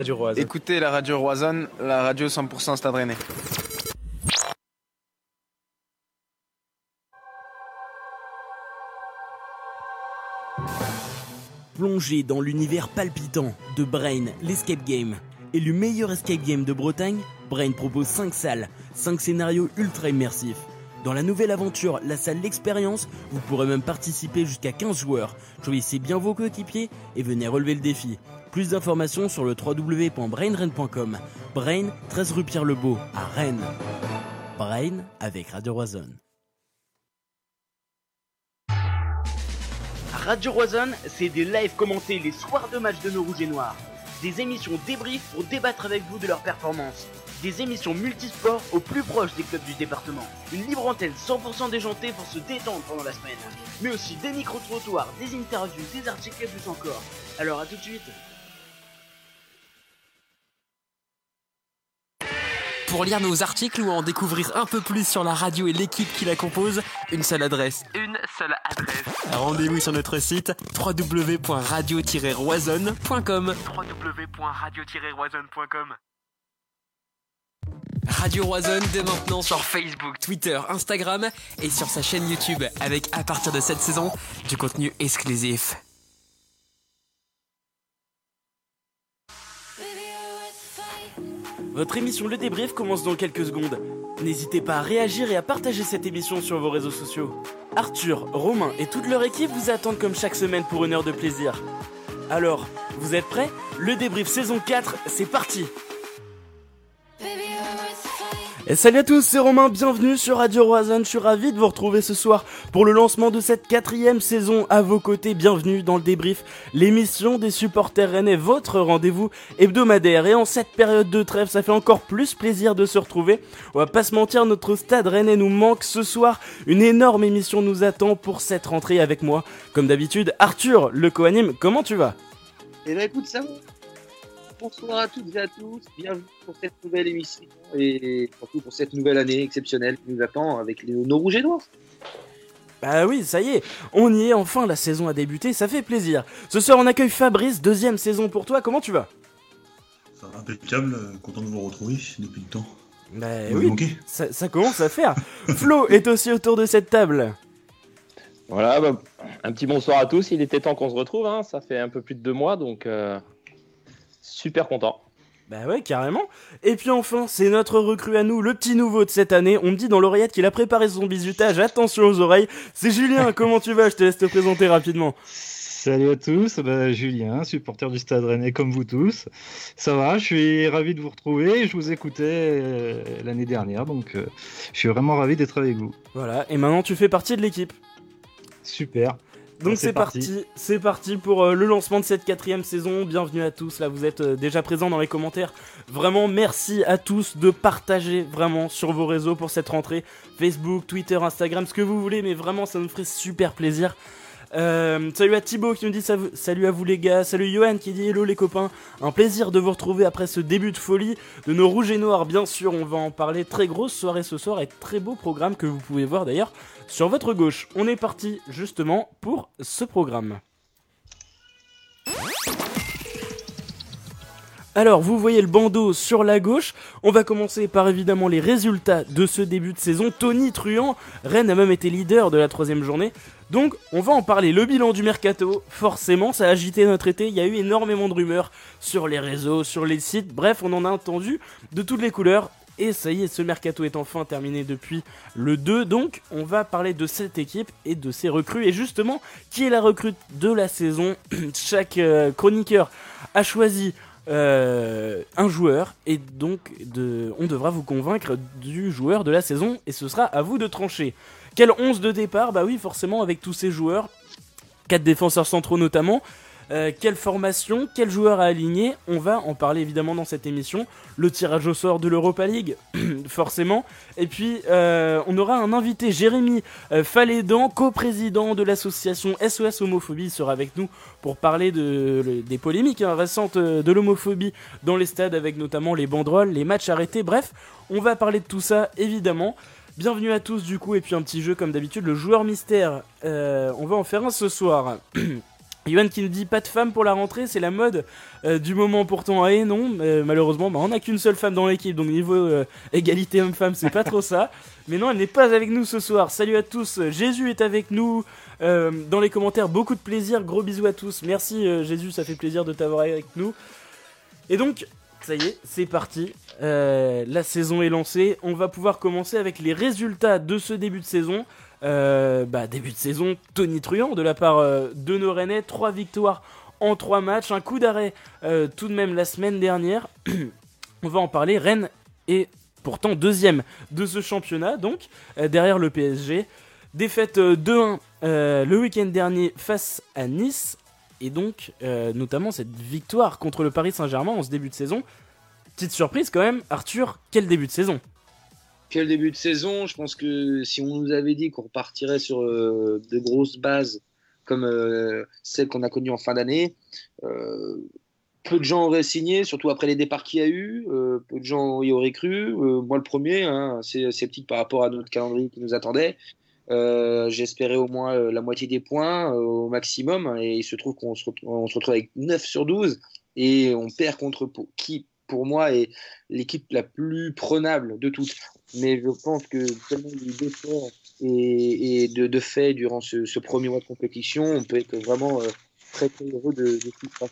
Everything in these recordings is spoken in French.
Radio Roison. Écoutez la radio Roison, la radio 100% Stade Rennais. Plongez dans l'univers palpitant de Brain, l'escape game. Élu meilleur escape game de Bretagne, Brain propose 5 salles, 5 scénarios ultra immersifs. Dans la nouvelle aventure, la salle L'Expérience, vous pourrez même participer jusqu'à 15 joueurs. Choisissez bien vos coéquipiers et venez relever le défi. Plus d'informations sur le www.brainrennes.com. Brain, 13 rue Pierre-le-Beau, à Rennes. Brain avec Radio Roison. Radio Roison, c'est des lives commentés les soirs de match de nos rouges et noirs. Des émissions débriefs pour débattre avec vous de leurs performances. Des émissions multisports au plus proche des clubs du département. Une libre antenne 100% déjantée pour se détendre pendant la semaine. Mais aussi des micro-trottoirs, des interviews, des articles et plus encore. Alors à tout de suite Pour lire nos articles ou en découvrir un peu plus sur la radio et l'équipe qui la compose, une seule adresse. Une seule adresse. Rendez-vous sur notre site www.radio-roisonne.com. www.radio-roison.com Radio Roisonne dès maintenant sur Facebook, Twitter, Instagram et sur sa chaîne YouTube avec à partir de cette saison du contenu exclusif. Votre émission Le Débrief commence dans quelques secondes. N'hésitez pas à réagir et à partager cette émission sur vos réseaux sociaux. Arthur, Romain et toute leur équipe vous attendent comme chaque semaine pour une heure de plaisir. Alors, vous êtes prêts? Le Débrief saison 4, c'est parti salut à tous, c'est Romain, bienvenue sur Radio Roison, je suis ravi de vous retrouver ce soir pour le lancement de cette quatrième saison à vos côtés, bienvenue dans le débrief, l'émission des supporters rennais, votre rendez-vous hebdomadaire, et en cette période de trêve, ça fait encore plus plaisir de se retrouver, on va pas se mentir, notre stade rennais nous manque ce soir, une énorme émission nous attend pour cette rentrée avec moi, comme d'habitude, Arthur, le co-anime, comment tu vas? Eh ben écoute, ça va. Bonsoir à toutes et à tous, bienvenue pour cette nouvelle émission et surtout pour cette nouvelle année exceptionnelle qui nous attend avec les, nos rouges et noirs. Bah oui, ça y est, on y est, enfin la saison a débuté, ça fait plaisir. Ce soir on accueille Fabrice, deuxième saison pour toi, comment tu vas? Ça va impeccable, euh, content de vous retrouver depuis le temps. Bah Vous oui, ça commence à faire. Flo est aussi autour de cette table. Voilà, bah, un petit bonsoir à tous. Il était temps qu'on se retrouve. hein. Ça fait un peu plus de deux mois, donc euh, super content. Bah ouais, carrément. Et puis enfin, c'est notre recrue à nous, le petit nouveau de cette année. On me dit dans l'oreillette qu'il a préparé son bisutage. Attention aux oreilles. C'est Julien, comment tu vas? Je te laisse te présenter rapidement. Salut à tous, bah, Julien, supporter du Stade Rennais comme vous tous. Ça va, je suis ravi de vous retrouver. Je vous écoutais euh, l'année dernière, donc euh, je suis vraiment ravi d'être avec vous. Voilà, et maintenant tu fais partie de l'équipe. Super. Donc c'est parti, c'est parti pour euh, le lancement de cette quatrième saison. Bienvenue à tous, là vous êtes euh, déjà présents dans les commentaires. Vraiment merci à tous de partager vraiment sur vos réseaux pour cette rentrée. Facebook, Twitter, Instagram, ce que vous voulez, mais vraiment ça nous ferait super plaisir. Euh, salut à Thibaut qui nous dit salut à vous les gars, salut Johan qui dit hello les copains, un plaisir de vous retrouver après ce début de folie de nos rouges et noirs bien sûr on va en parler, très grosse soirée ce soir et très beau programme que vous pouvez voir d'ailleurs sur votre gauche. On est parti justement pour ce programme. Alors, vous voyez le bandeau sur la gauche. On va commencer par évidemment les résultats de ce début de saison. Tony Truant, Rennes a même été leader de la troisième journée. Donc, on va en parler. Le bilan du mercato, forcément, ça a agité notre été. Il y a eu énormément de rumeurs sur les réseaux, sur les sites. Bref, on en a entendu de toutes les couleurs. Et ça y est, ce mercato est enfin terminé depuis le 2. Donc, on va parler de cette équipe et de ses recrues. Et justement, qui est la recrue de la saison Chaque euh, chroniqueur a choisi euh, un joueur et donc on devra vous convaincre du joueur de la saison et ce sera à vous de trancher. Quel 11 de départ? Bah oui, forcément avec tous ces joueurs, quatre défenseurs centraux notamment. Euh, quelle formation, quel joueur à aligner On va en parler évidemment dans cette émission. Le tirage au sort de l'Europa League, forcément. Et puis, euh, on aura un invité, Jérémy euh, Falédan, coprésident de l'association SOS Homophobie, sera avec nous pour parler de, le- des polémiques hein, récentes de l'homophobie dans les stades, avec notamment les banderoles, les matchs arrêtés. Bref, on va parler de tout ça évidemment. Bienvenue à tous du coup, et puis un petit jeu comme d'habitude, le joueur mystère. On va en faire un ce soir. Yohan qui nous dit pas de femme pour la rentrée, c'est la mode euh, du moment pourtant. Et non, euh, malheureusement, bah, on n'a qu'une seule femme dans l'équipe, donc niveau euh, égalité homme-femme, c'est pas trop ça. Mais non, elle n'est pas avec nous ce soir. Salut à tous, Jésus est avec nous. dans les commentaires, beaucoup de plaisir, gros bisous à tous. Merci Jésus, ça fait plaisir de t'avoir avec nous. Et donc, ça y est, c'est parti. la saison est lancée. On va pouvoir commencer avec les résultats de ce début de saison. Euh, bah, début de saison Tony Truant de la part euh, de nos Rennais. 3 victoires en 3 matchs. Un coup d'arrêt euh, tout de même la semaine dernière. On va en parler. Rennes est pourtant deuxième de ce championnat, donc derrière le PSG. Défaite 2-1 le week-end dernier face à Nice. Et donc, notamment cette victoire contre le Paris Saint-Germain en ce début de saison. Petite surprise quand même, Arthur, quel début de saison? Quel début de saison. Je pense que si on nous avait dit qu'on repartirait sur euh, de grosses bases comme euh, celles qu'on a connues en fin d'année, euh, peu de gens auraient signé, surtout après les départs qu'il y a eu. peu de gens y auraient cru. moi, le premier, hein, assez sceptique par rapport à notre calendrier qui nous attendait. J'espérais au moins la moitié des points au maximum. Et il se trouve qu'on se, retrouve avec 9 sur 12 et on perd contre qui pour moi est l'équipe la plus prenable de toutes mais je pense que tellement il d'efforts et, et de, de fait durant ce, ce, premier mois de compétition, on peut être vraiment euh, très très heureux de, de ce qui se passe.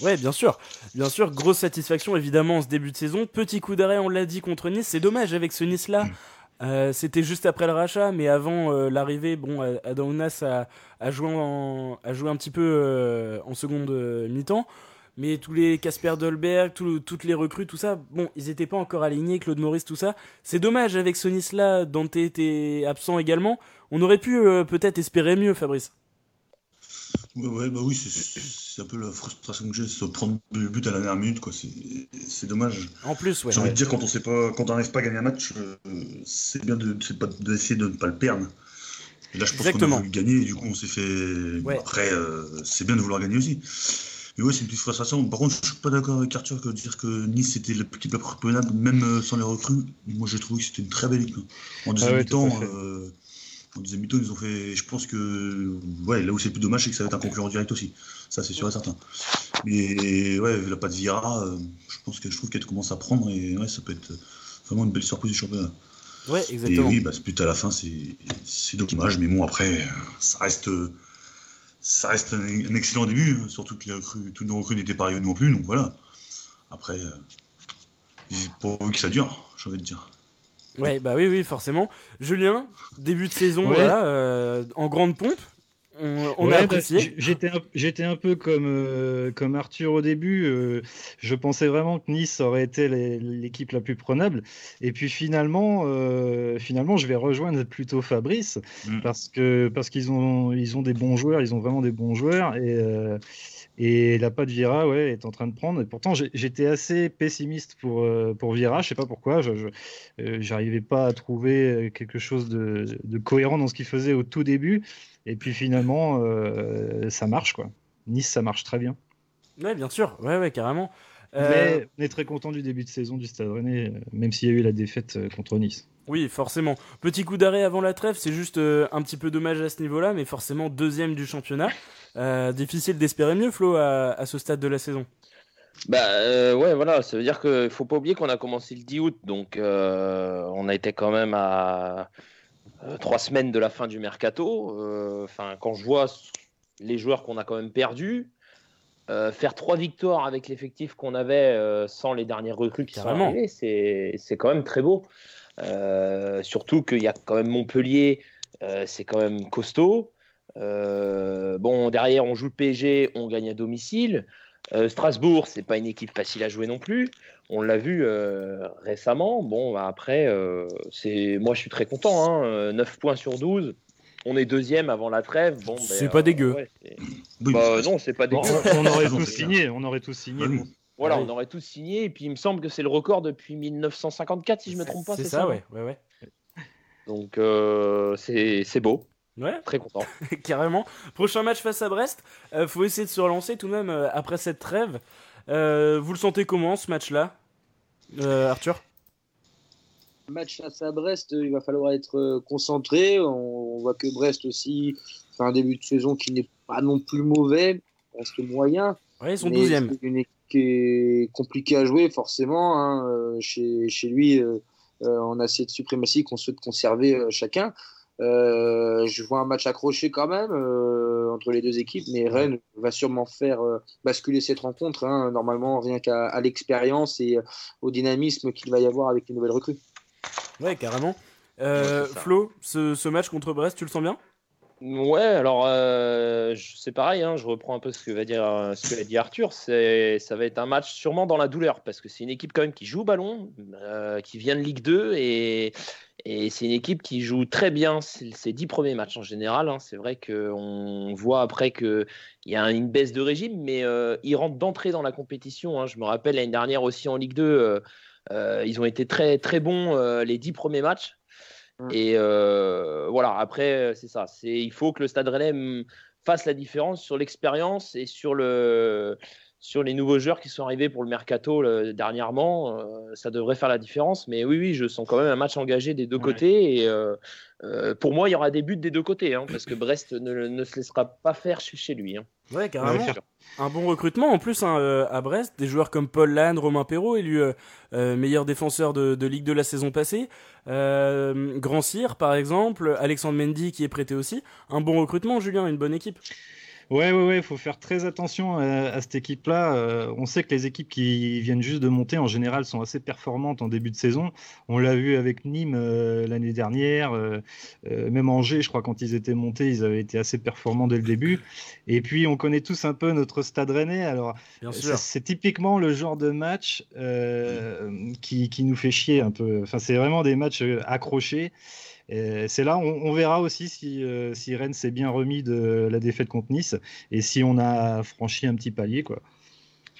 Ouais, bien sûr, bien sûr, grosse satisfaction évidemment en ce début de saison. Petit coup d'arrêt, on l'a dit contre Nice. C'est dommage avec ce Nice là. Euh, c'était juste après le rachat, mais avant euh, l'arrivée, bon, Adaunas a, a, joué en, a joué un petit peu euh, en seconde mi-temps. Mais tous les Casper Dolberg, toutes les recrues, tout ça, bon, ils n'étaient pas encore alignés, Claude Maurice, tout ça. C'est dommage avec ce Nice-là, Dante était absent également. On aurait pu euh, peut-être espérer mieux, Fabrice. Ouais, bah oui, c'est un peu la frustration que j'ai, c'est de prendre le but à la dernière minute, quoi. C'est dommage. En plus, ouais. J'ai envie de dire, quand on sait pas, quand on n'arrive pas à gagner un match, euh, c'est bien d'essayer de, de ne pas le perdre. Et là, je pense qu'on a voulu gagner, et du coup, on s'est fait. Après, euh, c'est bien de vouloir gagner aussi. Mais ouais, c'est une petite frustration. Par contre, je suis pas d'accord avec Arthur que dire que Nice c'était l'équipe la plus prenable, même euh, sans les recrues. Moi, j'ai trouvé que c'était une très belle équipe. En deuxième ah mi-temps, euh, en deuxième mi-temps, ils ont fait. Je pense que ouais, là où c'est le plus dommage, c'est que ça va être un concurrent direct aussi. Ça, c'est sûr et certain. Mais ouais, la pas de Vira, euh, je pense que je trouve qu'elle commence à prendre et ouais, ça peut être vraiment une belle surprise du championnat. Ouais, exactement. Et oui, bah, ce but à la fin, c'est dommage, mais bon, après, ça reste ça reste un, excellent début, hein, surtout que tous nos recrues n'étaient pas arrivés non plus, donc voilà. Après, euh, pour eux que ça dure, j'ai envie de dire. Ouais, bah oui, oui, forcément. Julien, début de saison, voilà, euh, en grande pompe, on, a apprécié. J'étais un, j'étais un peu comme, euh, comme Arthur au début. Euh, je pensais vraiment que Nice aurait été l'équipe la plus prenable. Et puis finalement, euh, finalement, je vais rejoindre plutôt Fabrice mm. parce que parce qu'ils ont ils ont des bons joueurs. Ils ont vraiment des bons joueurs et et la patte Vira ouais, est en train de prendre. Et pourtant, j'étais assez pessimiste pour, pour Vira. Je sais pas pourquoi. Je n'arrivais pas à trouver quelque chose de, de cohérent dans ce qu'il faisait au tout début. Et puis finalement, euh, ça marche quoi. Nice, ça marche très bien. Ouais, bien sûr, ouais, ouais, carrément. Euh, Mais on est très content du début de saison du Stade Rennais, euh, même s'il y a eu la défaite contre Nice. Oui, forcément. Petit coup d'arrêt avant la trêve, c'est juste un petit peu dommage à ce niveau-là, mais forcément deuxième du championnat. Difficile d'espérer mieux, Flo, à, ce stade de la saison. Bah ouais, voilà, ça veut dire qu'il faut pas oublier qu'on a commencé le 10 août, donc on a été quand même à euh, trois semaines de la fin du mercato. Euh, enfin, quand je vois les joueurs qu'on a quand même perdus, euh, faire trois victoires avec l'effectif qu'on avait sans les dernières recrues qui sont arrivées, c'est quand même très beau. surtout qu'il y a quand même Montpellier, c'est quand même costaud. Bon, derrière, on joue le PSG, on gagne à domicile. Strasbourg, c'est pas une équipe facile à jouer non plus. On l'a vu euh, récemment. Bon, bah, après, euh, c'est moi je suis très content. Hein, 9 euh, points sur 12. On est deuxième avant la trêve. Bon, c'est pas dégueu. bah, non, c'est pas dégueu. on, aurait tous signé. On aurait tous signé. Voilà, on aurait tous signé. Et puis il me semble que c'est le record depuis 1954, si je me trompe pas. C'est ça, ouais, ouais, ouais. Donc c'est beau. Ouais. Très content. Carrément. Prochain match face à Brest. faut essayer de se relancer tout de même après cette trêve. Euh, vous le sentez comment ce match-là, euh, Arthur? Match face à Brest, il va falloir être concentré. On, voit que Brest aussi fait un début de saison qui n'est pas non plus mauvais, reste moyen. Ouais, ils sont 12e. C'est une équipe qui est compliquée à jouer, forcément. Hein. Euh, chez, chez, lui, euh, euh, on a de suprématie qu'on souhaite conserver chacun. Je vois un match accroché quand même entre les deux équipes, mais Rennes va sûrement faire basculer cette rencontre, hein, normalement, rien qu'à l'expérience et au dynamisme qu'il va y avoir avec les nouvelles recrues. Ouais, carrément. Flo, ce, ce match contre Brest, tu le sens bien? Ouais, alors euh, c'est pareil, hein, je reprends un peu ce que va dire ce que dit Arthur. Ça va être un match sûrement dans la douleur parce que c'est une équipe quand même qui joue au ballon, euh, qui vient de Ligue 2 et, et c'est une équipe qui joue très bien ses dix premiers matchs en général. Hein. C'est vrai qu'on voit après qu'il y a une baisse de régime, mais euh, ils rentrent d'entrée dans la compétition. Hein. Je me rappelle l'année dernière aussi en Ligue 2, ils ont été très très bons les dix premiers matchs. Mmh. Et euh, voilà, après, c'est ça. Il faut que le Stade Rennais mmh, fasse la différence sur l'expérience et sur, le, sur les nouveaux joueurs qui sont arrivés pour le mercato dernièrement. Euh, ça devrait faire la différence. Mais oui, oui, je sens quand même un match engagé des deux côtés. Et euh, pour moi, il y aura des buts des deux côtés, hein, parce que Brest ne, ne, se laissera pas faire chez, lui. Hein. Ouais, carrément. Un bon recrutement en plus hein, euh, à Brest, des joueurs comme Paul Lannes, Romain Perrault, élu euh, euh, meilleur défenseur de, Ligue de la saison passée, Grand Cyr par exemple, Alexandre Mendy qui est prêté aussi. Un bon recrutement, Julien, une bonne équipe. Ouais, ouais, ouais, il faut faire très attention à, cette équipe-là. Euh, on sait que les équipes qui viennent juste de monter, en général, sont assez performantes en début de saison. On l'a vu avec Nîmes euh, l'année dernière, euh, même Angers, je crois, quand ils étaient montés, ils avaient été assez performants dès le début. Et puis, on connaît tous un peu notre stade rennais. Alors, c'est typiquement le genre de match qui, qui, nous fait chier un peu. Enfin, c'est vraiment des matchs accrochés c'est là, on, on, verra aussi si, euh, si Rennes s'est bien remis de la défaite contre Nice et si on a franchi un petit palier. Quoi.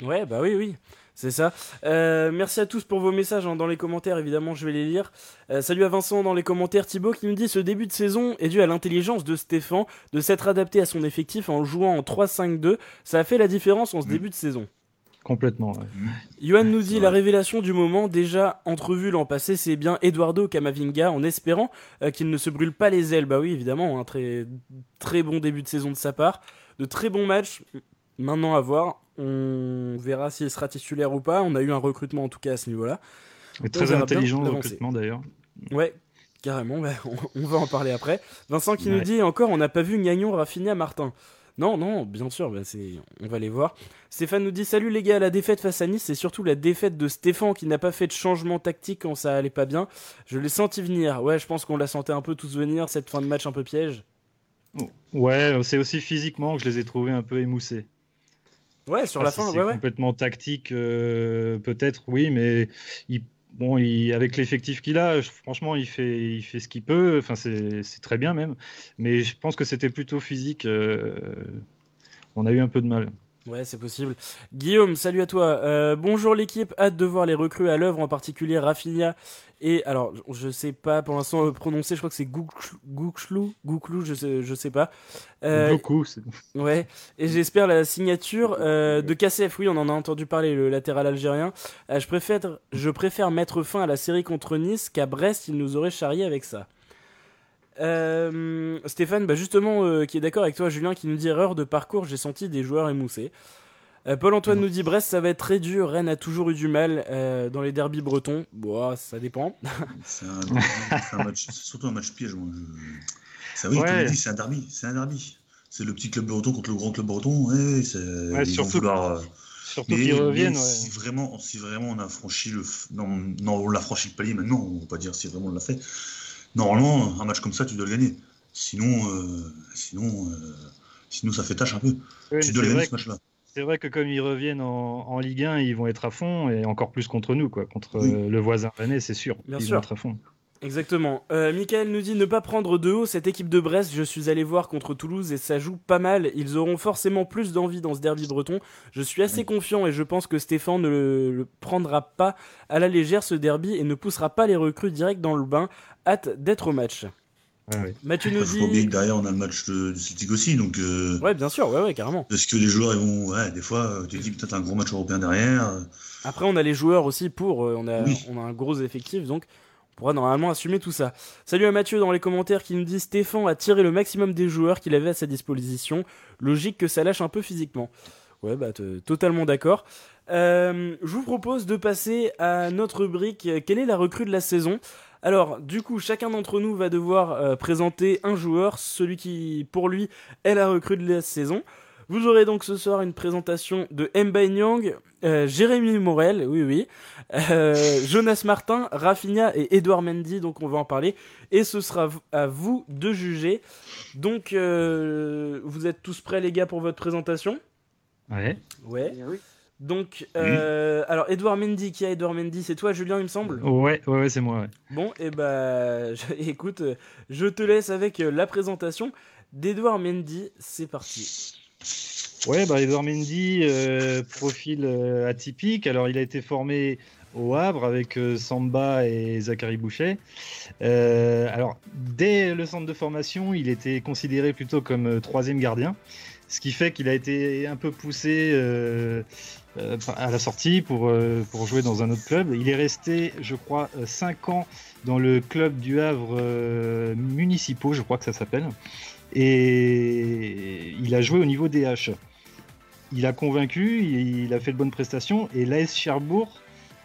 Ouais, bah oui, oui. C'est ça. Euh, merci à tous pour vos messages hein, dans les commentaires, évidemment, je vais les lire. Euh, salut à Vincent dans les commentaires. Thibaut qui nous dit ce début de saison est dû à l'intelligence de Stéphane de s'être adapté à son effectif en jouant en 3-5-2. Ça a fait la différence en ce mm. début de saison. Complètement. Ouais. nous dit la révélation du moment, déjà entrevue l'an passé, c'est bien Eduardo Camavinga, en espérant euh, qu'il ne se brûle pas les ailes. Bah oui, évidemment, un très, très bon début de saison de sa part. De très bons matchs. Maintenant à voir. On verra s'il sera titulaire ou pas. On a eu un recrutement en tout cas à ce niveau-là. Très intelligent le recrutement d'ailleurs. Ouais, carrément. Bah, on, va en parler après. Vincent qui nous dit encore, on n'a pas vu Gagnon, Raffinia, Martin. Non, non, bien sûr, bah, on va les voir. Stéphane nous dit Salut les gars, la défaite face à Nice, c'est surtout la défaite de Stéphane qui n'a pas fait de changement tactique quand ça allait pas bien. Je l'ai senti venir. Ouais, je pense qu'on la sentait un peu tous venir, cette fin de match un peu piège. Ouais, c'est aussi physiquement que je les ai trouvés un peu émoussés. Ouais, sur la fin, ouais, Complètement tactique, euh, peut-être, oui, mais il bon, avec l'effectif qu'il a, franchement, il fait, il fait ce qu'il peut. Enfin, c'est très bien même. Mais je pense que c'était plutôt physique. Euh, on a eu un peu de mal. Ouais, c'est possible. Guillaume, salut à toi. Euh, bonjour l'équipe, hâte de voir les recrues à l'œuvre, en particulier Rafinha et alors je sais pas pour l'instant prononcer, je crois que c'est Gouchlou, Gouchlou, je sais, je sais pas. Euh, Ouais. Et j'espère la signature euh, de KCF. Oui, on en a entendu parler, le latéral algérien. Euh, je préfère, je préfère mettre fin à la série contre Nice qu'à Brest, il nous aurait charrié avec ça. Euh, Stéphane, bah justement, euh, qui est d'accord avec toi, Julien, qui nous dit erreur de parcours, j'ai senti des joueurs émoussés. Euh, Paul-Antoine nous dit Brest, ça va être très dur. Rennes a toujours eu du mal dans les derbies bretons. Bon, ça dépend. c'est surtout un match piège. Moi. Ça, oui, c'est un derby. C'est un derby. C'est le petit club breton contre le grand club breton. Ouais, ouais, surtout. Surtout qu'ils reviennent. Si, vraiment, si vraiment on a franchi le. Non, non on l'a franchi le palier maintenant, on va pas dire si vraiment on l'a fait normalement, un match comme ça, tu dois le gagner. Sinon, euh, sinon, euh, sinon, ça fait tâche un peu. tu dois le gagner ce match-là. C'est vrai que comme ils reviennent en, Ligue 1, ils vont être à fond et encore plus contre nous, quoi, contre euh, le voisin rennais, c'est sûr. Bien ils sûr. vont être à fond. Exactement. Euh, Michael nous dit ne pas prendre de haut cette équipe de Brest. Je suis allé voir contre Toulouse et ça joue pas mal. Ils auront forcément plus d'envie dans ce derby breton. Je suis assez confiant et je pense que Stéphane ne le, prendra pas à la légère ce derby et ne poussera pas les recrues direct dans le bain. Hâte d'être au match. Mathieu nous dit. Faut oublier que derrière on a le match de, Celtic aussi, donc. Euh, ouais, bien sûr, ouais, ouais, carrément. Parce que les joueurs, ils vont, ouais, des fois, tu dis peut-être un gros match européen derrière. Après, on a les joueurs aussi pour, euh, on a, on a un gros effectif, donc pourra normalement assumer tout ça. Salut à Mathieu dans les commentaires qui nous dit Stéphane a tiré le maximum des joueurs qu'il avait à sa disposition. Logique que ça lâche un peu physiquement. Ouais, bah totalement d'accord. Euh, je vous propose de passer à notre rubrique Quelle est la recrue de la saison? Alors, du coup, chacun d'entre nous va devoir euh, présenter un joueur, celui qui, pour lui, est la recrue de la saison. Vous aurez donc ce soir une présentation de Mbaye Nyang, euh, Jérémy Morel, oui oui, euh, Jonas Martin, Rafinha et Edouard Mendy, donc on va en parler. Et ce sera à vous de juger. Donc, vous êtes tous prêts les gars pour votre présentation? Ouais. Ouais. Eh oui. Donc, euh, alors Edouard Mendy, qui a Edouard Mendy? C'est toi, Julien, il me semble? Ouais, ouais, c'est moi. Bon, et eh bah, écoute, je te laisse avec euh, la présentation d'Edouard Mendy. C'est parti. Ouais, bah Mendy, euh, profil atypique. Alors, il a été formé au Havre avec Samba et Zachary Boucher. alors, dès le centre de formation, il était considéré plutôt comme troisième gardien ce qui fait qu'il a été un peu poussé euh, à la sortie pour, euh, pour jouer dans un autre club. Il est resté, je crois, 5 euh, ans dans le club du Havre municipaux, je crois que ça s'appelle. Et il a joué au niveau DH. Il a convaincu, il a fait de bonnes prestations et l'AS Cherbourg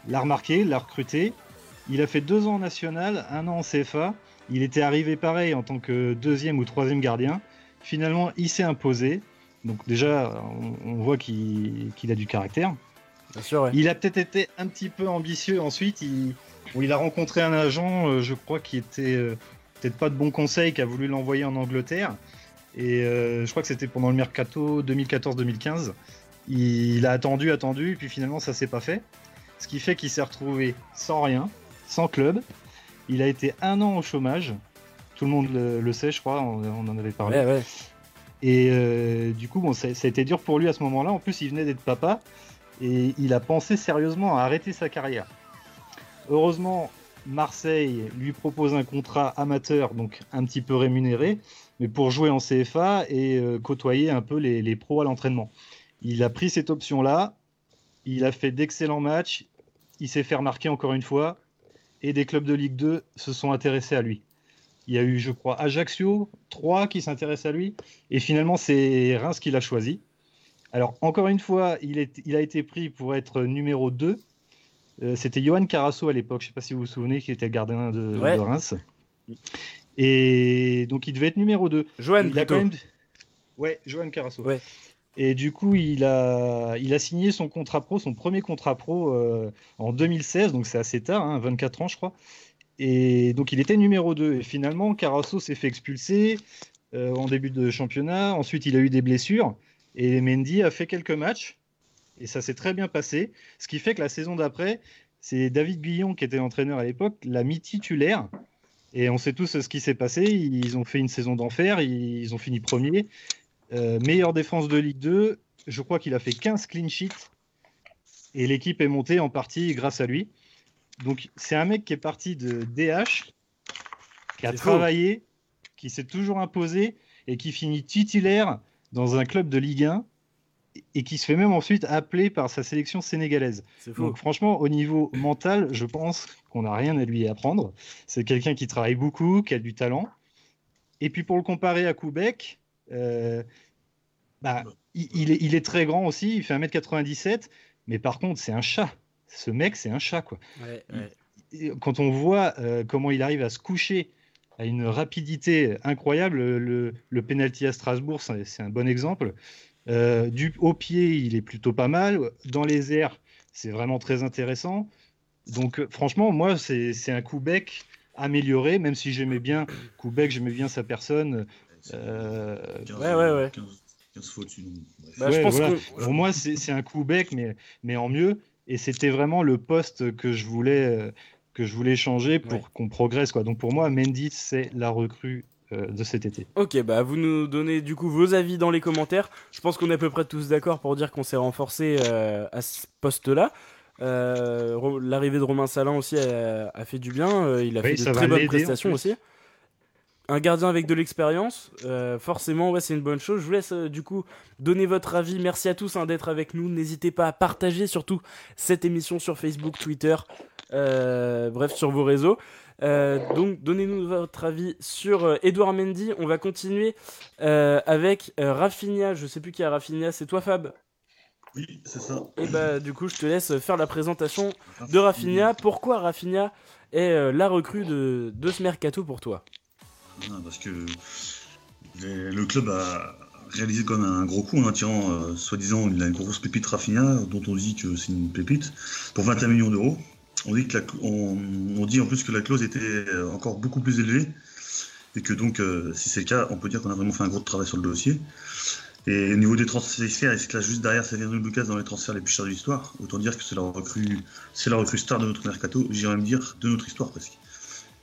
l'a remarqué, l'a recruté. Il a fait deux ans en national, un an en CFA. Il était arrivé pareil en tant que deuxième ou troisième gardien. Finalement, il s'est imposé. Donc déjà, on, voit qu'il a du caractère. Il a peut-être été un petit peu ambitieux ensuite. Il, il a rencontré un agent, euh, je crois, qui était euh, peut-être pas de bon conseil, qui a voulu l'envoyer en Angleterre. Et euh, je crois que c'était pendant le mercato 2014-2015. Il, a attendu, attendu, et puis finalement ça s'est pas fait. Ce qui fait qu'il s'est retrouvé sans rien, sans club. Il a été un an au chômage. Tout le monde le, sait, je crois, on, en avait parlé. ouais. Et euh, du coup, bon, ça, a été dur pour lui à ce moment-là. En plus, il venait d'être papa et il a pensé sérieusement à arrêter sa carrière. Heureusement, Marseille lui propose un contrat amateur, donc un petit peu rémunéré, mais pour jouer en CFA et euh, côtoyer un peu les, les pros à l'entraînement. Il a pris cette option-là, il a fait d'excellents matchs, il s'est fait remarquer encore une fois, et des clubs de Ligue 2 se sont intéressés à lui. Il y a eu, je crois, Ajaccio, 3 qui s'intéressent à lui. Et finalement, c'est Reims qui l'a choisi. Alors, encore une fois, il, a été pris pour être numéro 2. Euh, c'était Johan Carasso à l'époque, je ne sais pas si vous vous souvenez, qui était gardien de, Reims. Et donc, il devait être numéro 2. Johan, il a quand même... Ouais, Johan Carasso. Et du coup, il a, il a signé son contrat pro, son premier contrat pro euh, en 2016, donc c'est assez tard, 24 hein, ans, je crois. Et donc il était numéro 2. Et finalement, Carasso s'est fait expulser euh, en début de championnat. Ensuite, il a eu des blessures. Et Mendy a fait quelques matchs. Et ça s'est très bien passé. Ce qui fait que la saison d'après, c'est David Guillon, qui était entraîneur à l'époque, l'a mis titulaire. Et on sait tous ce qui s'est passé. Ils ont fait une saison d'enfer. Ils ont fini premier. Euh, meilleure défense de Ligue 2. Je crois qu'il a fait 15 clean sheets. Et l'équipe est montée en partie grâce à lui. Donc, c'est un mec qui est parti de DH, qui a travaillé, qui s'est toujours imposé et qui finit titulaire dans un club de Ligue 1 et qui se fait même ensuite appeler par sa sélection sénégalaise. Donc franchement, au niveau mental, je pense qu'on n'a rien à lui apprendre. C'est quelqu'un qui travaille beaucoup, qui a du talent. Et puis pour le comparer à Koubek, euh, bah, il, est, il, est, très grand aussi, il fait 1m97, mais par contre c'est un chat ce mec, c'est un chat, quoi. Quand on voit euh, comment il arrive à se coucher à une rapidité incroyable, le, le penalty à Strasbourg, c'est un bon exemple. Euh, du, au pied, il est plutôt pas mal. Dans les airs, c'est vraiment très intéressant. Donc, euh, franchement, moi, c'est un coup bec amélioré, même si j'aimais bien Koubek, j'aimais bien sa personne. ouais, ouais, ouais. 15, fois dessus. Bah, je pense que... Pour moi, c'est un coup bec, mais, mais en mieux et c'était vraiment le poste que je voulais euh, que je voulais changer pour qu'on progresse quoi. Donc pour moi, Mendy c'est la recrue euh, de cet été. Ok, bah vous nous donnez du coup vos avis dans les commentaires. Je pense qu'on est à peu près tous d'accord pour dire qu'on s'est renforcé euh, à ce poste-là. L'arrivée de Romain Salin aussi a, fait du bien. il a fait de très bonnes prestations aussi un gardien avec de l'expérience, euh, forcément, ouais, c'est une bonne chose. Je vous laisse euh, du coup donner votre avis. Merci à tous hein, d'être avec nous. N'hésitez pas à partager surtout cette émission sur Facebook, Twitter. bref, sur vos réseaux. Donc, donnez-nous votre avis sur Edouard Mendy. On va continuer avec Rafinha. Je sais plus qui a Rafinha, c'est toi, Fab? Oui, c'est ça. Et bah, du coup, je te laisse faire la présentation de Rafinha. Pourquoi Rafinha est la recrue de, de ce mercato pour toi? Parce que le club a réalisé comme un gros coup en attirant, euh, soi-disant, il a une grosse pépite Rafinha, dont on dit que c'est une pépite, pour 21 millions d'euros. On dit, en plus que la clause était euh, encore beaucoup plus élevée, et que donc, euh, si c'est le cas, on peut dire qu'on a vraiment fait un gros travail sur le dossier. Et au niveau des transferts, il se classe juste derrière Xavier Lucas dans les transferts les plus chers de l'histoire. Autant dire que c'est la recrue, c'est la recrue star de notre mercato, j'irais même dire de notre histoire presque.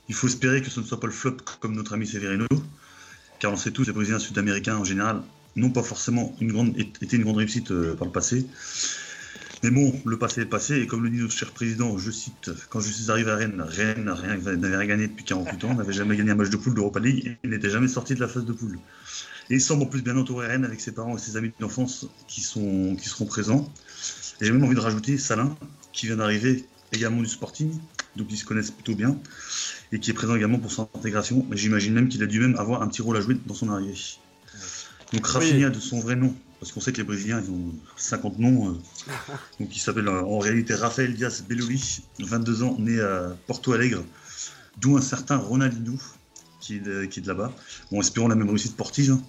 Il faut espérer que ce ne soit pas le flop comme notre ami Severino, car on sait tous, les Brésiliens sud-américains en général n'ont pas forcément été une grande réussite euh, par le passé. Mais bon, le passé est passé, et comme le dit notre cher président, je cite, quand je suis arrivé à Rennes, Rennes n'avait rien gagné depuis 48 ans, n'avait jamais gagné un match de poule d'Europa League, et n'était jamais sorti de la phase de poule. Et il semble en plus bien entouré Rennes avec ses parents et ses amis d'enfance qui, sont, qui seront présents. Et j'ai même envie de rajouter Salin, qui vient d'arriver également du Sporting, donc ils se connaissent plutôt bien, et qui est présent également pour son intégration. J'imagine même qu'il a dû même avoir un petit rôle à jouer dans son arrivée. Donc Rafinha de son vrai nom, parce qu'on sait que les Brésiliens ils ont 50 noms, euh, donc il s'appelle euh, en réalité Rafael Diaz Belloli, 22 ans, né à Porto Alegre, d'où un certain Ronaldinho qui est de, qui est de là-bas. Bon, espérons la même réussite portive. Hein.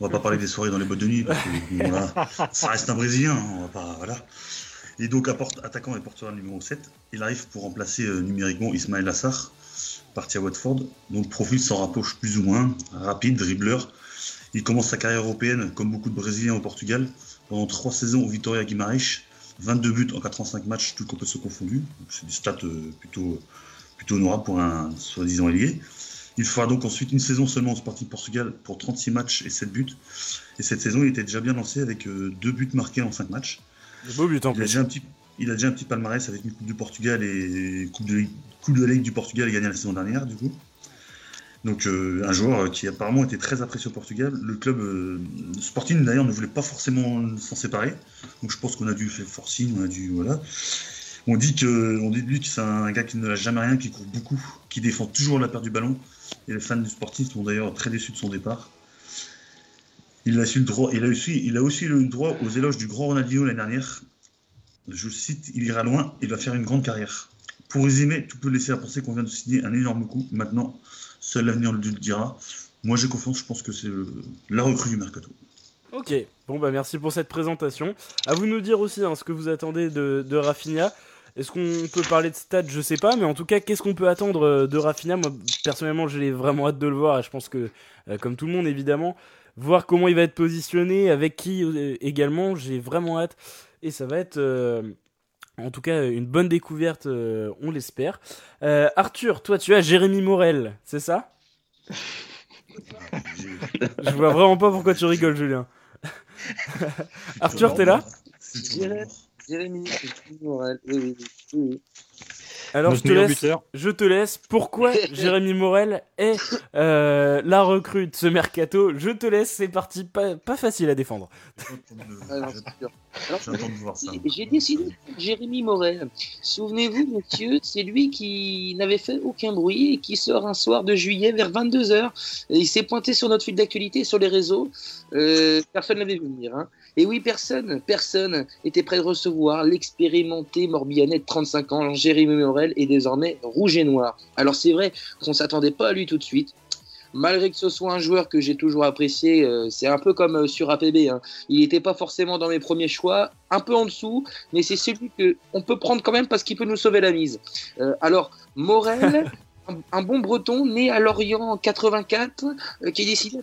On va pas parler des soirées dans les boîtes de nuit, parce que ça reste un Brésilien, hein, on va pas, voilà. Et donc, attaquant et porteur numéro 7, il arrive pour remplacer euh, numériquement Ismaël Assar, parti à Watford, dont le profil s'en rapproche plus ou moins, rapide, dribbleur, il commence sa carrière européenne, comme beaucoup de Brésiliens au Portugal, pendant trois saisons au Vitória Guimarães, 22 buts en 85 matchs, tout se confondu. C'est des stats euh, plutôt, plutôt honorables pour un soi-disant ailier. Il fera donc ensuite une saison seulement au Sporting Portugal pour 36 matchs et 7 buts. Et cette saison, il était déjà bien lancé avec euh, deux buts marqués en 5 matchs. Beau but en il, a déjà un petit, il a déjà un petit palmarès avec une Coupe du Portugal et Coupe de, coupe de la Ligue du Portugal gagné la saison dernière, du coup. Donc euh, un joueur qui apparemment était très apprécié au Portugal. Le club euh, Sporting d'ailleurs ne voulait pas forcément s'en séparer. Donc je pense qu'on a dû faire forcing, on a dû voilà. On dit que on dit de lui que c'est un gars qui ne lâche jamais rien, qui court beaucoup, qui défend toujours la perte du ballon. Et les fans du Sporting sont d'ailleurs très déçus de son départ. Il a, le aussi, aussi le droit aux éloges du grand Ronaldinho l'année dernière. Je cite, il ira loin, il va faire une grande carrière. Pour résumer, tout peut laisser à penser qu'on vient de signer un énorme coup. Maintenant, Seul l'avenir le dira. Moi, j'ai confiance. Je pense que c'est la recrue du mercato. Ok. Bon, bah merci pour cette présentation. À vous de nous dire aussi hein, ce que vous attendez de, de Rafinha. Est-ce qu'on peut parler de stats Je sais pas, mais en tout cas, qu'est-ce qu'on peut attendre euh, de Rafinha? Moi, personnellement, j'ai vraiment hâte de le voir. Je pense que, euh, comme tout le monde, évidemment, voir comment il va être positionné, avec qui euh, également, j'ai vraiment hâte. Et ça va être, en tout cas, une bonne découverte, euh, on l'espère. Euh, Arthur, toi, tu as Jérémy Morel, c'est ça? Je vois vraiment pas pourquoi tu rigoles, Julien. Arthur, t'es là? Jérémy Morel, oui, oui, oui. Alors je te, laisse, je te laisse. Pourquoi Jérémy Morel est euh, la recrue de ce mercato Je te laisse, c'est parti. Pas, pas, facile à défendre. J'ai décidé Jérémy Morel. Souvenez-vous, monsieur, c'est lui qui n'avait fait aucun bruit et qui sort un soir de juillet vers 22h. Il s'est pointé sur notre fil d'actualité sur les réseaux. Euh, personne ne l'avait vu venir. Hein. Et oui, personne, personne était prêt de recevoir l'expérimenté Morbihanais de 35 ans, Jérémy Morel, est désormais rouge et noir. Alors c'est vrai qu'on s'attendait pas à lui tout de suite. Malgré que ce soit un joueur que j'ai toujours apprécié, euh, c'est un peu comme euh, sur APB. Hein. Il n'était pas forcément dans mes premiers choix, un peu en dessous, mais c'est celui que on peut prendre quand même parce qu'il peut nous sauver la mise. Euh, alors Morel, un bon breton né à Lorient en 84 euh, qui a décidé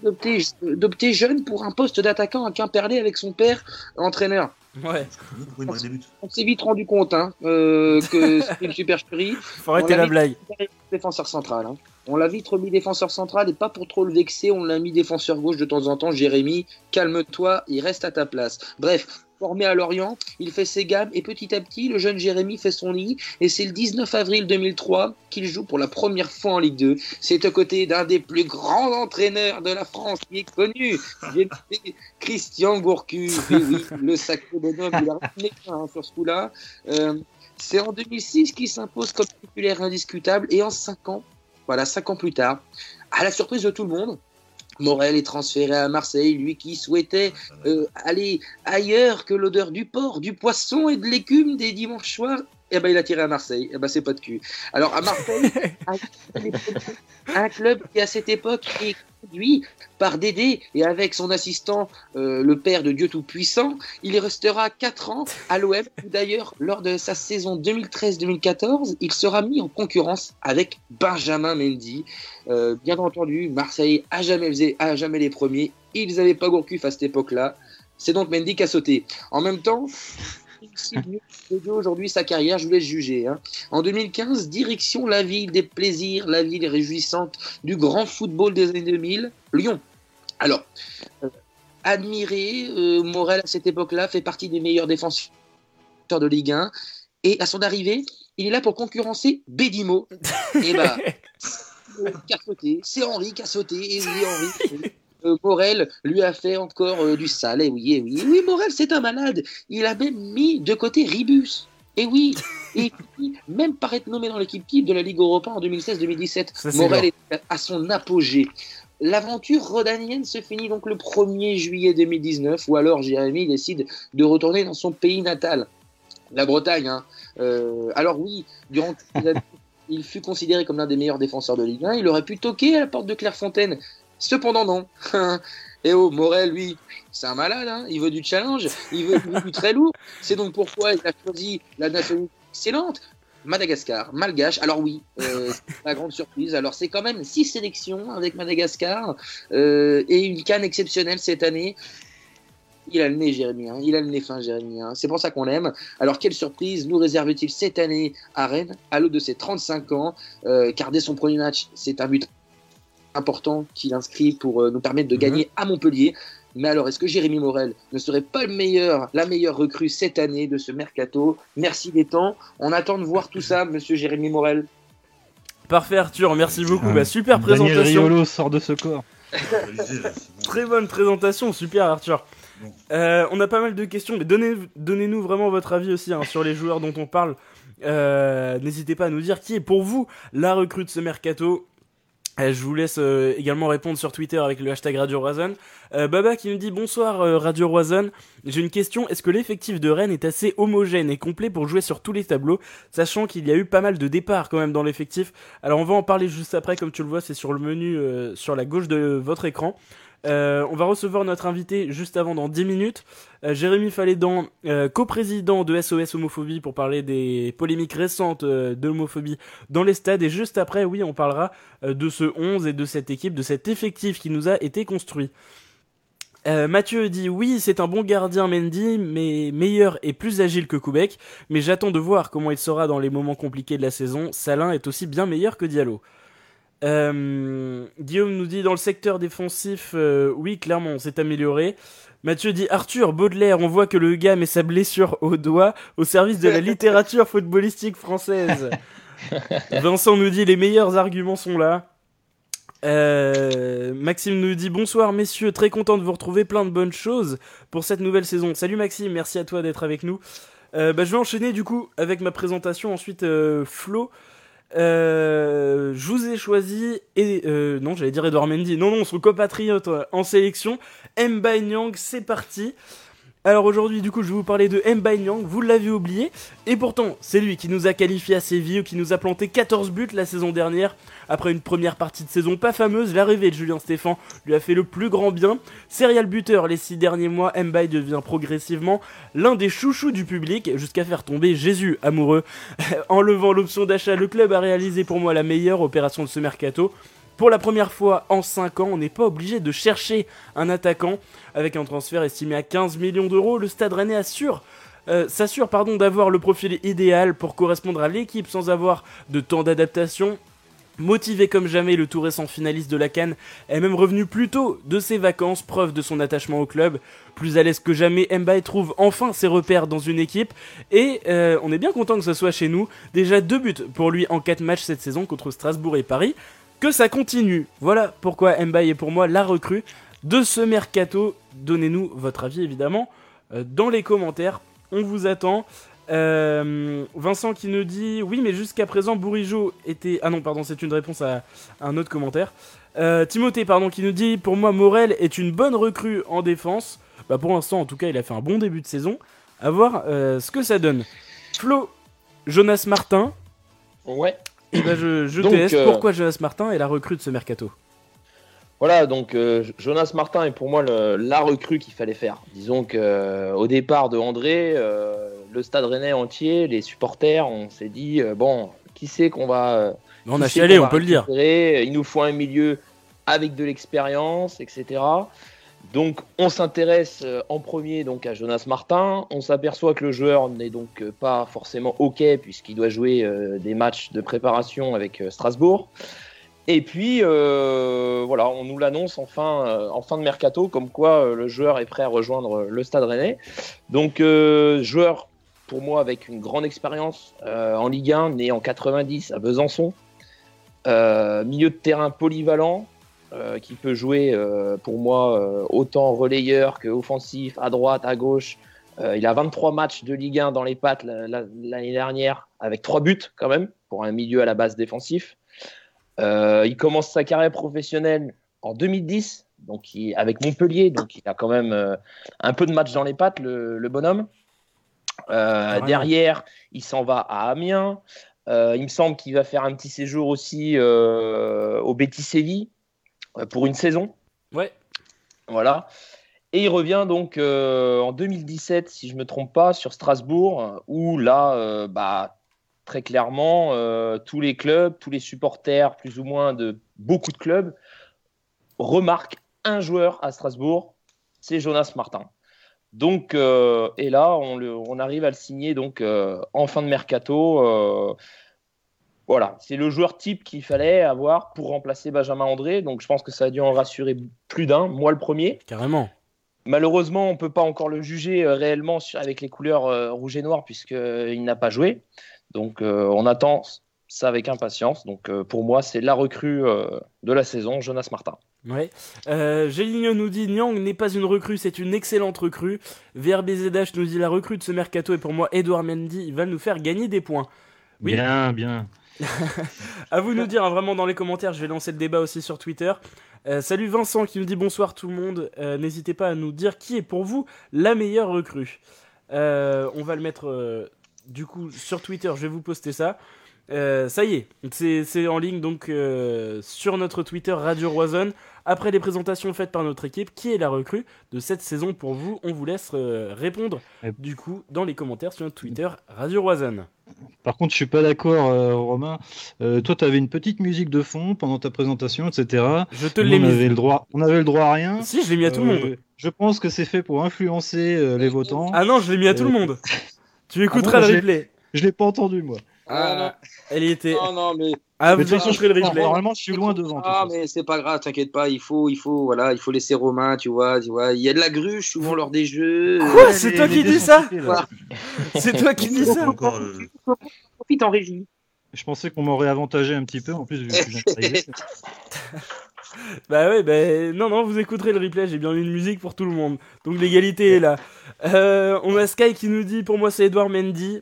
d'opter jeune pour un poste d'attaquant à Quimperlé avec son père entraîneur. Ouais. On, s'est vite rendu compte hein, euh, que c'était une supercherie. Faut arrêter la blague. Défenseur central. Hein. On l'a vite remis défenseur central et pas pour trop le vexer, on l'a mis défenseur gauche de temps en temps. Jérémy, calme-toi, il reste à ta place. Bref, formé à Lorient, il fait ses gammes et petit à petit, le jeune Jérémy fait son lit et c'est le 19 avril 2003 qu'il joue pour la première fois en Ligue 2. C'est aux côtés d'un des plus grands entraîneurs de la France qui est connu, Christian Gourcuff. Et oui, le sacré bonhomme, il a rien hein, sur ce coup-là. Euh, C'est en 2006 qu'il s'impose comme titulaire indiscutable et en 5 ans, voilà, 5 ans plus tard, à la surprise de tout le monde, Morel est transféré à Marseille, lui qui souhaitait euh, aller ailleurs que l'odeur du porc, du poisson et de l'écume des dimanches soirs eh ben, il a tiré à Marseille. Eh ben, c'est pas de cul. Alors, à Marseille, un club qui, à cette époque, est conduit par Dédé et avec son assistant, euh, le père de Dieu Tout-Puissant, il restera 4 ans à l'OM. D'ailleurs, lors de sa saison 2013-2014, il sera mis en concurrence avec Benjamin Mendy. Euh, bien entendu, Marseille a jamais, a jamais les premiers. Ils n'avaient pas Gourcuff à cette époque-là. C'est donc Mendy qui a sauté. En même temps, aujourd'hui sa carrière, je vous laisse juger. Hein. En 2015, direction la ville des plaisirs, la ville réjouissante du grand football des années 2000, Lyon. Alors, euh, admiré, euh, Morel à cette époque-là fait partie des meilleurs défenseurs de Ligue 1. Et à son arrivée, il est là pour concurrencer Bédimo. et bah, c'est Henri qui a sauté. Et oui, Henri. Euh, Morel lui a fait encore euh, du sale. Et oui, et oui, oui, Morel, c'est un malade. Il a même mis de côté Ribus. Et oui, et même par être nommé dans l'équipe type de la Ligue Europa en 2016-2017, Morel est à son apogée. L'aventure rodanienne se finit donc le 1er juillet 2019, où alors Jérémy décide de retourner dans son pays natal, la Bretagne. Hein. Euh, alors oui, durant il fut considéré comme l'un des meilleurs défenseurs de Ligue 1. Il aurait pu toquer à la porte de Clairefontaine, Cependant, non. Et oh, Morel, lui, c'est un malade, hein. il veut du challenge, il veut, du très lourd. C'est donc pourquoi il a choisi la nationalité excellente, Madagascar, malgache. Alors oui, euh, la grande surprise. Alors c'est quand même six sélections avec Madagascar euh, et une canne exceptionnelle cette année. Il a le nez, Jérémy. Hein. Il a le nez fin, Jérémy. Hein. C'est pour ça qu'on l'aime. Alors, quelle surprise nous réserve-t-il cette année à Rennes, à l'eau de ses 35 ans euh, Car dès son premier match, c'est un but important qu'il inscrit pour euh, nous permettre de mhm. gagner à Montpellier. Mais alors, est-ce que Jérémy Morel ne serait pas le meilleur, la meilleure recrue cette année de ce mercato? Merci des temps. On attend de voir tout ça, monsieur Jérémy Morel. Parfait, Arthur. Merci beaucoup. Bah, super présentation. Riolo sort de ce corps. Très bonne présentation. Super, Arthur. Euh, on a pas mal de questions, mais donnez, donnez-nous vraiment votre avis aussi hein, sur les joueurs dont on parle. Euh, n'hésitez pas à nous dire qui est pour vous la recrue de ce mercato. Euh, je vous laisse euh, également répondre sur Twitter avec le hashtag Radio Roison. Euh, Baba qui nous dit bonsoir Radio Roison. J'ai une question. Est-ce que l'effectif de Rennes est assez homogène et complet pour jouer sur tous les tableaux, sachant qu'il y a eu pas mal de départs quand même dans l'effectif? Alors on va en parler juste après, comme tu le vois, c'est sur le menu sur la gauche de votre écran. Euh, on va recevoir notre invité juste avant dans 10 minutes. Euh, Jérémy Fallédan, euh, coprésident de SOS Homophobie pour parler des polémiques récentes de l'homophobie dans les stades. Et juste après, oui, on parlera de ce 11 et de cette équipe, de cet effectif qui nous a été construit. Mathieu dit oui, c'est un bon gardien Mendy, mais meilleur et plus agile que Koubek. Mais j'attends de voir comment il sera dans les moments compliqués de la saison. Salin est aussi bien meilleur que Diallo. Euh, Guillaume nous dit dans le secteur défensif, euh, oui, clairement, on s'est amélioré. Mathieu dit Arthur Baudelaire, on voit que le gars met sa blessure au doigt au service de la littérature footballistique française. Vincent nous dit les meilleurs arguments sont là. Euh, Maxime nous dit bonsoir messieurs, très content de vous retrouver, plein de bonnes choses pour cette nouvelle saison. Salut Maxime, merci à toi d'être avec nous. bah, je vais enchaîner du coup avec ma présentation. Ensuite Flo euh, je vous ai choisi et euh, non j'allais dire Edouard Mendy. Non non son copatriote en sélection Mbaye Nyang c'est parti alors aujourd'hui, du coup, je vais vous parler de Mbaye Nyang, vous l'avez oublié, et pourtant, c'est lui qui nous a qualifié à Séville, qui nous a planté 14 buts la saison dernière. Après une première partie de saison pas fameuse, l'arrivée de Julien Stéphan lui a fait le plus grand bien. Serial buteur les 6 derniers mois, Mbaye devient progressivement l'un des chouchous du public, jusqu'à faire tomber Jésus amoureux. en levant l'option d'achat, le club a réalisé pour moi la meilleure opération de ce mercato. Pour la première fois en 5 ans, on n'est pas obligé de chercher un attaquant. Avec un transfert estimé à 15 millions d'euros, le Stade Rennais assure euh, s'assure pardon d'avoir le profil idéal pour correspondre à l'équipe sans avoir de temps d'adaptation. Motivé comme jamais, le tout récent finaliste de la Cannes est même revenu plus tôt de ses vacances, preuve de son attachement au club. Plus à l'aise que jamais, Mbaye trouve enfin ses repères dans une équipe et euh, on est bien content que ce soit chez nous. Déjà deux buts pour lui en 4 matchs cette saison contre Strasbourg et Paris que ça continue. Voilà pourquoi Mbaye est pour moi la recrue de ce mercato. Donnez-nous votre avis évidemment euh, dans les commentaires. On vous attend. Vincent qui nous dit oui mais jusqu'à présent Bourigeau était ah non pardon c'est une réponse à, un autre commentaire Timothée pardon qui nous dit pour moi Morel est une bonne recrue en défense bah pour l'instant en tout cas il a fait un bon début de saison à voir ce que ça donne Flo Jonas Martin ouais et bah je, je te laisse pourquoi Jonas Martin est la recrue de ce mercato voilà, donc euh, Jonas Martin est pour moi la recrue qu'il fallait faire. Disons qu'au euh, départ de André, euh, le stade rennais entier, les supporters, on s'est dit bon, qui c'est qu'on va. on a chialé, on, peut le dire. Il nous faut un milieu avec de l'expérience, etc. Donc on s'intéresse en premier donc à Jonas Martin. On s'aperçoit que le joueur n'est donc pas forcément ok puisqu'il doit jouer des matchs de préparation avec Strasbourg. Et puis, euh, voilà, on nous l'annonce en fin, euh, en fin de mercato, comme quoi euh, le joueur est prêt à rejoindre le Stade Rennais. Donc, joueur pour moi avec une grande expérience en Ligue 1, né en 90 à Besançon, milieu de terrain polyvalent, qui peut jouer pour moi autant relayeur que offensif, à droite, à gauche. il a 23 matchs de Ligue 1 dans les pattes l'année dernière, avec 3 buts quand même, pour un milieu à la base défensif. Euh, il commence sa carrière professionnelle en 2010, donc avec Montpellier, donc il a quand même euh, un peu de match dans les pattes, le, bonhomme. Euh, derrière, il s'en va à Amiens. il me semble qu'il va faire un petit séjour aussi au Betis Séville pour une saison. Ouais. Voilà. Et il revient donc en 2017, si je ne me trompe pas, sur Strasbourg, où là, bah, très clairement, euh, tous les clubs, tous les supporters, plus ou moins de beaucoup de clubs, remarquent un joueur à Strasbourg, c'est Jonas Martin. Donc, euh, et là, on, arrive à le signer donc euh, en fin de mercato. Voilà, c'est le joueur type qu'il fallait avoir pour remplacer Benjamin André. Donc, je pense que ça a dû en rassurer plus d'un, moi le premier. Carrément. Malheureusement, on ne peut pas encore le juger réellement avec les couleurs rouge et noir puisqu'il n'a pas joué. Donc euh, on attend ça avec impatience. Donc euh, pour moi, c'est la recrue euh, de la saison, Jonas Martin. Ouais. Géligno nous dit Nyang n'est pas une recrue, c'est une excellente recrue. VRBZH nous dit la recrue de ce mercato et pour moi Edouard Mendy il va nous faire gagner des points. Oui. Bien, bien. À vous nous dire hein, vraiment dans les commentaires, je vais lancer le débat aussi sur Twitter. salut Vincent qui nous dit bonsoir tout le monde. N'hésitez pas à nous dire qui est pour vous la meilleure recrue. on va le mettre du coup, sur Twitter, je vais vous poster ça. Euh, ça y est, c'est en ligne donc euh, sur notre Twitter Radio Roison. Après les présentations faites par notre équipe, qui est la recrue de cette saison pour vous On vous laisse euh, répondre du coup dans les commentaires sur notre Twitter Radio Roison. Par contre, je suis pas d'accord, Romain. toi, tu avais une petite musique de fond pendant ta présentation, etc. Je te l'ai mis. Avait le droit, on avait le droit à rien. Si, je l'ai mis à tout le monde. Je pense que c'est fait pour influencer les votants. Ah non, je l'ai mis à tout le monde. Tu ah écouteras le replay. Je l'ai pas entendu, moi. Ah, elle y était. Non, non, mais. Ah, vous de toute façon, je ferai le replay. Normalement, je suis loin devant. Ah, mais c'est pas grave, t'inquiète pas. Il faut, il faut, voilà, il faut laisser Romain, tu vois, tu vois. Il y a de la gruche souvent lors des jeux. Quoi C'est toi qui dis ça C'est toi qui dis ça Profite en régie. Je pensais qu'on m'aurait avantagé un petit peu en plus vu que Bah ouais, bah non, non, vous écouterez le replay, j'ai bien mis une musique pour tout le monde. Donc l'égalité est là. Euh, on a Sky qui nous dit, pour moi c'est Edouard Mendy.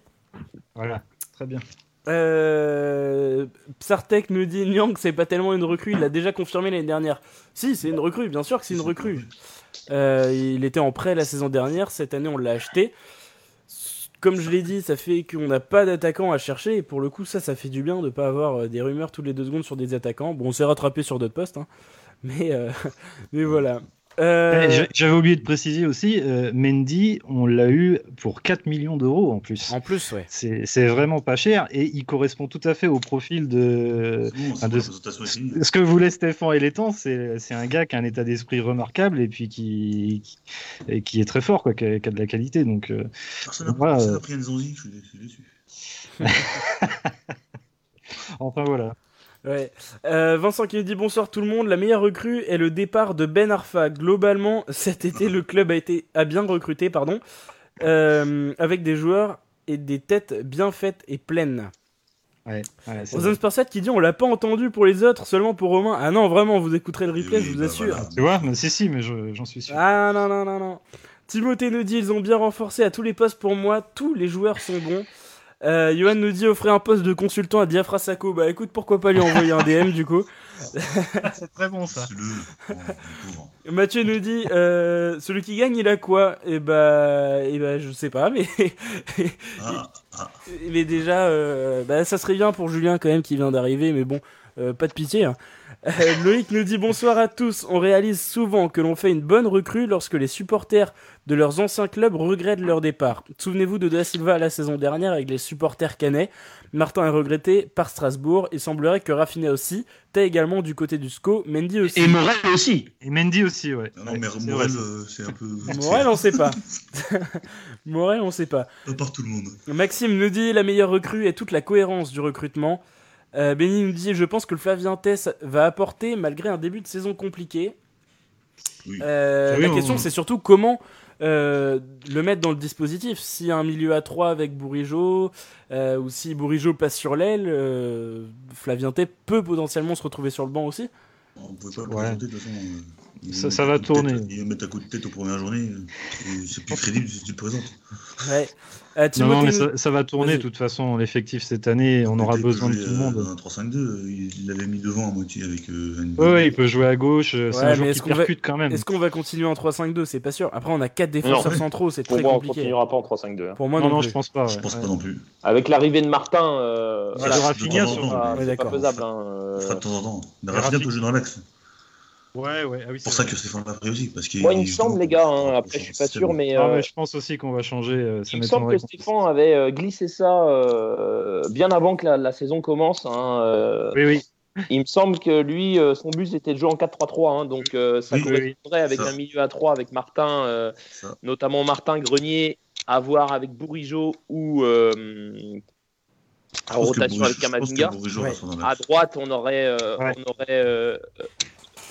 Voilà, très bien. Euh, Psartek nous dit Nyang c'est pas tellement une recrue, il l'a déjà confirmé l'année dernière. Si, c'est une recrue, bien sûr que c'est une recrue. Euh, il était en prêt la saison dernière, cette année on l'a acheté. Comme je l'ai dit, ça fait qu'on n'a pas d'attaquants à chercher, et pour le coup, ça, ça fait du bien de pas avoir euh, des rumeurs toutes les deux secondes sur des attaquants. Bon, on s'est rattrapé sur d'autres postes, hein. mais, euh, mais voilà. Euh, eh, j'avais oublié de préciser aussi, euh, Mendy, on l'a eu pour 4 millions d'euros en plus. En plus, ouais. C'est vraiment pas cher et il correspond tout à fait au profil de, ce que voulait Stéphane et l'étang. C'est un gars qui a un état d'esprit remarquable et puis qui, qui, est très fort, quoi, qui, a, de la qualité. Donc, euh, Personne n'a voilà, pris un je suis déçu. enfin voilà. Ouais. Euh, Vincent qui nous dit bonsoir tout le monde. La meilleure recrue est le départ de Ben Arfa. Globalement, cet été, le club a été a bien recruté, pardon, euh, avec des joueurs et des têtes bien faites et pleines. Ouais, ouais qui dit on l'a pas entendu pour les autres, seulement pour Romain. Ah non, vraiment, vous écouterez le replay, je vous bah assure. Tu vois, mais si, si, mais j'en suis sûr. Ah non, non, non, non. Timothée nous dit ils ont bien renforcé à tous les postes pour moi, tous les joueurs sont bons. Euh, Johan nous dit offrir un poste de consultant à Diafra Sako. Bah écoute, pourquoi pas lui envoyer un DM du coup. C'est très bon ça. Mathieu nous dit euh, celui qui gagne il a quoi? Et eh bah, et eh bah je sais pas, mais ah, ah. mais déjà euh, bah, ça serait bien pour Julien quand même qui vient d'arriver, mais bon, euh, pas de pitié. Hein. Euh, Loïc nous dit bonsoir à tous. On réalise souvent que l'on fait une bonne recrue lorsque les supporters de leurs anciens clubs regrettent leur départ. Souvenez-vous de Da Silva la saison dernière avec les supporters canets. Martin est regretté par Strasbourg. Il semblerait que Rafinha aussi. T'as également du côté du SCO. Mendy aussi. Et Morel aussi. Et Mendy aussi, ouais. Non, mais Morel, euh, c'est un peu. Morel, on sait pas. Morel, on sait pas. Pas par tout le monde. Maxime nous dit la meilleure recrue est toute la cohérence du recrutement. Euh, Benny nous dit Je pense que le Flavien Tess va apporter malgré un début de saison compliqué. Euh, la question, c'est surtout comment euh, le mettre dans le dispositif. A un milieu à 3 avec Bourigeau, ou si Bourigeau passe sur l'aile, Flavien Tess peut potentiellement se retrouver sur le banc aussi. On peut pas le présenter de toute façon. Ça, ça va tourner. il va mettre un coup de tête aux premières journées. C'est plus crédible si tu le présentes. Ouais. Euh, non, mais ça, va tourner de toute façon. L'effectif cette année, on aura besoin de tout le monde. Un 3-5-2, il l'avait mis devant à moitié avec. Euh, ouais, il peut jouer à gauche. C'est un joueur qui percute quand même. Est-ce qu'on va continuer en 3-5-2 C'est pas sûr. Après, on a 4 défenseurs centraux, c'est très moi, compliqué. On continuera pas en 3-5-2. Hein. Pour moi, non, non, je pense pas. Je pense pas non plus. Avec l'arrivée de Martin, euh, voilà, Rafinha, c'est pas faisable. Hein, de temps en temps. Mais Rafinha peut jouer dans l'axe. Ouais, ouais. Ah c'est pour ça que Stéphane l'a pris aussi. Parce qu'il Moi, il me semble, les gars, hein, après, je suis pas sûr, mais. Ah, mais je pense aussi qu'on va changer. Euh, il me semble que Stéphane avait euh, glissé ça euh, bien avant que la, saison commence. Hein, oui, oui. Il me semble que lui, son but c'était de jouer en 4-3-3, hein, donc ça correspondrait avec un milieu à 3 avec Martin, notamment Martin Grenier, à voir avec Bourigeau ou à rotation avec Kamavinga. À droite, on aurait, on aurait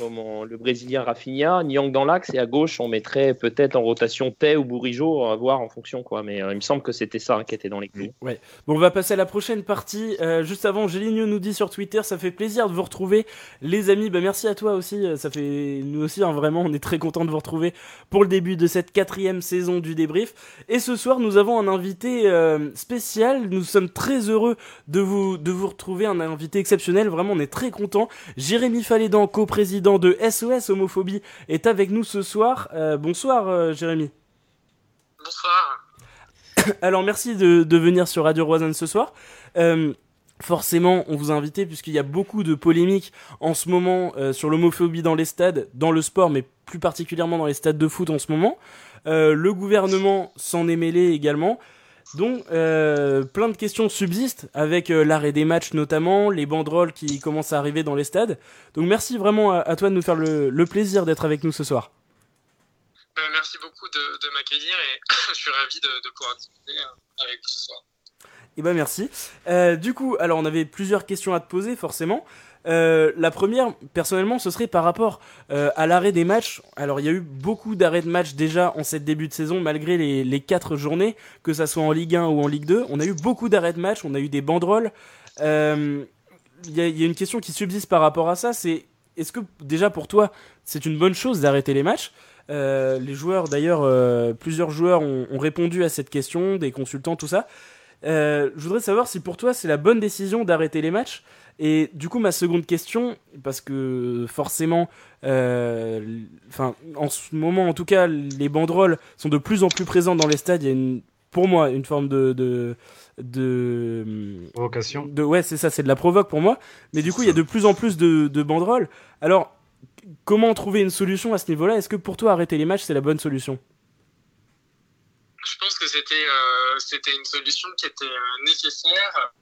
le Brésilien Rafinha, Nyang dans l'axe et à gauche on mettrait peut-être en rotation Tay ou Bourigeau, à voir en fonction quoi. Mais euh, il me semble que c'était ça hein, qui était dans les clous. Ouais. Bon, on va passer à la prochaine partie. Euh, juste avant, Géligno nous dit sur Twitter, ça fait plaisir de vous retrouver, les amis. Bah merci à toi aussi. Euh, ça fait nous aussi hein, vraiment, on est très content de vous retrouver pour le début de cette quatrième saison du débrief. Et ce soir, nous avons un invité spécial. Nous sommes très heureux de vous de vous retrouver, un invité exceptionnel. Vraiment, on est très content. Jérémy Falédan, co-président de SOS Homophobie, est avec nous ce soir. Euh, bonsoir euh, Jérémy. Bonsoir. Alors merci de, venir sur Radio Roisanne ce soir. Euh, forcément, on vous a invité puisqu'il y a beaucoup de polémiques en ce moment sur l'homophobie dans les stades, dans le sport, mais plus particulièrement dans les stades de foot en ce moment. le gouvernement s'en est mêlé également. Donc, euh, plein de questions subsistent avec euh, l'arrêt des matchs notamment, les banderoles qui commencent à arriver dans les stades. Donc, merci vraiment à, toi de nous faire le, plaisir d'être avec nous ce soir. Ben, merci beaucoup de, m'accueillir et je suis ravi de, pouvoir discuter euh, avec vous ce soir. Et eh ben merci. du coup, alors on avait plusieurs questions à te poser forcément. Euh, la première, personnellement, ce serait par rapport euh, à l'arrêt des matchs. Alors, il y a eu beaucoup d'arrêts de matchs déjà en cette début de saison, malgré les, les 4 journées, que ça soit en Ligue 1 ou en Ligue 2. On a eu beaucoup d'arrêts de matchs, on a eu des banderoles. Euh, il y, a une question qui subsiste par rapport à ça, c'est est-ce que déjà pour toi, c'est une bonne chose d'arrêter les matchs? Les joueurs, d'ailleurs, plusieurs joueurs ont, répondu à cette question, des consultants, tout ça. je voudrais savoir si pour toi, c'est la bonne décision d'arrêter les matchs. Et du coup, ma seconde question, parce que forcément, euh, enfin, en ce moment, en tout cas, les banderoles sont de plus en plus présentes dans les stades. Il y a une, pour moi une forme de, de, de provocation. De, ouais, c'est ça, c'est de la provoque pour moi. Mais du coup, il y a de plus en plus de, de banderoles. Alors, comment trouver une solution à ce niveau-là? Est-ce que pour toi, arrêter les matchs, c'est la bonne solution? Je pense que c'était euh, c'était une solution qui était euh, nécessaire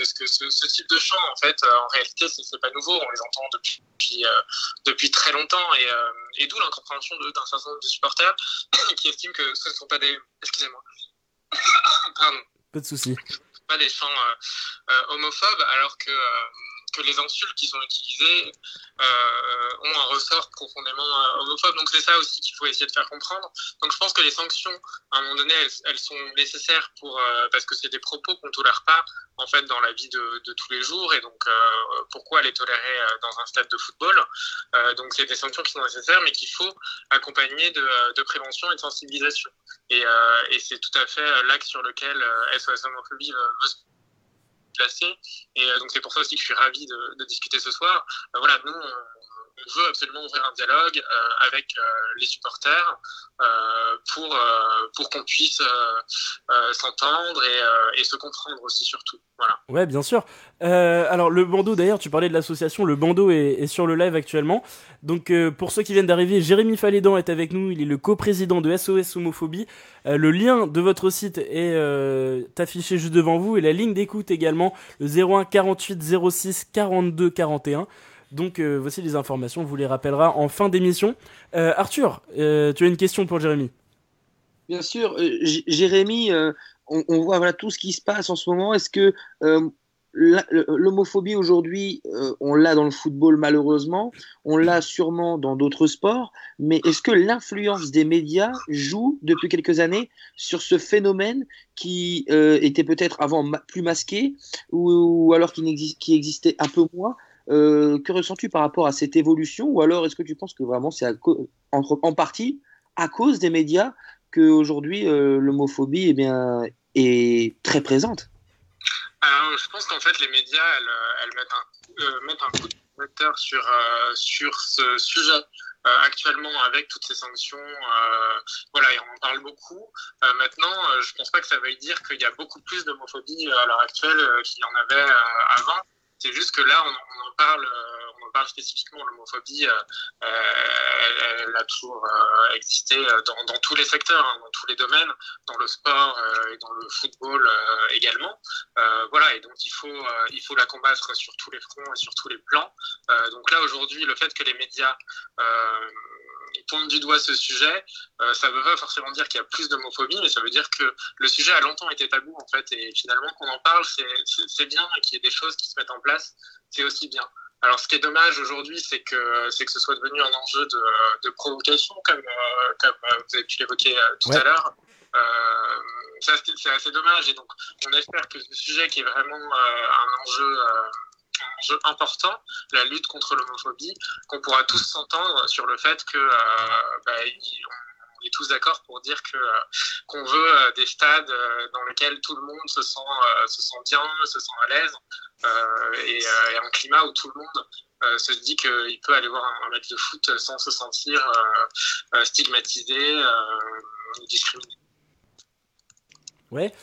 parce que ce, type de chants, en fait, euh, en réalité, c'est pas nouveau. On les entend depuis, depuis, euh, très longtemps. Et, euh, et d'où l'incompréhension d'un certain nombre de supporters qui estiment que ce ne sont pas des. Excusez-moi. Pardon. Pas de souci. Pas des chants homophobes, alors que que les insultes qui sont utilisées euh, ont un ressort profondément euh, homophobe. Donc c'est ça aussi qu'il faut essayer de faire comprendre. Donc je pense que les sanctions, à un moment donné, elles, sont nécessaires pour euh, parce que c'est des propos qu'on tolère pas en fait dans la vie de, de tous les jours et donc pourquoi les tolérer dans un stade de football? Donc c'est des sanctions qui sont nécessaires, mais qu'il faut accompagner de, de, prévention et de sensibilisation. Et, et c'est tout à fait l'axe sur lequel SOS homophobie veut se placé. Et euh, donc c'est pour ça aussi que je suis ravi de, discuter ce soir. Euh, voilà, nous, on veut absolument ouvrir un dialogue euh, avec les supporters pour, pour qu'on puisse s'entendre et, et, se comprendre aussi surtout. Voilà. Ouais, bien sûr. alors le bandeau d'ailleurs, tu parlais de l'association, le bandeau est, est, sur le live actuellement. Donc pour ceux qui viennent d'arriver, Jérémy Falédan est avec nous, il est le coprésident de SOS Homophobie. Le lien de votre site est affiché juste devant vous et la ligne d'écoute également, le 01 48 06 42 41. Donc euh, voici les informations, on vous les rappellera en fin d'émission. Euh, Arthur, euh, tu as une question pour Jérémy? Bien sûr, Jérémy, on, voit tout ce qui se passe en ce moment. Est-ce que l'homophobie aujourd'hui, on l'a dans le football malheureusement, on l'a sûrement dans d'autres sports, mais est-ce que l'influence des médias joue depuis quelques années sur ce phénomène qui était peut-être avant plus masqué ou, alors qui, existait un peu moins? Euh, que ressens-tu par rapport à cette évolution? Ou alors est-ce que tu penses que vraiment c'est en, partie à cause des médias qu'aujourd'hui euh, l'homophobie eh est très présente? Alors, Je pense qu'en fait les médias elles, elles mettent, un, euh, mettent, un, coup de projecteur sur, sur ce sujet. actuellement avec toutes ces sanctions. voilà, et on en parle beaucoup. maintenant, je pense pas que ça veuille dire qu'il y a beaucoup plus d'homophobie à l'heure actuelle qu'il y en avait avant. C'est juste que là, on, on en parle, euh, en parle spécifiquement. L'homophobie, euh, euh, elle, a toujours existé dans, tous les secteurs, hein, dans tous les domaines, dans le sport et dans le football également. voilà, et donc il faut la combattre sur tous les fronts et sur tous les plans. donc là, aujourd'hui, le fait que les médias pointe du doigt ce sujet, euh, ça ne veut pas forcément dire qu'il y a plus d'homophobie, mais ça veut dire que le sujet a longtemps été tabou en fait, et finalement qu'on en parle, c'est bien, et qu'il y ait des choses qui se mettent en place, c'est aussi bien. Alors, ce qui est dommage aujourd'hui, c'est que c'est que ce soit devenu un enjeu de, de provocation, comme, euh, comme euh, vous avez pu l'évoquer tout à l'heure. c'est assez dommage, et donc on espère que ce sujet qui est vraiment un enjeu enjeu important, la lutte contre l'homophobie, qu'on pourra tous s'entendre sur le fait que euh, bah, on est tous d'accord pour dire que euh, qu'on veut euh, des stades dans lesquels tout le monde se sent se sent bien, se sent à l'aise et, un climat où tout le monde se dit qu'il peut aller voir un, match de foot sans se sentir stigmatisé, discriminé. Ouais.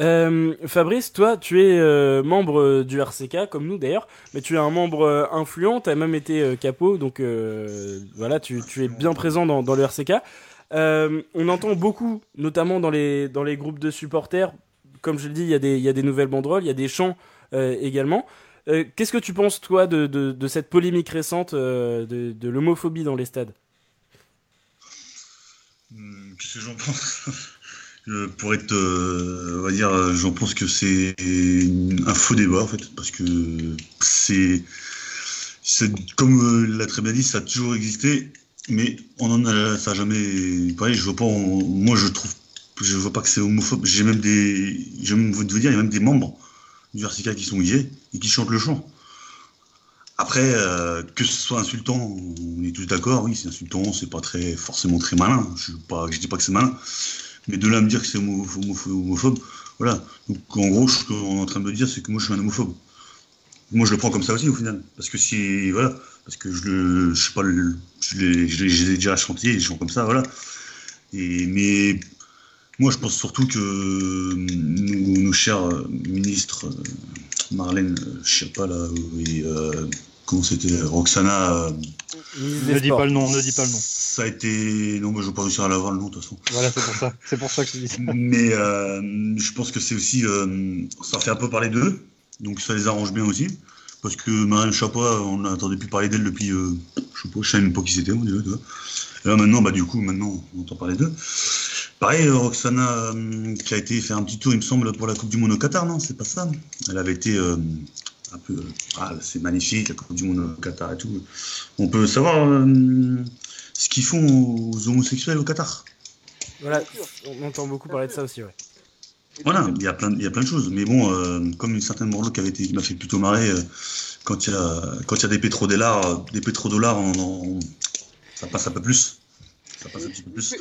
Euh, Fabrice, toi, tu es euh, membre du RCK, comme nous d'ailleurs, mais tu es un membre euh, influent, tu as même été capot, donc voilà, tu, es bien présent dans, le RCK. on entend beaucoup, notamment dans les, groupes de supporters, comme je le dis, il y, a des, nouvelles banderoles, il y a des chants également. Qu'est-ce que tu penses, toi, de cette polémique récente de, de l'homophobie dans les stades? Hmm, Qu'est-ce que j'en pense? Pour être, euh, on va dire, j'en pense que c'est un faux débat en fait, parce que c'est, comme euh, l'a très bien dit, ça a toujours existé, mais on en a, ça a jamais, je vois pas, moi je trouve, je vois pas que c'est homophobe. J'ai même des, vous dire, il y a même des membres du RCK qui sont gays et qui chantent le chant. Après, euh, que ce soit insultant, on est tous d'accord, oui, c'est insultant, c'est pas très forcément très malin. Je ne dis pas que c'est malin, mais de là à me dire que c'est homophobe, voilà. Donc en gros, ce qu'on est en train de me dire, c'est que moi je suis un homophobe. Moi je le prends comme ça aussi au final. Parce que si, voilà, parce que je le, je pas, je l'ai déjà chanté, des chants comme ça, voilà. Et, mais moi je pense surtout que nos, chers ministres, Marlène, je sais pas là, et, euh, comment c'était, Roxana. Ne dis pas le nom, ne dis pas le nom ça a été. Non, moi je vais pas réussir à l'avoir le nom de toute façon. Voilà, c'est pour ça. C'est pour ça que je dis ça. Mais euh, je pense que c'est aussi. Euh, ça fait un peu parler d'eux. Donc ça les arrange bien aussi. Parce que Marine Chapois, on n'entendait plus parler d'elle depuis. Euh, je sais pas, je savais même pas qui c'était, on dirait, Et là maintenant, bah du coup, maintenant, on entend parler d'eux. Pareil, Roxana, qui a été faire un petit tour, il me semble, pour la Coupe du Monde au Qatar, non C'est pas ça? Elle avait été un peu, ah, c'est magnifique, la Coupe du Monde au Qatar et tout. On peut savoir ce qu'ils font aux homosexuels au Qatar. Voilà, on entend beaucoup parler de ça aussi, ouais. Voilà, il y a plein, il y a plein de choses. Mais bon, comme une certaine morlo qui avait été, qui m'a fait plutôt marrer, quand il y a, quand il y a des pétrodollars, des pétrodollars, ça passe un peu plus. Ça passe un petit peu plus.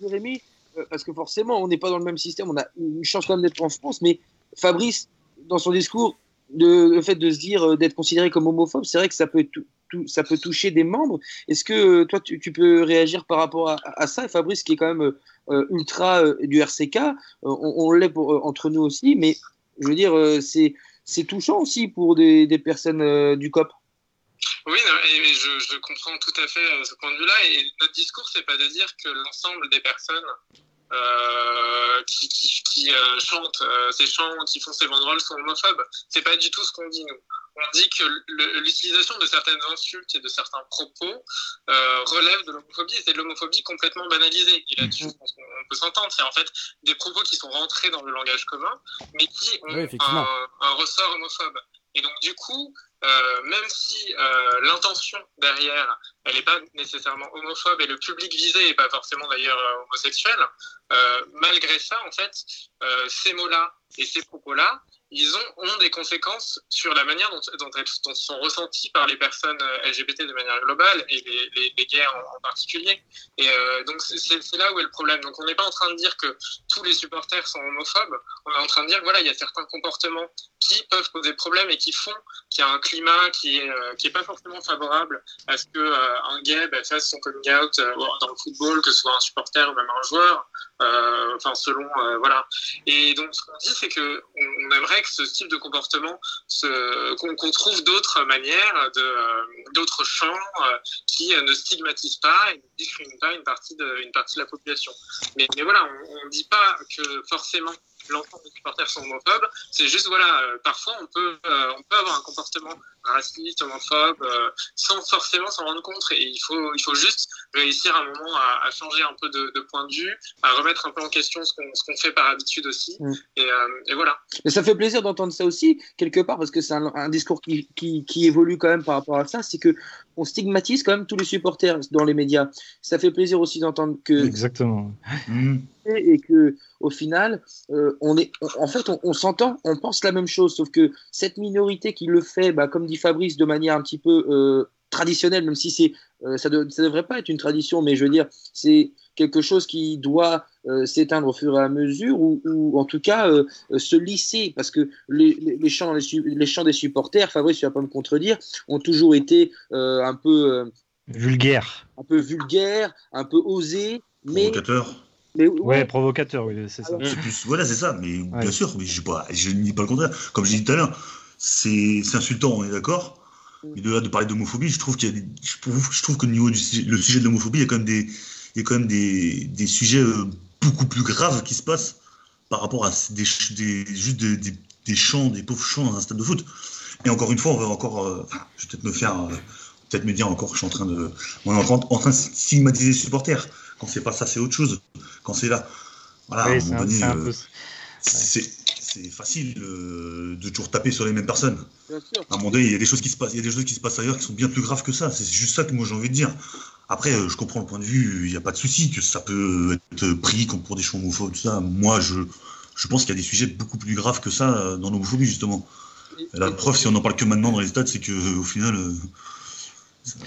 Jérémy, euh, parce que forcément, on n'est pas dans le même système, on a une chance quand même d'être en France, mais Fabrice, dans son discours, le fait de se dire euh, d'être considéré comme homophobe, c'est vrai que ça peut, toucher des membres. Est-ce que euh, toi, tu, peux réagir par rapport à, ça? Fabrice, qui est quand même ultra du RCK, on, l'est entre nous aussi, mais je veux dire, c'est touchant aussi pour des, personnes euh, du COP. Oui, je, je, comprends tout à fait euh, ce point de vue-là. Et notre discours, c'est pas de dire que l'ensemble des personnes euh, qui, qui, qui euh, chantent euh, ces chants, qui font ces banderoles sont homophobes. C'est pas du tout ce qu'on dit nous. On dit que l'utilisation de certaines insultes et de certains propos euh, relève de l'homophobie et c'est de l'homophobie complètement banalisée. Et là-dessus, on peut s'entendre. C'est en fait des propos qui sont rentrés dans le langage commun, mais qui ont un, un ressort homophobe. Et donc, du coup, euh, même si euh, l'intention derrière, elle n'est pas nécessairement homophobe et le public visé n'est pas forcément d'ailleurs euh, homosexuel, malgré ça, en fait, ces mots-là et ces propos-là, ils ont, des conséquences sur la manière dont, dont sont ressenties par les personnes LGBT de manière globale et les, les, gays en, particulier. Et donc c'est là où est le problème. Donc on n'est pas en train de dire que tous les supporters sont homophobes. On est en train de dire voilà il y a certains comportements qui peuvent poser problème et qui font qu'il y a un climat qui est euh, qui est pas forcément favorable à ce que euh, un gay ben, fasse son coming out euh, dans le football, que ce soit un supporter ou même un joueur. Enfin selon voilà. Et donc ce qu'on dit c'est que on, aimerait que ce type de comportement qu'on qu trouve d'autres manières, de d'autres champs qui ne stigmatisent pas et ne discriminent pas une partie de partie de la population. Mais, voilà, on, on dit pas que forcément l'ensemble des supporters sont homophobes. C'est juste, voilà, euh, parfois on peut, euh, on peut avoir un comportement raciste, homophobe, euh, sans forcément s'en rendre compte. Et il faut, il faut juste réussir à un moment à, à changer un peu de, de, point de vue, à remettre un peu en question ce qu'on qu'on fait par habitude aussi. Mm. Et, et, voilà. Mais ça fait plaisir d'entendre ça aussi, quelque part, parce que c'est un, un, discours qui, qui, qui, évolue quand même par rapport à ça. C'est que on stigmatise quand même tous les supporters dans les médias. Ça fait plaisir aussi d'entendre que. Exactement. Et que au final, euh, on est, on, en fait, on, on s'entend, on pense la même chose, sauf que cette minorité qui le fait, bah, comme dit Fabrice, de manière un petit peu euh, traditionnelle, même si c'est, ça ne de, devrait pas être une tradition, mais je veux dire, c'est quelque chose qui doit euh, s'éteindre au fur et à mesure, ou, ou en tout cas euh, se lisser, parce que les, les, les, chants, les, les, chants des supporters, Fabrice, tu vas pas me contredire, ont toujours été un peu vulgaires, un peu vulgaires, un peu osés, mais mais, ouais, ouais, provocateur, oui, c'est ça. Plus, voilà, c'est ça, mais ouais. bien sûr, mais je, pas, je ne dis pas le contraire. Comme j'ai dit tout à l'heure, c'est insultant, on est d'accord. Mm. Mais de là de parler d'homophobie, je trouve qu'il y a des, je trouve, je trouve que au niveau du le sujet de l'homophobie, il y a quand même des, il y a quand même des, des sujets euh, beaucoup plus graves qui se passent par rapport à des, des juste des, des, des chants, des pauvres chants dans un stade de foot. Et encore une fois, on va encore, euh, je vais peut-être me faire, euh, peut-être me dire encore que je suis en train de, on est en train, en train de stigmatiser les supporters. Quand c'est pas ça, c'est autre chose. Quand c'est là, voilà, oui, c'est un, euh, c'est facile euh, de toujours taper sur les mêmes personnes. À un moment donné, il y a des choses qui se passent, il y a des choses qui se passent ailleurs qui sont bien plus graves que ça. C'est juste ça que moi j'ai envie de dire. Après, euh, je comprends le point de vue, il n'y a pas de souci que ça peut être pris comme pour des choses homophobes, tout ça. Moi, je, je pense qu'il y a des sujets beaucoup plus graves que ça euh, dans l'homophobie, justement. Et la preuve, si on n'en parle que maintenant dans les stades, c'est qu'au final, euh, ça,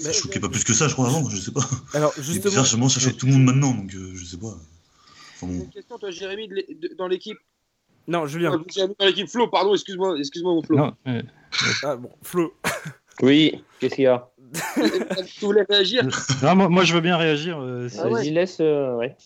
ça choquait pas plus que ça, je crois, avant, je sais pas. Alors, justement. Et ça, ça choque tout le monde maintenant, donc euh, je sais pas. Enfin, bon. Une question, toi, Jérémy, de de, dans l'équipe Non, Julien. Dans l'équipe Flo, pardon, excuse-moi, excuse-moi, mon Flo. Non, euh... ah, bon, Flo. oui, qu'est-ce qu'il y a? Tu voulais réagir? Non, moi, moi, je veux bien réagir. Euh, ah ouais. laisse, euh, ouais.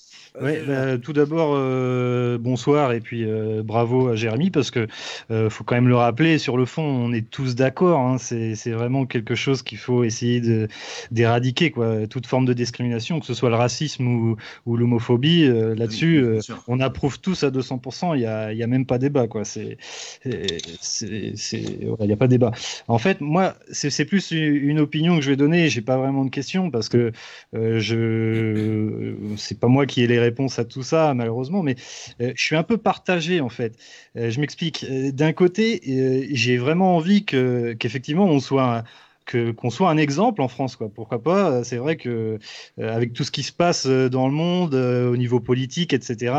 Ouais, bah, tout d'abord, euh, bonsoir et puis euh, bravo à Jérémy parce que euh, faut quand même le rappeler. Sur le fond, on est tous d'accord. Hein, c'est vraiment quelque chose qu'il faut essayer d'éradiquer, quoi. Toute forme de discrimination, que ce soit le racisme ou, ou l'homophobie, euh, là-dessus, oui, on approuve tous à 200%. Il y a, y a même pas débat, quoi. C'est, il n'y a pas débat. En fait, moi, c'est plus une opinion que je vais donner. J'ai pas vraiment de questions parce que je, c'est pas moi qui ai les réponse à tout ça, malheureusement, mais je suis un peu partagé en fait. je m'explique. D'un côté, j'ai vraiment envie que qu'effectivement on soit qu'on soit un exemple en France, quoi. Pourquoi pas? C'est vrai que euh, avec tout ce qui se passe euh, dans le monde, euh, au niveau politique, etc.,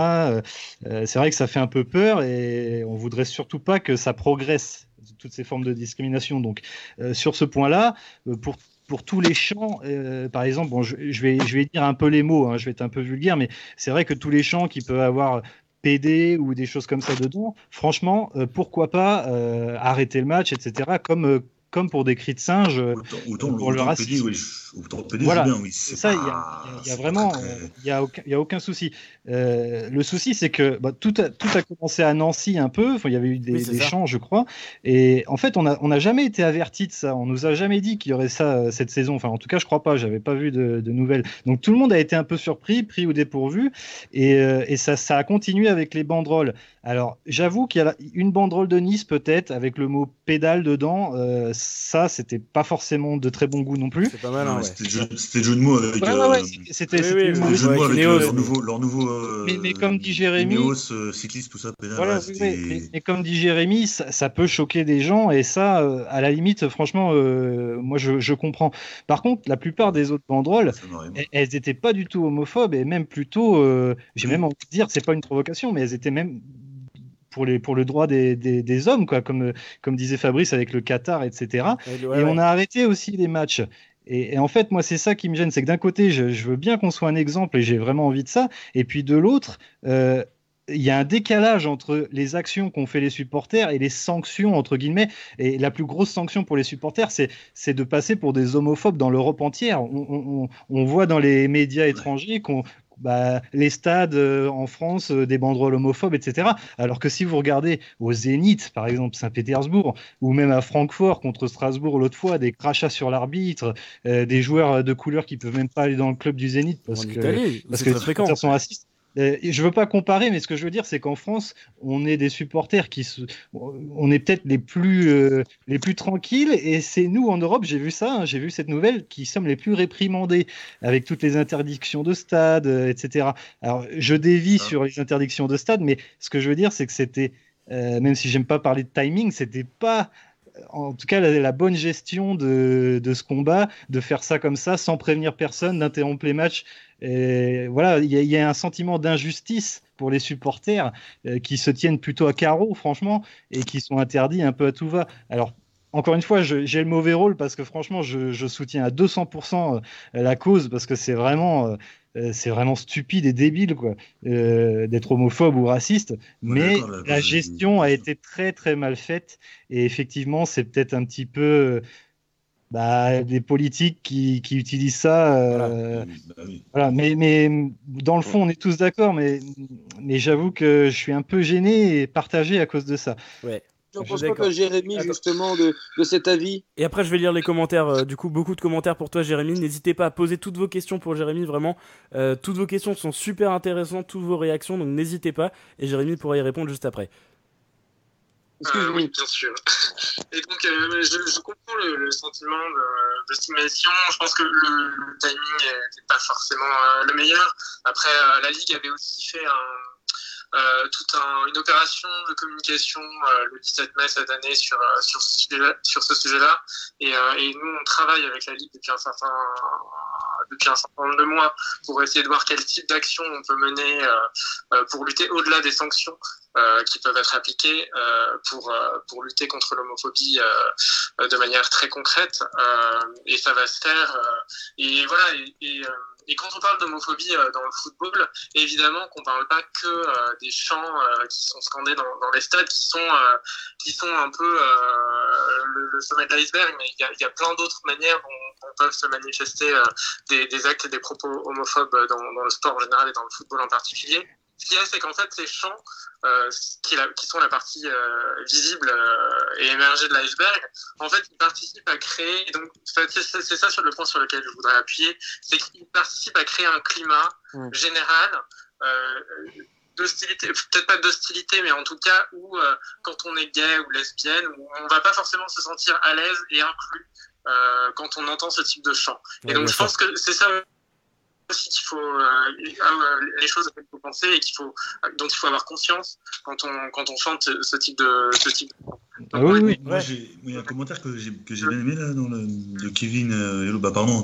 c'est vrai que ça fait un peu peur et on voudrait surtout pas que ça progresse toutes ces formes de discrimination. Donc, sur ce point-là, pour pour tous les champs, par exemple, je, vais, dire un peu les mots, hein, je vais être un peu vulgaire, mais c'est vrai que tous les champs qui peuvent avoir PD ou des choses comme ça dedans, franchement, pourquoi pas arrêter le match, etc., comme, comme pour des cris de singe autant, pour le racisme. oui. voilà, bien, oui. ça, il y, a vraiment, il n'y a, aucun, y a aucun souci. Euh, le souci, c'est que bah, tout, a, tout a commencé à Nancy un peu. Il y avait eu des, des champs, je crois. Et en fait, on n'a on a jamais été averti de ça. On nous a jamais dit qu'il y aurait ça euh, cette saison. Enfin, en tout cas, je crois pas. J'avais pas vu de, de, nouvelles. Donc tout le monde a été un peu surpris, pris au dépourvu. Et, euh, et ça, ça a continué avec les banderoles. Alors, j'avoue qu'il y a une banderole de Nice, peut-être, avec le mot pédale dedans. Euh, ça, c'était pas forcément de très bon goût non plus. C'est pas mal, hein, C'était le jeu de mots avec. c'était le jeu de mots avec leur nouveau. Leur nouveau mais, comme dit Jérémy. Néos, cycliste, tout ça, mais, comme dit Jérémy, ça, peut choquer des gens, et ça, euh, à la limite, franchement, euh, moi, je, je, comprends. Par contre, la plupart des autres banderoles, elles n'étaient pas du tout homophobes, et même plutôt, j'ai même envie de dire, c'est pas une provocation, mais elles étaient même pour, les, pour le droit des, des, hommes, quoi, comme, comme disait Fabrice avec le Qatar, etc. Et, on a arrêté aussi les matchs. Et, en fait, moi, c'est ça qui me gêne, c'est que d'un côté, je, veux bien qu'on soit un exemple et j'ai vraiment envie de ça, et puis de l'autre, euh, il y a un décalage entre les actions qu'ont fait les supporters et les sanctions, entre guillemets. Et la plus grosse sanction pour les supporters, c'est de passer pour des homophobes dans l'Europe entière. On, on, voit dans les médias étrangers qu'on bah, les stades euh, en France, euh, des banderoles homophobes, etc. Alors que si vous regardez au Zénith, par exemple Saint-Pétersbourg, ou même à Francfort contre Strasbourg l'autre fois, des crachats sur l'arbitre, euh, des joueurs de couleur qui peuvent même pas aller dans le club du Zénith parce que, parce que les supporters sont racistes. Euh, je veux pas comparer, mais ce que je veux dire, c'est qu'en France, on est des supporters qui, on est peut-être les plus euh, les plus tranquilles, et c'est nous en Europe, j'ai vu ça, hein, j'ai vu cette nouvelle, qui sommes les plus réprimandés avec toutes les interdictions de stade, euh, etc. Alors, je dévie ah. sur les interdictions de stade, mais ce que je veux dire, c'est que c'était, même si j'aime pas parler de timing, c'était pas en tout cas la, bonne gestion de, ce combat, de faire ça comme ça, sans prévenir personne, d'interrompre les matchs voilà, il y, a un sentiment d'injustice pour les supporters euh, qui se tiennent plutôt à carreau, franchement, et qui sont interdits un peu à tout va. Alors, encore une fois, j'ai le mauvais rôle parce que franchement, je, soutiens à 200% euh, la cause parce que c'est vraiment, euh, c'est vraiment stupide et débile quoi, d'être homophobe ou raciste. Mais la gestion a été très très mal faite et effectivement, c'est peut-être un petit peu bah, des politiques qui, qui utilisent ça. Euh, voilà. Bah mais, mais dans le fond, on est tous d'accord, mais, mais j'avoue que je suis un peu gêné et partagé à cause de ça. Ouais. Je pense pas que Jérémy, justement, de, de, cet avis. Et après, je vais lire les commentaires. Euh, du coup, beaucoup de commentaires pour toi, Jérémy. N'hésitez pas à poser toutes vos questions pour Jérémy, vraiment. Euh, toutes vos questions sont super intéressantes, toutes vos réactions, donc n'hésitez pas. Et Jérémy pourra y répondre juste après. Euh, oui, bien sûr. Et donc, euh, je, je, comprends le, le sentiment de, de, stimulation. Je pense que le, le timing n'était pas forcément euh, le meilleur. Après, euh, la Ligue avait aussi fait un, euh, toute un, une opération de communication euh, le 17 mai cette année sur, sur ce sujet-là. Sur ce sujet-là. Et, et, nous, on travaille avec la Ligue depuis un certain, depuis un certain nombre de mois pour essayer de voir quel type d'action on peut mener pour lutter au-delà des sanctions euh, qui peuvent être appliquées euh, pour, euh, pour lutter contre l'homophobie de manière très concrète. et ça va se faire. et voilà. Et, et, et quand on parle d'homophobie dans le football, évidemment qu'on parle pas que des chants qui sont scandés dans, les stades, qui sont qui sont un peu le, sommet de l'iceberg, mais il y a, plein d'autres manières dont, peuvent se manifester des, actes et des propos homophobes dans, le sport en général et dans le football en particulier. Ce qu'il y a, c'est qu'en fait, ces chants euh, qui, qui, sont la partie euh, visible euh, et émergée de l'iceberg, en fait, ils participent à créer, et donc c'est ça sur le point sur lequel je voudrais appuyer, c'est qu'ils participent à créer un climat mmh. général euh, d'hostilité, peut-être pas d'hostilité, mais en tout cas où quand on est gay ou lesbienne, où on va pas forcément se sentir à l'aise et inclus quand on entend ce type de chant. Et donc je pense que c'est ça aussi qu'il faut euh, les choses qu'il faut penser et qu'il faut dont il faut avoir conscience quand on quand on chante ce type de ce type. Ah oui, oui. Moi, j'ai, il y a un commentaire que j'ai, que j'ai bien aimé là, dans le, de Kevin. Euh, bah, pardon,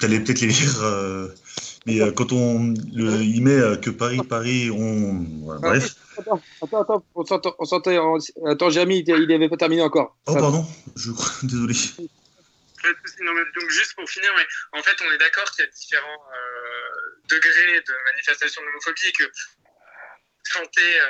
t'allais peut-être les lire. Euh, mais euh, quand on le, il met euh, que Paris, Paris, on. Voilà, bref. Attends, attends, attends, on s'entend, on s'entend, attends, Jérémy, il n'avait pas terminé encore. Oh, pardon, je mais donc juste pour finir, mais en fait, on est d'accord qu'il y a différents euh, degrés de manifestation de l'homophobie et que chanter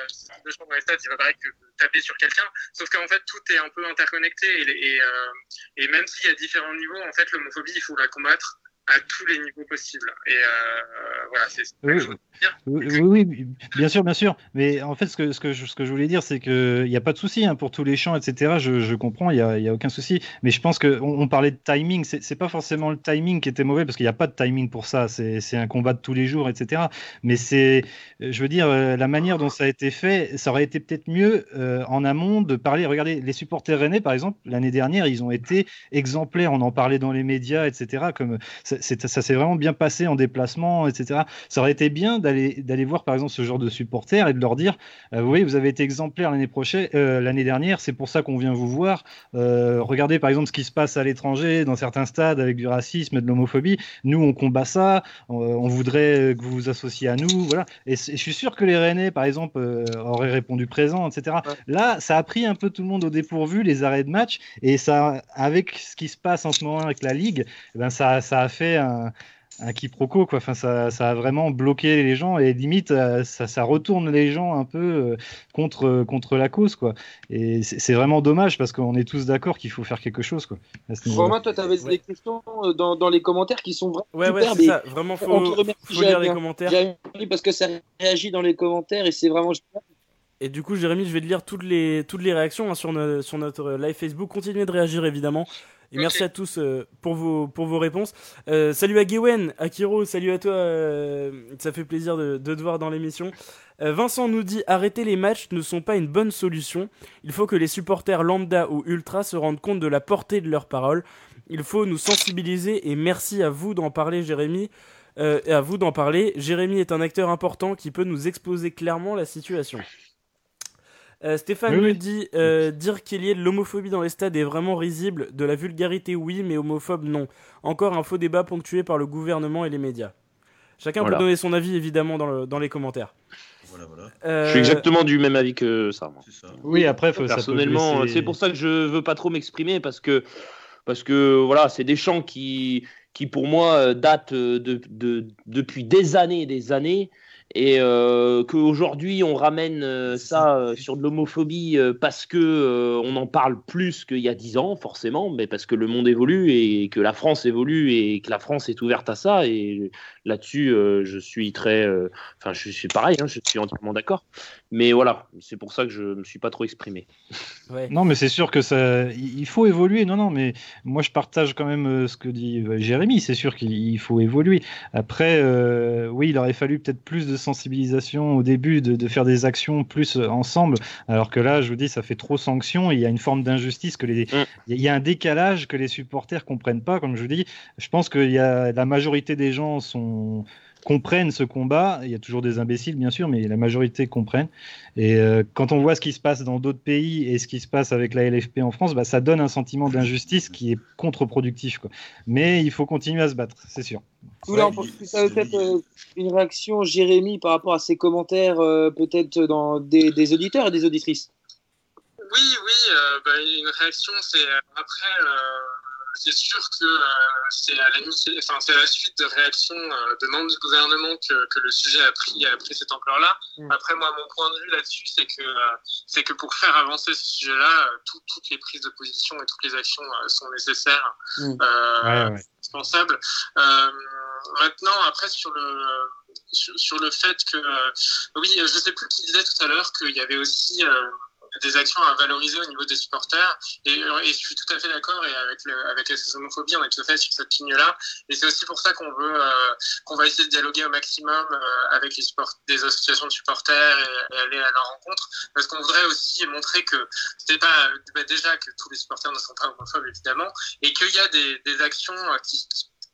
de les stades, il va pareil que taper sur quelqu'un. Sauf qu'en fait, tout est un peu interconnecté et, et, euh, et même s'il y a différents niveaux, en fait, l'homophobie, il faut la combattre à tous les niveaux possibles. Et euh, voilà, c'est ce que je veux dire. Oui, oui, bien sûr, bien sûr. Mais en fait, ce que, ce que, je, ce que je voulais dire, c'est qu'il n'y a pas de souci hein, pour tous les champs, etc. Je, je comprends, il n'y a, y a, aucun souci. Mais je pense qu'on on parlait de timing. C'est pas forcément le timing qui était mauvais, parce qu'il n'y a pas de timing pour ça. C'est un combat de tous les jours, etc. Mais c'est, je veux dire, euh, la manière dont ça a été fait, ça aurait été peut-être mieux euh, en amont de parler. Regardez, les supporters rennais, par exemple, l'année dernière, ils ont été exemplaires. On en parlait dans les médias, etc. Comme ça s'est vraiment bien passé en déplacement, etc. Ça aurait été bien d'aller d'aller voir par exemple ce genre de supporters et de leur dire, euh, vous voyez, vous avez été exemplaire l'année prochaine, euh, l'année dernière, c'est pour ça qu'on vient vous voir. Euh, regardez par exemple ce qui se passe à l'étranger dans certains stades avec du racisme et de l'homophobie. Nous, on combat ça. On, voudrait que vous vous associez à nous, voilà. Et, je suis sûr que les Rennais, par exemple, auraient répondu présent, etc. Là, ça a pris un peu tout le monde au dépourvu, les arrêts de match, et ça, avec ce qui se passe en ce moment avec la ligue, eh ben ça, ça a fait un, un, quiproquo quoi. Enfin, ça, ça, a vraiment bloqué les gens et limite euh, ça, ça retourne les gens un peu euh, contre contre la cause quoi. Et c'est vraiment dommage parce qu'on est tous d'accord qu'il faut faire quelque chose quoi. Vraiment, toi, tu avais des questions euh, dans, dans, les commentaires qui sont vraiment ouais, ouais, c'est ça. Vraiment, faut, faut lire les commentaires. Parce que ça réagit dans les commentaires et c'est vraiment et du coup, Jérémy, je vais te lire toutes les, toutes les réactions hein, sur, sur notre live Facebook. Continuez de réagir évidemment. Et merci à tous euh, pour, vos, pour vos réponses. Euh, salut à Gewen, Akiro, salut à toi. Euh, ça fait plaisir de, de te voir dans l'émission. Vincent nous dit arrêter les matchs ne sont pas une bonne solution. Il faut que les supporters lambda ou ultra se rendent compte de la portée de leurs paroles. Il faut nous sensibiliser et merci à vous d'en parler, Jérémy. et à vous d'en parler. Jérémy est un acteur important qui peut nous exposer clairement la situation. Euh, Stéphane nous dit euh, dire qu'il y ait de l'homophobie dans les stades est vraiment risible. De la vulgarité, oui, mais homophobe, non. Encore un faux débat ponctué par le gouvernement et les médias. Chacun peut donner son avis évidemment dans, dans les commentaires. Voilà, voilà. Euh, je suis exactement du même avis que ça. Oui, après, faut, personnellement, c'est pour ça que je veux pas trop m'exprimer parce que parce que voilà, c'est des chants qui qui pour moi datent de, de, depuis des années et des années et euh, qu'aujourd'hui on ramène euh, ça euh, sur de l'homophobie euh, parce que on en parle plus qu'il y a dix ans forcément, mais parce que le monde évolue et que la France évolue et que la France est ouverte à ça et là-dessus je suis très, enfin je suis pareil, hein, je suis entièrement d'accord. Mais voilà, c'est pour ça que je me suis pas trop exprimé. Non, mais c'est sûr que ça, il faut évoluer. Non, non, mais moi je partage quand même ce que dit Jérémy. C'est sûr qu'il faut évoluer. Après, oui, il aurait fallu peut-être plus de sensibilisation au début, de, faire des actions plus euh, ensemble, alors que là, je vous dis, ça fait trop sanction, il y a une forme d'injustice, que les, mm. il y a un décalage que les supporters comprennent pas, comme je vous dis. Je pense que y a, la majorité des gens sont comprennent ce combat. Il y a toujours des imbéciles, bien sûr, mais la majorité comprennent. Et euh, quand on voit ce qui se passe dans d'autres pays et ce qui se passe avec la LFP en France, bah, ça donne un sentiment d'injustice qui est contre-productif. Mais il faut continuer à se battre, c'est sûr. là, on peut-être euh, une réaction, Jérémy, par rapport à ces commentaires, euh, peut-être dans des, auditeurs et des auditrices. Oui, oui, bah, une réaction, c'est après c'est sûr que euh, c'est à la, suite de réactions euh, de membres du gouvernement que, que, le sujet a pris, a pris cette ampleur-là. Mm. Après, moi, mon point de vue là-dessus, c'est que, euh, c'est que pour faire avancer ce sujet-là, toutes les prises de position et toutes les actions sont nécessaires, mm. indispensables. maintenant, après, sur le, sur, sur, le fait que, oui, je sais plus qui disait tout à l'heure qu'il y avait aussi des actions à valoriser au niveau des supporters. Et, et je suis tout à fait d'accord et avec, le, avec la homophobie, on est tout à fait sur cette ligne-là. Et c'est aussi pour ça qu'on veut, euh, qu'on va essayer de dialoguer au maximum euh, avec les support des associations de supporters et, aller à leur rencontre, parce qu'on voudrait aussi montrer que c'était pas bah, déjà que tous les supporters ne sont pas homophobes évidemment, et qu'il y a des, des actions qui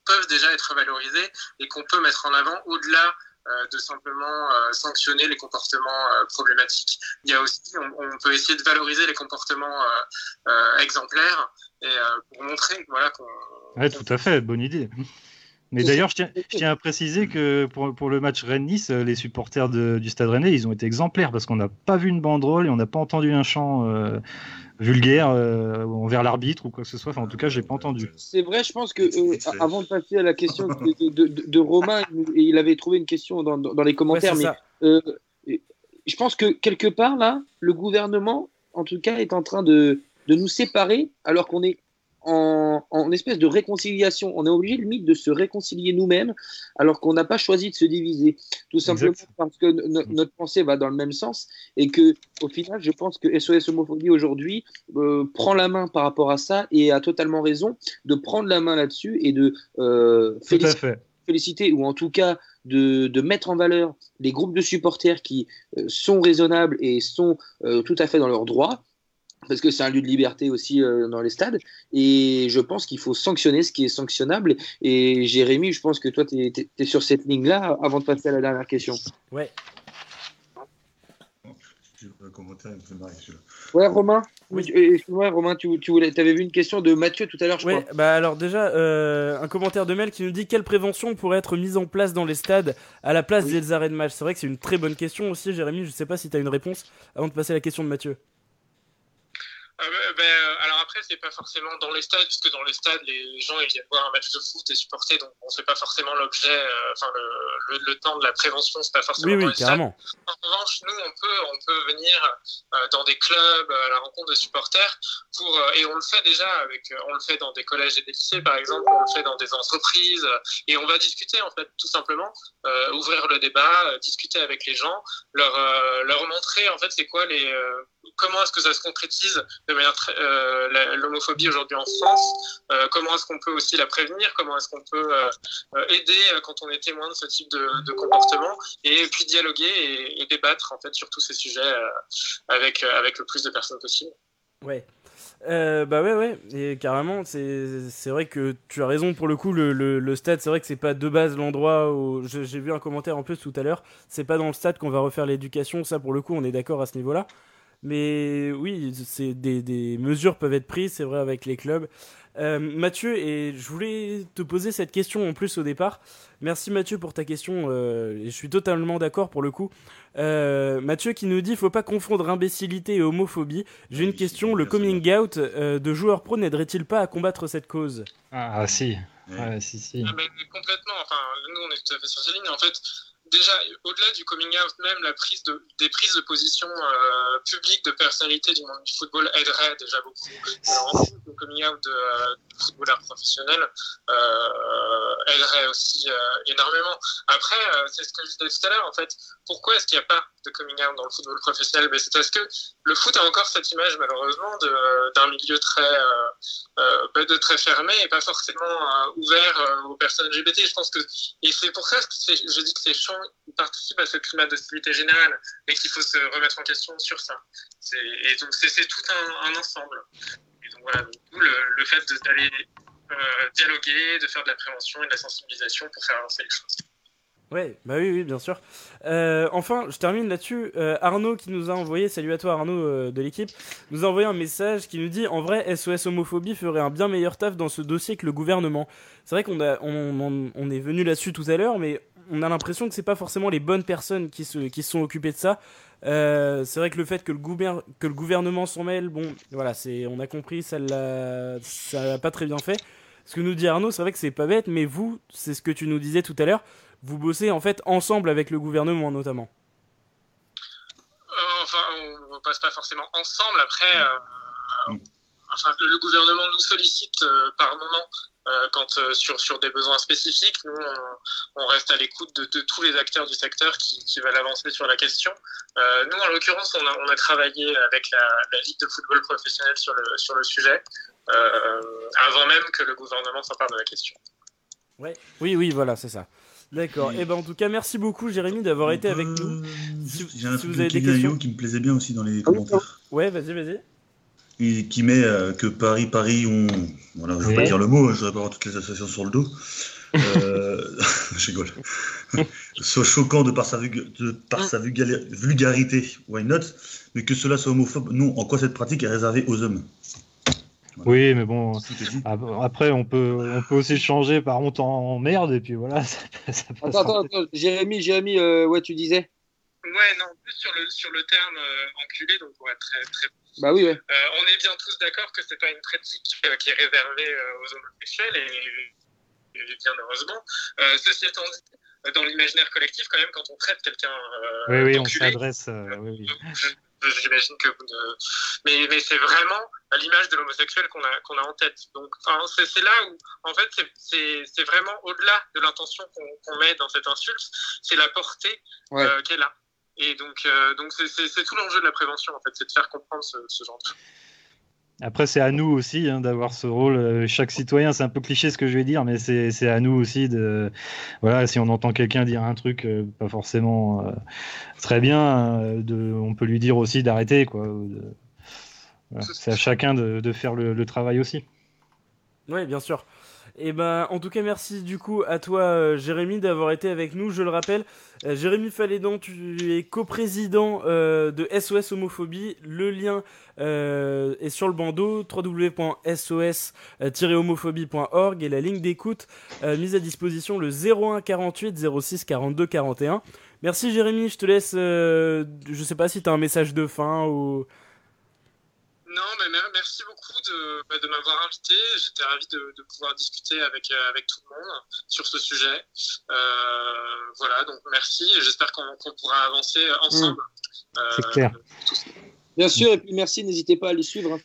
peuvent déjà être valorisés et qu'on peut mettre en avant au-delà de simplement sanctionner les comportements problématiques. Il y a aussi, on, peut essayer de valoriser les comportements exemplaires et pour montrer voilà qu'on. Ouais, tout à fait, bonne idée. Mais d'ailleurs, je tiens, à préciser que pour, pour le match Rennes-Nice, les supporters du Stade Rennais, ils ont été exemplaires parce qu'on n'a pas vu une banderole et on n'a pas entendu un chant euh, vulgaire euh, envers l'arbitre ou quoi que ce soit. Enfin, en tout cas, je n'ai pas entendu. C'est vrai, je pense que euh, avant de passer à la question de, de, Romain, il avait trouvé une question dans, dans les commentaires, mais je pense que quelque part là, le gouvernement, en tout cas, est en train de, de nous séparer alors qu'on est en, espèce de réconciliation. On est obligé limite de se réconcilier nous-mêmes alors qu'on n'a pas choisi de se diviser. Tout simplement parce que notre pensée va dans le même sens et que au final, je pense que SOS Homophobie aujourd'hui euh, prend la main par rapport à ça et a totalement raison de prendre la main là-dessus et de euh, féliciter, ou en tout cas de, mettre en valeur les groupes de supporters qui euh, sont raisonnables et sont tout à fait dans leurs droits parce que c'est un lieu de liberté aussi euh, dans les stades. Et je pense qu'il faut sanctionner ce qui est sanctionnable. Et Jérémy, je pense que toi, tu es, sur cette ligne-là avant de passer à la dernière question. Ouais. Ouais, Romain. Oui. Romain, tu, tu voulais, avais vu une question de Mathieu tout à l'heure, je ouais, Bah alors déjà, euh, un commentaire de Mel qui nous dit quelle prévention pourrait être mise en place dans les stades à la place des arrêts de match? C'est vrai que c'est une très bonne question aussi, Jérémy. Je sais pas si tu as une réponse avant de passer à la question de Mathieu. Ah ben, ben, alors après, c'est pas forcément dans les stades, puisque dans les stades, les gens ils viennent voir un match de foot et supporter, donc on sait pas forcément l'objet, euh, enfin le, le, temps de la prévention, c'est pas forcément oui, dans oui, les carrément. stades. En revanche, nous, on peut, on peut venir euh, dans des clubs à la rencontre de supporters pour, euh, et on le fait déjà avec, on le fait dans des collèges et des lycées par exemple, on le fait dans des entreprises, et on va discuter en fait tout simplement, ouvrir le débat, discuter avec les gens, leur, leur montrer en fait c'est quoi les comment est-ce que ça se concrétise de manière euh, l'homophobie aujourd'hui en France euh, Comment est-ce qu'on peut aussi la prévenir? Comment est-ce qu'on peut euh, aider quand on est témoin de ce type de, comportement? Et puis dialoguer et, débattre en fait sur tous ces sujets avec avec le plus de personnes possible. Ouais. bah ouais ouais carrément c'est vrai que tu as raison pour le coup le, le, stade c'est vrai que c'est pas de base l'endroit où j'ai vu un commentaire en plus tout à l'heure c'est pas dans le stade qu'on va refaire l'éducation ça pour le coup on est d'accord à ce niveau là mais oui, c'est des, des, mesures peuvent être prises, c'est vrai, avec les clubs. Euh, Mathieu, et je voulais te poser cette question en plus au départ. Merci Mathieu pour ta question, euh, et je suis totalement d'accord pour le coup. Euh, Mathieu qui nous dit faut pas confondre imbécilité et homophobie. J'ai une question, le coming out de joueurs pro n'aiderait-il pas à combattre cette cause? Ah, si. si, si. Ah, complètement, enfin, nous on est tout à fait sur ces lignes. En fait, déjà, au-delà du coming out, même la prise de, des prises de position euh, publiques de personnalités du monde du football aiderait déjà beaucoup. Le coming out de, euh, footballeurs professionnels euh, aiderait aussi euh, énormément. Après, c'est ce que je disais tout à l'heure, en fait, pourquoi est-ce qu'il n'y a pas de coming out dans le football professionnel? Ben, C'est parce que le foot a encore cette image, malheureusement, d'un milieu très, ben, de très fermé et pas forcément ouvert aux personnes LGBT. Je pense que, et c'est pour ça que je dis que ces champs participent à ce climat d'hostilité générale et qu'il faut se remettre en question sur ça. Et donc, c'est tout un, ensemble. Et donc voilà, le, fait d'aller euh, dialoguer, de faire de la prévention et de la sensibilisation pour faire avancer les choses. Ouais, bah oui, bien sûr. Euh, enfin, je termine là-dessus. Euh, Arnaud qui nous a envoyé, salut à toi Arnaud de l'équipe, nous a envoyé un message qui nous dit en vrai SOS homophobie ferait un bien meilleur taf dans ce dossier que le gouvernement. C'est vrai qu'on est venu là-dessus tout à l'heure, mais on a l'impression que c'est pas forcément les bonnes personnes qui se, qui se sont occupées de ça. Euh, c'est vrai que le fait que le, que le gouvernement s'en mêle, bon, voilà, c'est, on a compris, ça l'a, ça l'a pas très bien fait. Ce que nous dit Arnaud, c'est vrai que c'est pas bête, mais vous, c'est ce que tu nous disais tout à l'heure, vous bossez en fait ensemble avec le gouvernement notamment. Euh, enfin, on ne passe pas forcément ensemble. Après, euh, enfin, le, gouvernement nous sollicite par moment quand euh, sur, sur des besoins spécifiques, nous, on, reste à l'écoute de, de, tous les acteurs du secteur qui, qui veulent avancer sur la question. Euh, nous, en l'occurrence, on a, on a, travaillé avec la, la, Ligue de football professionnel sur le, sur le sujet, avant même que le gouvernement s'empare de la question. Ouais. Oui, oui, voilà, c'est ça. D'accord. Et, eh ben en tout cas, merci beaucoup, Jérémy, d'avoir été avec nous. J'ai un truc vous avez des questions qui me plaisait bien aussi dans les commentaires. Ouais, vas-y, vas-y. Qui met que Paris, Paris, on. Voilà, je ne vais pas dire le mot, je vais pas avoir toutes les associations sur le dos. Euh, je rigole. soit choquant de par sa, de par sa vulgarité, why not? Mais que cela soit homophobe, non. En quoi cette pratique est réservée aux hommes? Oui, mais bon, après, on peut, on peut aussi changer par honte en merde, et puis voilà. attends, attends, attends, Jérémy, Jérémy, euh, ouais, tu disais? Ouais, non, plus sur le, sur le terme euh, enculé, donc être très, très bah oui, ouais. on est bien tous d'accord que c'est pas une pratique qui est réservée aux homosexuels et bien heureusement. Euh, ceci étant dit, dans l'imaginaire collectif, quand même, quand on traite quelqu'un. Euh, oui, oui, on s'adresse. Euh, oui, J'imagine que vous ne... Mais, mais c'est vraiment l'image de l'homosexuel qu'on a, qu'on a en tête. Donc, c'est là où, en fait, c'est vraiment au-delà de l'intention qu'on met dans cette insulte, c'est la portée qu'elle a. Et donc, donc c'est tout l'enjeu de la prévention, en fait, c'est de faire comprendre ce, ce genre de choses. Après, c'est à nous aussi hein, d'avoir ce rôle. Euh, chaque citoyen, c'est un peu cliché ce que je vais dire, mais c'est à nous aussi de. Voilà, si on entend quelqu'un dire un truc euh, pas forcément euh, très bien, de, on peut lui dire aussi d'arrêter. quoi. C'est à chacun de, de faire le, le, travail aussi. Oui, bien sûr. Et eh ben, en tout cas, merci du coup à toi, euh, Jérémy, d'avoir été avec nous. Je le rappelle, euh, Jérémy Falédan, tu es coprésident euh, de SOS Homophobie. Le lien est sur le bandeau www.sos-homophobie.org et la ligne d'écoute mise à disposition le 01 48 06 42 41. Merci Jérémy, je te laisse. je sais pas si tu un message de fin ou. Non, mais merci beaucoup de, bah, de m'avoir invité. J'étais ravi de, de, pouvoir discuter avec, euh, avec tout le monde sur ce sujet. Euh, voilà, donc merci. J'espère qu'on pourra avancer ensemble. Mmh. C'est euh, clair. Bien sûr, et puis merci. N'hésitez pas à les suivre. Hein.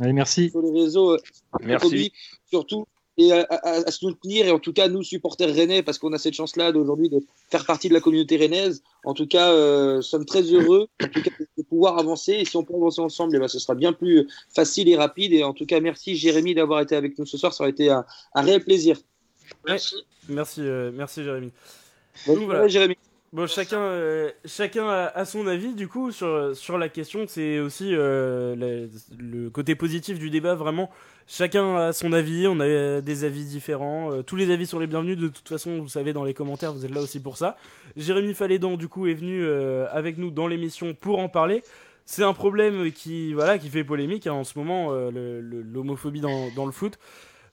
Allez, merci. Sur les réseaux. Merci. Surtout et à, soutenir, et en tout cas nous supporters rennais, parce qu'on a cette chance-là d'aujourd'hui de faire partie de la communauté rennaise. En tout cas, euh, sommes très heureux en tout cas, de pouvoir avancer. Et si on peut avancer ensemble, eh ben, ce sera bien plus facile et rapide. Et en tout cas, merci Jérémy d'avoir été avec nous ce soir. Ça aurait été un, réel plaisir. Merci. Merci, euh, merci Jérémy. Bon, Jérémy. Bon, chacun, euh, a, son avis du coup sur, la question. C'est aussi euh, le, côté positif du débat. Vraiment, chacun a son avis. On a des avis différents. Euh, tous les avis sont les bienvenus. De toute façon, vous savez, dans les commentaires, vous êtes là aussi pour ça. Jérémy Falédan, du coup, est venu avec nous dans l'émission pour en parler. C'est un problème qui, voilà, qui fait polémique hein, en ce moment, l'homophobie dans, dans, le foot.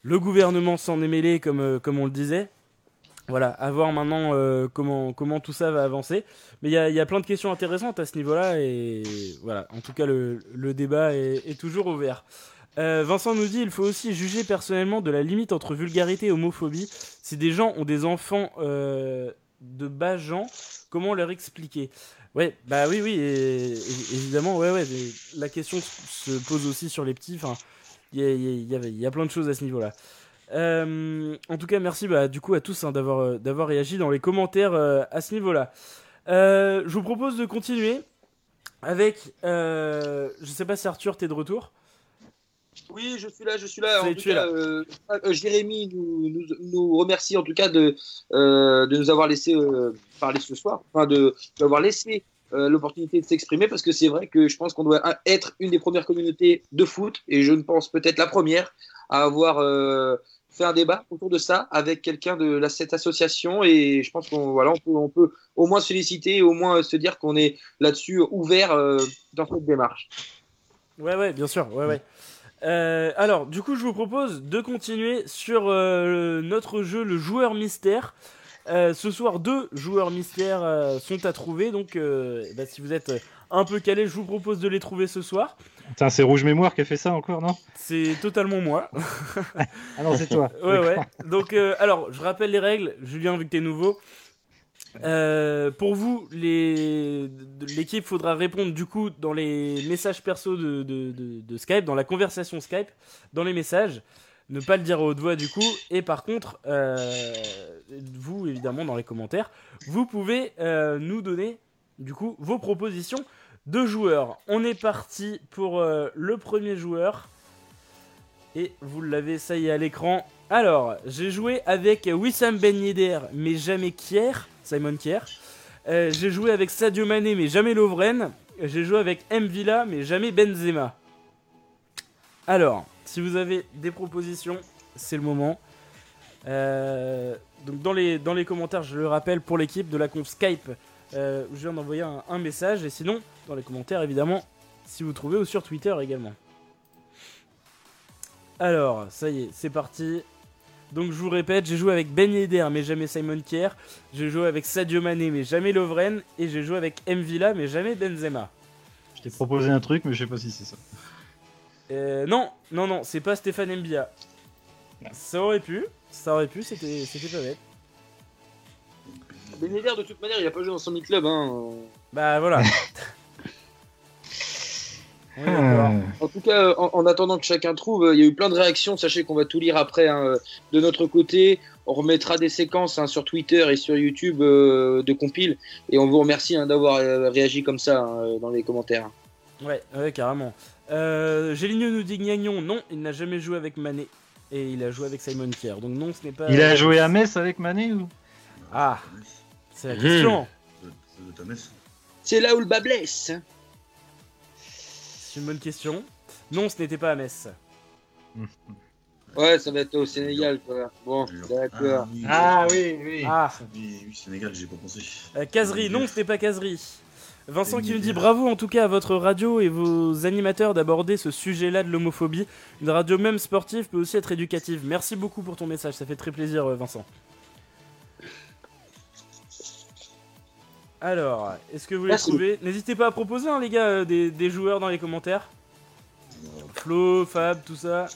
Le gouvernement s'en est mêlé, comme on le disait voilà, à voir maintenant euh, comment, comment tout ça va avancer. Mais il y a, y a, plein de questions intéressantes à ce niveau-là. Et voilà, en tout cas, le, le débat est, toujours ouvert. Euh, Vincent nous dit il faut aussi juger personnellement de la limite entre vulgarité et homophobie. Si des gens ont des enfants euh, de bas gens, comment leur expliquer? Ouais, bah oui, oui, évidemment, ouais, ouais. La question se pose aussi sur les petits. Enfin, il y y, y a plein de choses à ce niveau-là. Euh, en tout cas, merci bah, du coup à tous hein, d'avoir euh, d'avoir réagi dans les commentaires euh, à ce niveau-là. je vous propose de continuer avec. je sais pas si Arthur, t'es de retour? Oui, je suis là, je suis là. En tout cas, Jérémy nous, nous, remercie en tout cas de, de nous avoir laissé parler ce soir, enfin de d'avoir laissé l'opportunité de s'exprimer parce que c'est vrai que je pense qu'on doit être une des premières communautés de foot et je ne pense peut-être la première à avoir fait un débat autour de ça avec quelqu'un de la, cette association et je pense qu'on voilà, on peut, au moins et au moins se dire qu'on est là-dessus ouvert euh, dans cette démarche. Ouais, ouais, bien sûr. Ouais, ouais. Euh, alors, du coup, je vous propose de continuer sur euh, notre jeu, le joueur mystère. Ce soir, deux joueurs mystères sont à trouver. Donc, bah, si vous êtes un peu calé, je vous propose de les trouver ce soir. c'est Rouge Mémoire qui a fait ça encore, non? C'est totalement moi. ah non, c'est toi. ouais, ouais. Donc, euh, alors, je rappelle les règles. Julien, vu que t'es nouveau. Euh, pour vous, l'équipe faudra répondre du coup dans les messages perso de, de, Skype, dans la conversation Skype, dans les messages. Ne pas le dire à haute voix du coup. Et par contre, euh, vous évidemment dans les commentaires, vous pouvez nous donner du coup vos propositions de joueurs. On est parti pour euh, le premier joueur. Et vous l'avez, ça y est, à l'écran. Alors, j'ai joué avec Wissam Ben Yedder, mais jamais Kier, Simon Kier. Euh, j'ai joué avec Sadio Mané, mais jamais Lovren. J'ai joué avec M. Villa, mais jamais Benzema. Alors, si vous avez des propositions, c'est le moment. Euh, donc dans les, dans les commentaires, je le rappelle, pour l'équipe de la conf Skype, euh, je viens d'envoyer un, message. Et sinon, dans les commentaires, évidemment, si vous trouvez, ou sur Twitter également. Alors, ça y est, c'est parti. Donc je vous répète, j'ai joué avec Ben Yedder mais jamais Simon Kier. J'ai joué avec Sadio Mané mais jamais Lovren. Et j'ai joué avec M Villa mais jamais Benzema. Je t'ai proposé un truc mais je sais pas si c'est ça. Euh, non, non, non, c'est pas Stéphane Mbia. Ça aurait pu, ça aurait pu, c'était pas bête. Ben Yedder de toute manière il a pas joué dans son club hein. Bah voilà. Hmm. en tout cas, en, attendant que chacun trouve, il y a eu plein de réactions. Sachez qu'on va tout lire après hein, de notre côté. On remettra des séquences hein, sur Twitter et sur YouTube euh, de compile. Et on vous remercie hein, d'avoir euh, réagi comme ça dans les commentaires. Ouais, ouais carrément. Euh, Géligneux nous dit Gnagnon, non, il n'a jamais joué avec Mané. Et il a joué avec Simon Kier. Donc non, ce n'est pas. Il a joué à Metz avec Mané ou Ah, c'est la question. C'est là où le bas blesse. C'est une bonne question. Non, ce n'était pas à Metz. Ouais, ça va être au Sénégal, quoi. Bon, d'accord. Ah oui, oui. Ah, oui, oui Sénégal, j'ai pas pensé. Euh, Caserie, non, c'était pas Caserie. Vincent qui nous dit bravo en tout cas à votre radio et vos animateurs d'aborder ce sujet-là de l'homophobie. Une radio même sportive peut aussi être éducative. Merci beaucoup pour ton message, ça fait très plaisir euh, Vincent. Alors, est-ce que vous les trouvez N'hésitez pas à proposer, hein, les gars, euh, des, joueurs dans les commentaires. Flo, Fab, tout ça.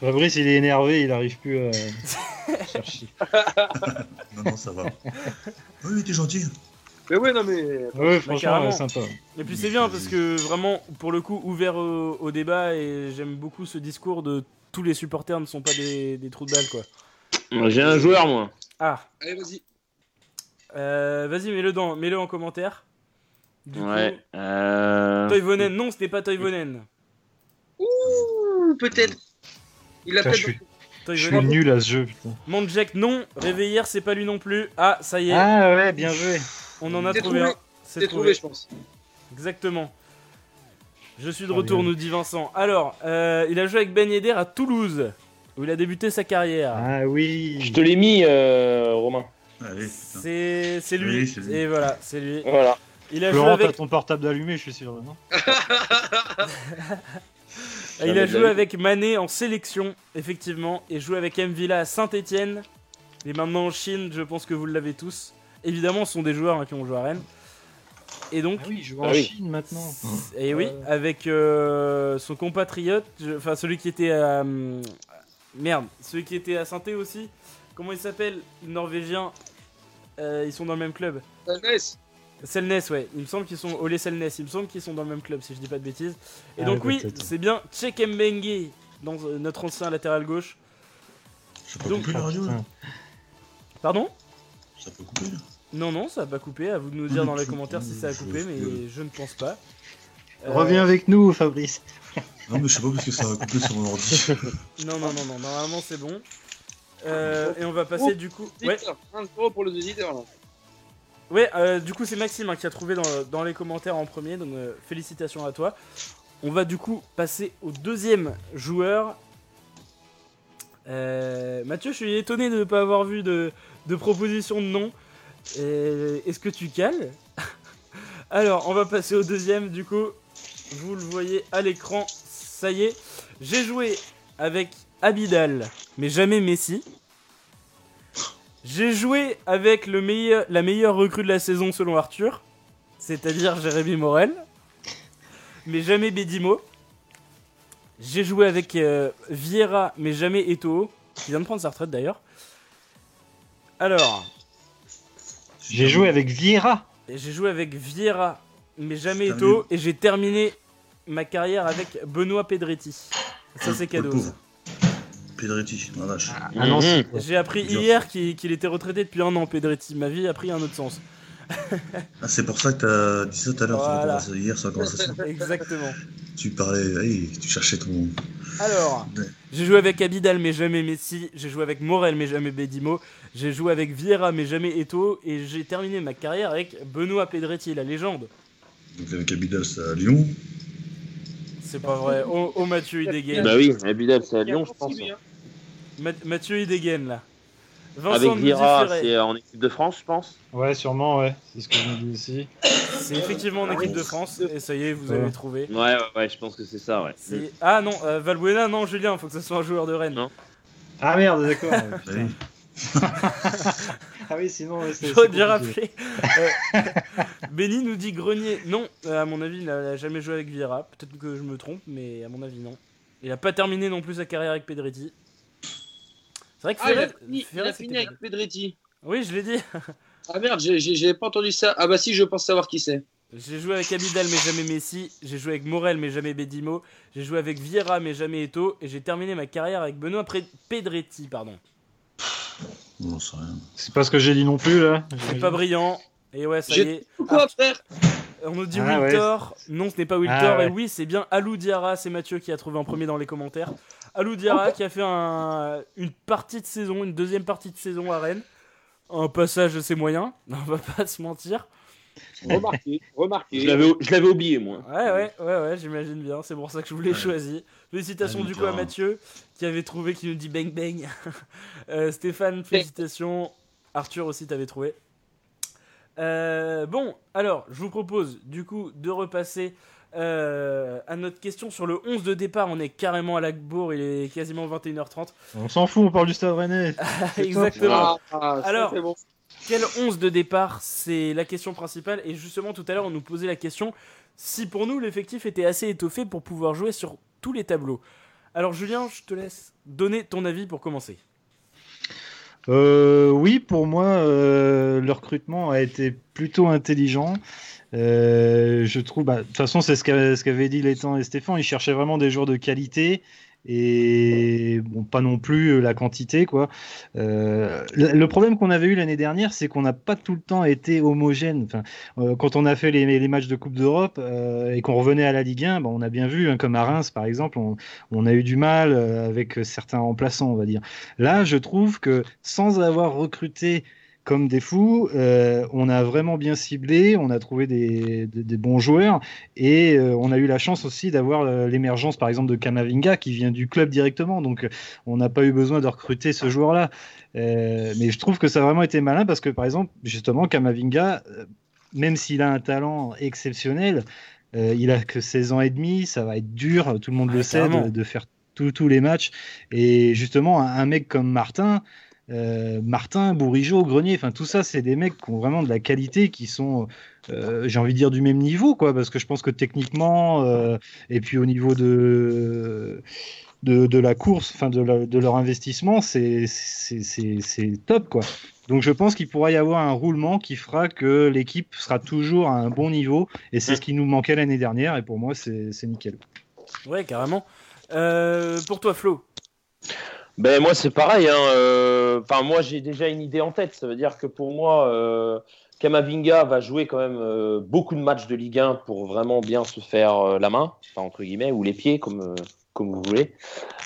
Fabrice, il est énervé, il arrive plus à chercher. non, non, ça va. Oui, t'es gentil. Mais ouais, non, mais. Ouais, franchement, sympa. Et puis c'est bien parce que vraiment, pour le coup, ouvert au, débat et j'aime beaucoup ce discours de tous les supporters ne sont pas des, des trous de balle, quoi. J'ai un joueur, moi. Ah. Allez, vas-y. Euh, vas-y, mets-le dans, mets-le en commentaire. ouais. euh... Toivonen, non, c'était pas Toivonen. Ouh, peut-être. Il a peut-être. Je suis nul à ce jeu, putain. Mondjek, non. Réveillère, c'est pas lui non plus. Ah, ça y est. Ah ouais, bien joué. On en a trouvé, un. C'est trouvé. je pense. Exactement. Je suis de retour, nous dit Vincent. Alors, euh, il a joué avec Ben Yedder à Toulouse, où il a débuté sa carrière. Ah oui. Je te l'ai mis, euh, Romain. C'est lui. Et voilà, c'est lui. Voilà. Il a joué avec... ton portable allumé, je suis sûr, non Il a joué avec Mané en sélection, effectivement, et joué avec M. Villa à Saint-Etienne. Et maintenant en Chine, je pense que vous l'avez tous. Évidemment, ce sont des joueurs hein, qui ont joué à Rennes. Et donc, ah oui, il joue en ah Chine maintenant. Et oui, avec euh, son compatriote, enfin celui qui était à. merde, celui qui était à saint aussi. Comment il s'appelle Norvégien? Euh, ils sont dans le même club. Selnes, ouais. Il me semble qu'ils sont. Olé Selnes, il me semble qu'ils sont dans le même club, si je dis pas de bêtises. Et ah, donc, oui, c'est bien Tchek Mbengue, dans euh, notre ancien latéral gauche. Ça peut couper la radio là Pardon? Ça peut couper là Non, non, ça a pas coupé. À vous de nous dire dans les commentaires si ça a coupé, mais je ne pense pas. Reviens avec nous, Fabrice. non, mais je sais pas parce que ça a coupé sur mon ordi. non, non, non, non, normalement c'est bon. Euh, et on va passer du coup. Ouais. pour le éditeur là. Ouais, euh, du coup c'est Maxime hein, qui a trouvé dans, les commentaires en premier, donc euh, félicitations à toi. On va du coup passer au deuxième joueur. Mathieu, je suis étonné de ne pas avoir vu de, de proposition de nom. Est-ce que tu cales? Alors, on va passer au deuxième, du coup. Vous le voyez à l'écran, ça y est. J'ai joué avec Abidal, mais jamais Messi. J'ai joué avec le meilleur, la meilleure recrue de la saison selon Arthur, c'est-à-dire Jérémy Morel, mais jamais Bedimo. J'ai joué avec euh, Vieira, mais jamais Eto'o, qui vient de prendre sa retraite d'ailleurs. Alors. J'ai joué avec Vieira. J'ai joué avec Vieira, mais jamais Eto'o, et j'ai terminé ma carrière avec Benoît Pedretti. Ça c'est cadeau. Pedretti, vache. Ah, mhm. J'ai appris hier qu'il était retraité depuis un an, Pedretti. Ma vie a pris un autre sens. ah, c'est pour ça que tu as dit ça tout à l'heure, hier sur la conversation. Exactement. Tu parlais, tu cherchais ton. Alors, j'ai joué avec Abidal mais jamais Messi, j'ai joué avec Morel mais jamais Bedimo, j'ai joué avec Vieira mais jamais Eto, et j'ai terminé ma carrière avec Benoît Pedretti, la légende. Donc avec Abidal, c'est à Lyon c'est pas vrai. Oh, oh Mathieu, il dégaine. Bah oui, Abidal, c'est à Lyon, je pense. Mathieu, il dégaine là. Vincent Avec Vira, c'est en équipe de France, je pense. Ouais, sûrement, ouais. C'est ce que je me dis aussi. C'est effectivement en équipe de France, et ça y est, vous avez trouvé. Ouais, ouais, ouais, je pense que c'est ça, ouais. Ah non, euh, Valbuena, non, Julien, faut que ce soit un joueur de Rennes. Non. Ah merde, d'accord. ah oui, sinon, c'est. J'aurais bien rappelé. Euh, Benny nous dit Grenier. Non, euh, à mon avis, il n'a jamais joué avec Vieira. Peut-être que je me trompe, mais à mon avis, non. Il n'a pas terminé non plus sa carrière avec Pedretti. C'est vrai que ah, il a fini, avec Pedretti. Oui, je l'ai dit. ah merde, j'ai pas entendu ça. Ah bah si, je pense savoir qui c'est. J'ai joué avec Abidal mais jamais Messi, j'ai joué avec Morel mais jamais Bedimo, j'ai joué avec Vieira mais jamais Eto, et j'ai terminé ma carrière avec Benoît Pedretti, pardon. c'est pas ce que j'ai dit non plus là. C'est pas brillant. Et ouais, ça y est. Quoi, frère? On nous dit ah, Wiltor. Non, ce n'est pas Wiltor. Ah, et oui, c'est bien Alou Diarra. C'est Mathieu qui a trouvé en premier dans les commentaires. Alou Diarra qui a fait une partie de saison, une deuxième partie de saison à Rennes. Un passage de ses moyens, on va pas se mentir. Remarqué, remarqué. Je l'avais oublié, moi. Ouais, ouais, ouais, ouais j'imagine bien. C'est pour ça que je vous l'ai choisi. Félicitations du coup à Mathieu, qui avait trouvé, qui nous dit bang bang. Euh, Stéphane, félicitations. Arthur aussi, t'avais trouvé. Euh, bon, alors, je vous propose du coup de repasser euh, à notre question sur le 11 de départ, on est carrément à Lagbourg, il est quasiment 21h30. On s'en fout, on parle du Stade Rennais. Exactement. Ah, Alors, quel 11 de départ C'est la question principale. Et justement, tout à l'heure, on nous posait la question si pour nous l'effectif était assez étoffé pour pouvoir jouer sur tous les tableaux. Alors, Julien, je te laisse donner ton avis pour commencer. Euh, oui, pour moi, euh, le recrutement a été plutôt intelligent. Euh, je trouve, bah, de toute façon, c'est ce qu'avaient dit Létan et Stéphane. Ils cherchaient vraiment des joueurs de qualité et bon, pas non plus la quantité, quoi. Euh, le, problème qu'on avait eu l'année dernière, c'est qu'on n'a pas tout le temps été homogène. Euh, quand on a fait les, les matchs de Coupe d'Europe et qu'on revenait à la Ligue 1, bah, on a bien vu, hein, comme à Reims par exemple, on, on a eu du mal avec certains remplaçants, on va dire. Là, je trouve que sans avoir recruté comme des fous. Euh, on a vraiment bien ciblé, on a trouvé des, bons joueurs et euh, on a eu la chance aussi d'avoir euh, l'émergence par exemple de Kamavinga qui vient du club directement. Donc on n'a pas eu besoin de recruter ce joueur-là. mais je trouve que ça a vraiment été malin parce que par exemple justement Kamavinga, même s'il a un talent exceptionnel, il a que 16 ans et demi, ça va être dur, tout le monde le sait, de, faire tous les matchs. Et justement, un mec comme Martin, euh, Martin, Bourigeau, Grenier, enfin tout ça, c'est des mecs qui ont vraiment de la qualité, qui sont, euh, j'ai envie de dire, du même niveau, quoi, parce que je pense que techniquement, euh, et puis au niveau de, de, la course, enfin de, de, leur investissement, c'est top, quoi. Donc je pense qu'il pourra y avoir un roulement qui fera que l'équipe sera toujours à un bon niveau, et c'est ce qui nous manquait l'année dernière, et pour moi, c'est nickel. Ouais, carrément. pour toi, Flo? Ben moi c'est pareil. Hein, euh, enfin moi j'ai déjà une idée en tête. Ça veut dire que pour moi, euh, Kamavinga va jouer quand même euh, beaucoup de matchs de Ligue 1 pour vraiment bien se faire la main, entre guillemets, ou les pieds comme comme vous voulez,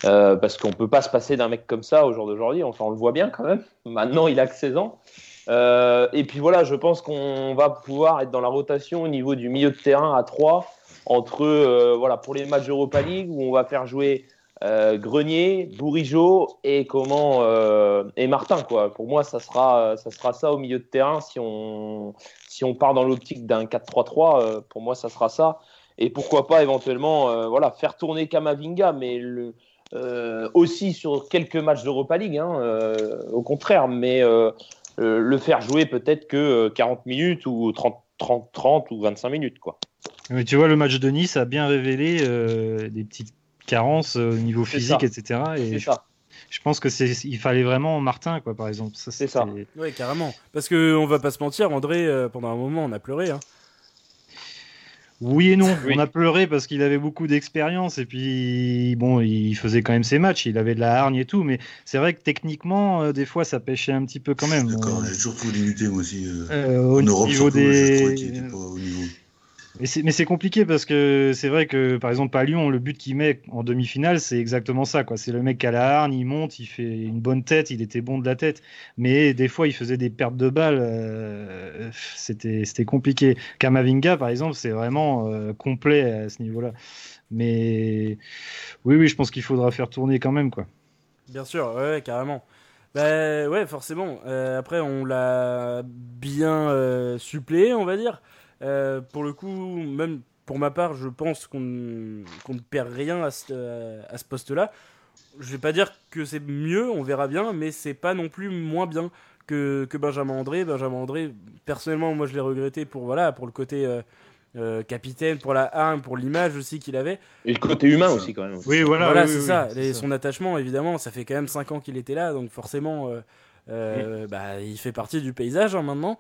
parce qu'on peut pas se passer d'un mec comme ça au jour d'aujourd'hui. Enfin on le voit bien quand même. Maintenant il a que 16 ans. et puis voilà, je pense qu'on va pouvoir être dans la rotation au niveau du milieu de terrain à 3 entre voilà pour les matchs Europa League où on va faire jouer euh, Grenier, Bourigeau et comment euh, et Martin quoi. Pour moi, ça sera ça au milieu de terrain si on si on part dans l'optique d'un 4-3-3. Euh, pour moi, ça sera ça. Et pourquoi pas éventuellement voilà faire tourner Kamavinga, mais aussi sur quelques matchs d'Europa League. Hein, au contraire, mais le faire jouer peut-être que 40 minutes ou 30 30 30 ou 25 minutes quoi. Mais tu vois, le match de Nice a bien révélé des petites carence euh, au niveau physique, etc. Et je, je, pense que c'est, il fallait vraiment Martin, quoi, par exemple. c'est ça. Oui, carrément. Parce que on va pas se mentir, André, euh, pendant un moment, on a pleuré. Hein. Oui et non. On a pleuré parce qu'il avait beaucoup d'expérience et puis bon, il faisait quand même ses matchs, il avait de la hargne et tout, mais c'est vrai que techniquement, euh, des fois, ça pêchait un petit peu quand même. D'accord, j'ai toujours trouvé limité moi aussi. au niveau des... pas au niveau. Mais c'est compliqué parce que c'est vrai que par exemple à Lyon, le but qu'il met en demi-finale, c'est exactement ça. C'est le mec a la hargne, il monte, il fait une bonne tête, il était bon de la tête. Mais des fois, il faisait des pertes de balles. Euh, c'était compliqué. Kamavinga, par exemple, c'est vraiment euh, complet à ce niveau-là. Mais oui, oui, je pense qu'il faudra faire tourner quand même, quoi. Bien sûr, ouais, carrément. Bah ouais, forcément. Euh, après, on l'a bien euh, suppléé, on va dire. Euh, pour le coup, même pour ma part, je pense qu'on ne perd rien à ce, à ce poste-là. Je vais pas dire que c'est mieux, on verra bien, mais c'est pas non plus moins bien que, que Benjamin André. Benjamin André, personnellement, moi je l'ai regretté pour, voilà, pour le côté euh, capitaine, pour la arme, pour l'image aussi qu'il avait. Et le côté humain aussi, quand même. Oui, voilà, voilà c'est ça. Son attachement, évidemment, ça fait quand même 5 ans qu'il était là, donc forcément, euh, euh, bah, il fait partie du paysage hein, maintenant.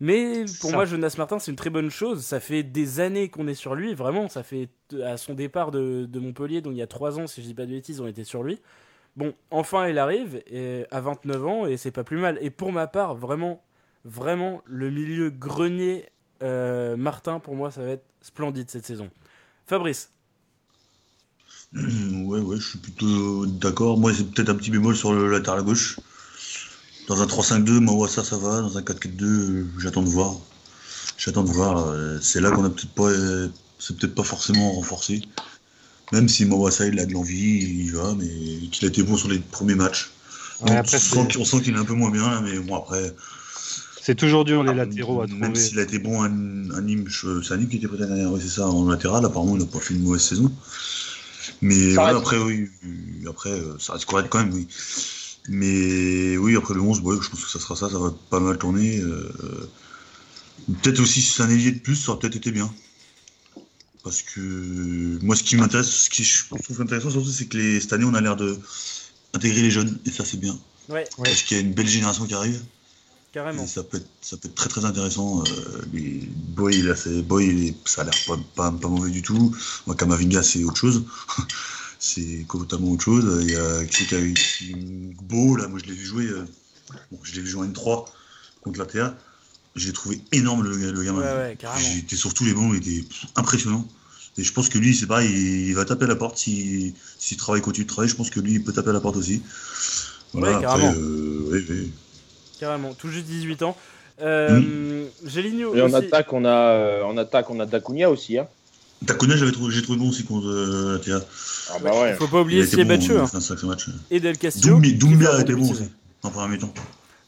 Mais pour moi, Jonas Martin, c'est une très bonne chose. Ça fait des années qu'on est sur lui, vraiment. Ça fait à son départ de, de Montpellier, donc il y a 3 ans, si je dis pas de bêtises, on était sur lui. Bon, enfin, il arrive et, à 29 ans et c'est pas plus mal. Et pour ma part, vraiment, vraiment, le milieu grenier euh, Martin, pour moi, ça va être splendide cette saison. Fabrice Ouais, ouais, je suis plutôt d'accord. Moi, c'est peut-être un petit bémol sur le latéral gauche. Dans un 3-5-2, moi, ça, ça va. Dans un 4-4-2, j'attends de voir. J'attends de voir. Euh, c'est là qu'on a peut-être pas, c'est peut-être pas forcément renforcé. Même si Mawassa, il a de l'envie, il va, mais qu'il a été bon sur les premiers matchs. on, sent, qu'il est un peu moins bien, mais bon, après, c'est toujours dur les latéraux à trouver. Même s'il a été bon à, Nîmes, c'est Nîmes qui était peut-être derrière, oui, c'est ça, en latéral. Apparemment, il n'a pas fait une mauvaise saison. Mais après, oui, après, euh, ça reste correct quand même, oui. Mais oui, après le 11, je pense que ça sera ça, ça va pas mal tourner. Euh, peut-être aussi si c'est un ailier de plus, ça aurait peut-être été bien. Parce que moi, ce qui m'intéresse, ce qui je trouve intéressant surtout, c'est que les, cette année, on a l'air de intégrer les jeunes, et ça, c'est bien. Ouais. Parce qu'il y a une belle génération qui arrive. Carrément. ça peut, être, ça peut être très très intéressant. Euh, les Boy, Boy ça a l'air pas, pas, mauvais du tout. Moi, Kamavinga, c'est autre chose. C'est totalement autre chose. Il y a qui qui a eu Beau, là, moi je l'ai vu jouer. Euh, bon, je l'ai vu jouer en N3 contre la TA. J'ai trouvé énorme le, le gamin. Ouais, J'étais sur tous les bancs, il était impressionnant. Et je pense que lui, c'est pareil, il, va taper à la porte. S'il si, travaille, continue de travailler, je pense que lui, il peut taper à la porte aussi. Voilà, ouais, après, euh, carrément. Tout juste 18 ans. Euh, Géligno. Et en attaque, on a, euh, en attaque, on a Dacunia aussi. Hein. Dacunia, j'avais trouvé, j'ai trouvé bon aussi contre euh. Ah bah ouais. Faut pas oublier Siebatcheux. Bon, hein. Et Del Castillo. Doumbia a été bon aussi, en première mi-temps.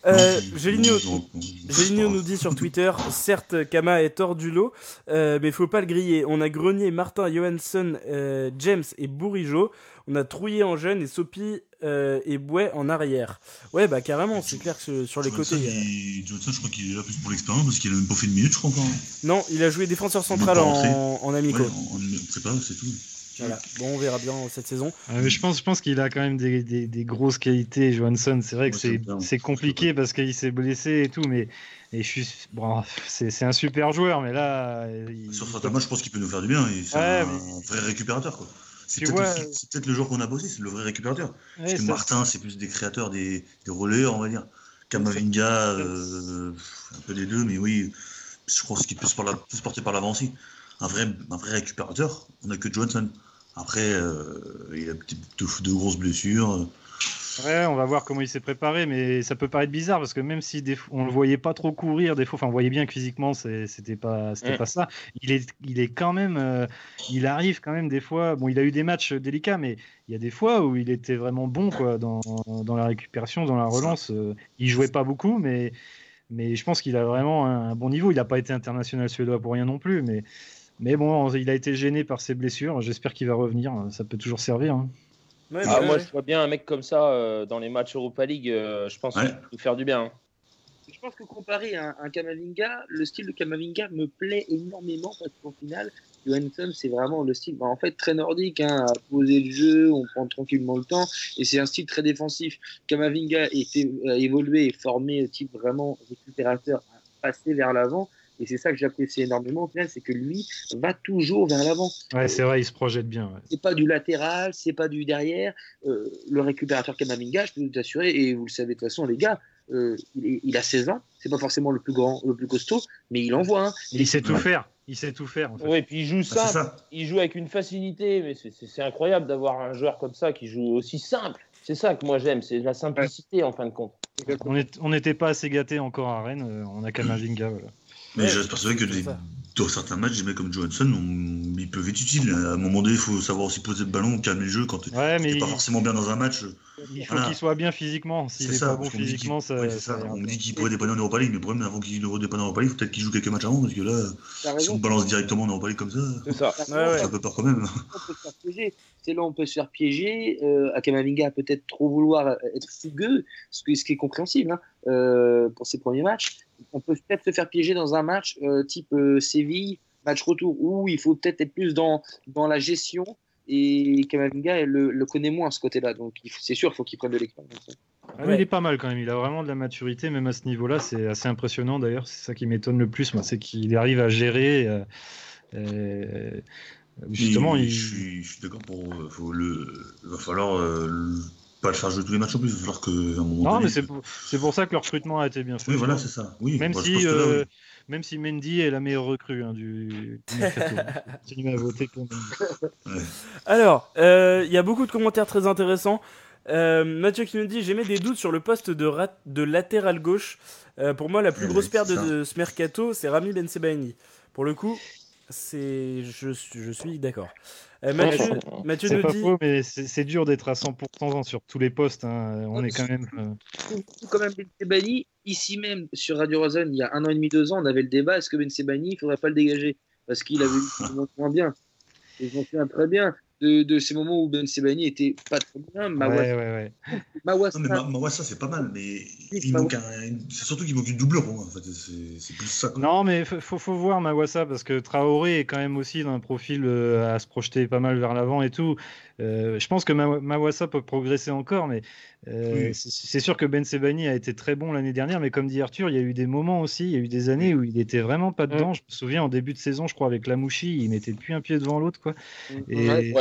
Euh, Géligno, nous dit sur Twitter, certes Kama est hors du lot, euh, mais faut pas le griller. On a Grenier, Martin, Johansson, euh, James et Bourigeau. On a Trouillé en jeune et Sopi euh, et Bouet en arrière. Ouais, bah carrément, c'est clair que sur les côtés. Johnson, je crois qu'il est là plus pour l'expérience parce qu'il a même pas fait une minute, je crois encore. Non, il a joué défenseur central en, en amico. Ouais, en, c'est tout. Voilà. Bon, on verra bien cette saison. Euh, je pense, je pense qu'il a quand même des, des, des grosses qualités, Johansson. C'est vrai que c'est compliqué parce qu'il s'est blessé et tout, mais et je suis bon, c'est un super joueur, mais là. Il... Sur certains matchs, je pense qu'il peut nous faire du bien. C'est un, vrai récupérateur, quoi. C'est peut-être le joueur qu'on a bossé, c'est le vrai récupérateur. Parce que Martin, c'est plus des créateurs, des, des relayeurs, on va dire. Kamavinga, euh, un peu des deux, mais oui, je pense qu'il peut se, porter par l'avant aussi. Un vrai, un vrai récupérateur, on n'a que Johnson. Après, euh, il a de, de, grosses blessures. Ouais, on va voir comment il s'est préparé, mais ça peut paraître bizarre parce que même si des on le voyait pas trop courir, des fois, enfin, on voyait bien que physiquement, c'était pas, c'était mm. pas ça. Il est, il est quand même, euh, il arrive quand même des fois. Bon, il a eu des matchs délicats, mais il y a des fois où il était vraiment bon, quoi, dans, dans la récupération, dans la relance. Euh, il jouait pas beaucoup, mais, mais je pense qu'il a vraiment un, bon niveau. Il n'a pas été international suédois pour rien non plus, mais, mais bon, il a été gêné par ses blessures. J'espère qu'il va revenir. Ça peut toujours servir. Hein. Ah, moi, je vois bien un mec comme ça euh, dans les matchs Europa League. Euh, je pense qu'il peut faire du bien. Hein. Je pense que comparé à un, Kamavinga, le style de Kamavinga me plaît énormément parce qu'au final, Johansson, c'est vraiment le style, bah, en fait, très nordique, hein, à poser le jeu, on prend tranquillement le temps, et c'est un style très défensif. Kamavinga a évolué et formé type vraiment récupérateur, à passer vers l'avant. Et c'est ça que j'apprécie énormément au final, c'est que lui va toujours vers l'avant. Ouais, c'est vrai, il se projette bien. C'est pas du latéral, c'est pas du derrière. Euh, le récupérateur Kamavinga, je peux vous assurer, et vous le savez de toute façon, les gars, euh, il, a 16 ans, c'est pas forcément le plus grand, le plus costaud, mais il envoie. Hein. Il sait tout faire. Il sait tout faire. En fait. Oui, puis il joue ah, ça. Il joue avec une facilité, mais c'est incroyable d'avoir un joueur comme ça qui joue aussi simple. C'est ça que moi j'aime, c'est la simplicité en fin de compte. On n'était pas assez gâté encore à Rennes, euh, on a Kamavinga. Voilà. Mais je reste persuadé que dans certains matchs, des mecs comme Johansson, ils peuvent être utiles. À un moment donné, il faut savoir aussi poser le ballon, calmer le jeu quand tu n'es pas forcément bien dans un match. Il faut qu'il soit bien physiquement. S'il n'est pas bon physiquement, ça. On me dit qu'il pourrait dépanner en Europa League, mais le problème, avant qu'il ne dépanne en Europa League, il faut peut-être qu'il joue quelques matchs avant, parce que là, si on balance directement en Europa League comme ça, ça. ça peut peur quand même. C'est là où on peut se faire piéger. Euh, Akamavinga peut-être trop vouloir être fougueux, ce, qui est compréhensible hein, euh, pour ses premiers matchs on peut peut-être se faire piéger dans un match euh, type euh, Séville, match retour, où il faut peut-être être plus dans, dans la gestion. Et Kamavinga le, le connaît moins ce côté-là. Donc c'est sûr, il faut qu'il prenne de l'expérience. Ah, Il est pas mal quand même. Il a vraiment de la maturité, même à ce niveau-là. C'est assez impressionnant d'ailleurs. C'est ça qui m'étonne le plus, moi, c'est qu'il arrive à gérer. Euh, justement, il... je suis, d'accord pour. le, il va falloir pas le faire jouer tous les matchs en plus. Il va falloir que. Un moment non, mais c'est pour, pour, ça que le recrutement a été bien fait. Oui, voilà, c'est ça. Oui, même, si, euh, même si Mendy est la meilleure recrue hein, du, du à voter pour Mendy. Alors, euh, il y a beaucoup de commentaires très intéressants. Euh, Mathieu qui nous dit J'ai mis des doutes sur le poste de, rat de latéral gauche. pour moi, la plus grosse perte de, ce mercato, c'est Rami Bensebaini. Pour le coup, c'est je, je suis d'accord. Euh, Mathieu, c'est pas faux, mais c'est dur d'être à 100% sur tous les postes. Hein. On est quand même. Euh... Quand même, Ben ici même sur Radio Rosen, il y a un an et demi, deux ans, on avait le débat est-ce que Ben Sebani, il faudrait pas le dégager? Parce qu'il avait eu moins bien. Et je m'en souviens très bien de, ces moments où Ben Sebani était pas très bien. Mawassa, ouais, ouais, ouais. Mawassa, Mawassa c'est pas mal, mais il manque un, c'est surtout qu'il manque une doublure pour moi. En fait. c'est, plus ça. Non, mais faut, faut voir Mawassa parce que Traoré est quand même aussi dans un profil euh, à se projeter pas mal vers l'avant et tout. Euh, je pense que Mawassa peut progresser encore, mais euh, c'est sûr que Ben Sebani a été très bon l'année dernière. Mais comme dit Arthur, il y a eu des moments aussi, il y a eu des années où il était vraiment pas dedans. Je me souviens en début de saison, je crois, avec Lamouchi, il mettait plus un pied devant l'autre. quoi. Et,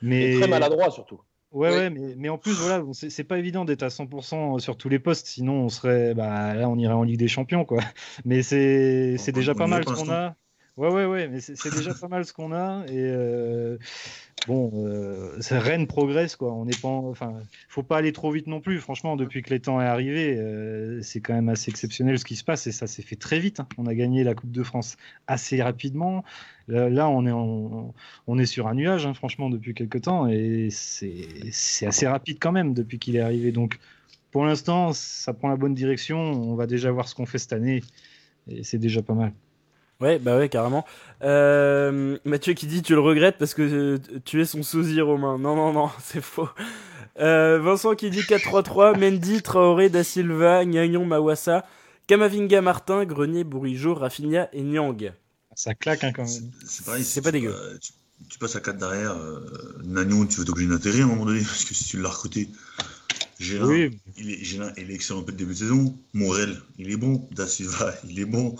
Mais... très maladroit surtout. Ouais, ouais, mais, mais, en plus, voilà, c'est pas évident d'être à 100% sur tous les postes, sinon on serait, bah, là, on irait en Ligue des Champions, quoi. Mais c'est déjà pas mal ce qu'on a. Ouais, ouais, ouais, mais c'est déjà pas mal ce qu'on a. Et euh, bon, euh, Rennes progresse, quoi. On n'est pas, enfin, faut pas aller trop vite non plus. Franchement, depuis que les temps est arrivé, euh, c'est quand même assez exceptionnel ce qui se passe et ça s'est fait très vite. Hein. On a gagné la Coupe de France assez rapidement. Là, on est, on est sur un nuage, hein, franchement, depuis quelques temps et c'est assez rapide quand même depuis qu'il est arrivé. Donc, pour l'instant, ça prend la bonne direction. On va déjà voir ce qu'on fait cette année et c'est déjà pas mal. Ouais, bah ouais, carrément. Euh, Mathieu qui dit tu le regrettes parce que euh, tu es son sosie romain. Non, non, non, c'est faux. Euh, Vincent qui dit 4-3-3, Mendy, Traoré, Da Silva, Nyagnon, Mawassa, Kamavinga, Martin, Grenier, Bourigeau, Rafinha et Nyang. Ça claque hein, quand même. C'est pareil, c'est pas dégueu. tu, passes à 4 derrière, Nagnon, tu vas t'obliger d'intégrer à un moment donné parce que si tu l'as recruté. Gélin, oui. il, est, Gélin, il est excellent depuis le début de saison. Morel, il est bon. Da Silva, il est bon.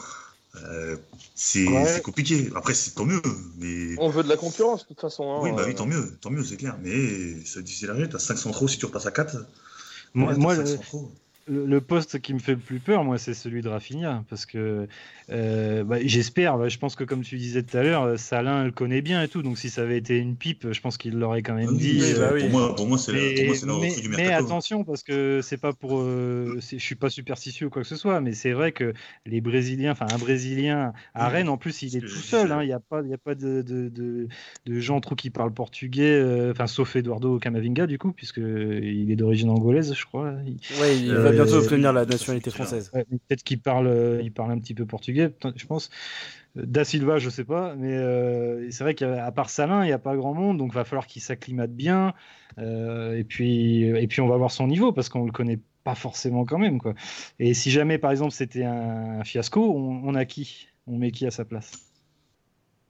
Euh, c'est compliqué. Après, c'est tant mieux. Mais... On veut de la concurrence, de toute façon. Hein, oui, bah oui, tant mieux, tant mieux, c'est clair. Mais ça dit, c'est la tu as 5 centraux si tu repasses à 4. Moi, moi le, poste qui me fait le plus peur, moi, c'est celui de Rafinha. Parce que euh, bah, j'espère, bah, je pense que comme tu disais tout à l'heure, Salin le connaît bien et tout. Donc si ça avait été une pipe, je pense qu'il l'aurait quand même dit. Euh, bah pour, moi, pour moi, c'est la, mais, du Mais attention, parce que c'est pas pour. Euh, je suis pas superstitieux ou quoi que ce soit, mais c'est vrai que les Brésiliens, enfin un Brésilien à Rennes, en plus, il est tout seul. Hein. Il n'y a pas, y a pas de, de, de, de, gens trop qui parlent portugais, enfin sauf Eduardo Camavinga, du coup, puisqu'il est d'origine angolaise, je crois. Ouais, il va bientôt obtenir la nationalité française. Peut-être qu'il parle, il parle un petit peu portugais, je pense. Da Silva, je sais pas, mais euh, c'est vrai qu'à part Salin, il n'y a pas grand monde, donc il va falloir qu'il s'acclimate bien. Euh, et, puis, et puis on va voir son niveau parce qu'on le connaît pas forcément quand même. Quoi. Et si jamais, par exemple, c'était un, fiasco, on, a qui? On met qui à sa place?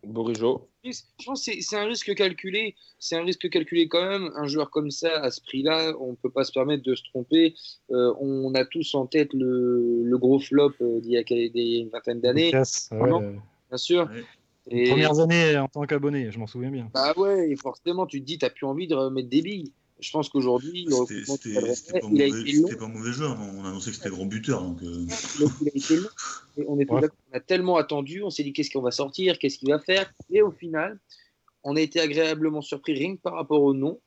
Bourigeau. Je pense que c'est un risque calculé. C'est un risque calculé quand même. Un joueur comme ça, à ce prix-là, on ne peut pas se permettre de se tromper. Euh, on a tous en tête le, le gros flop euh, d'il y a une vingtaine d'années. bien sûr. Les premières années en tant qu'abonné, je m'en souviens bien. Bah ouais, forcément, tu te dis, tu n'as plus envie de remettre des billes je pense qu'aujourd'hui, c'était pas, mauvais, pas mauvais joueur. On a annoncé que c'était grand buteur. Donc, euh. il a été long. on, est on a tellement attendu. On s'est dit qu'est-ce qu'on va sortir, qu'est-ce qu'il va faire? Et au final, on a été agréablement surpris rien que par rapport au nom.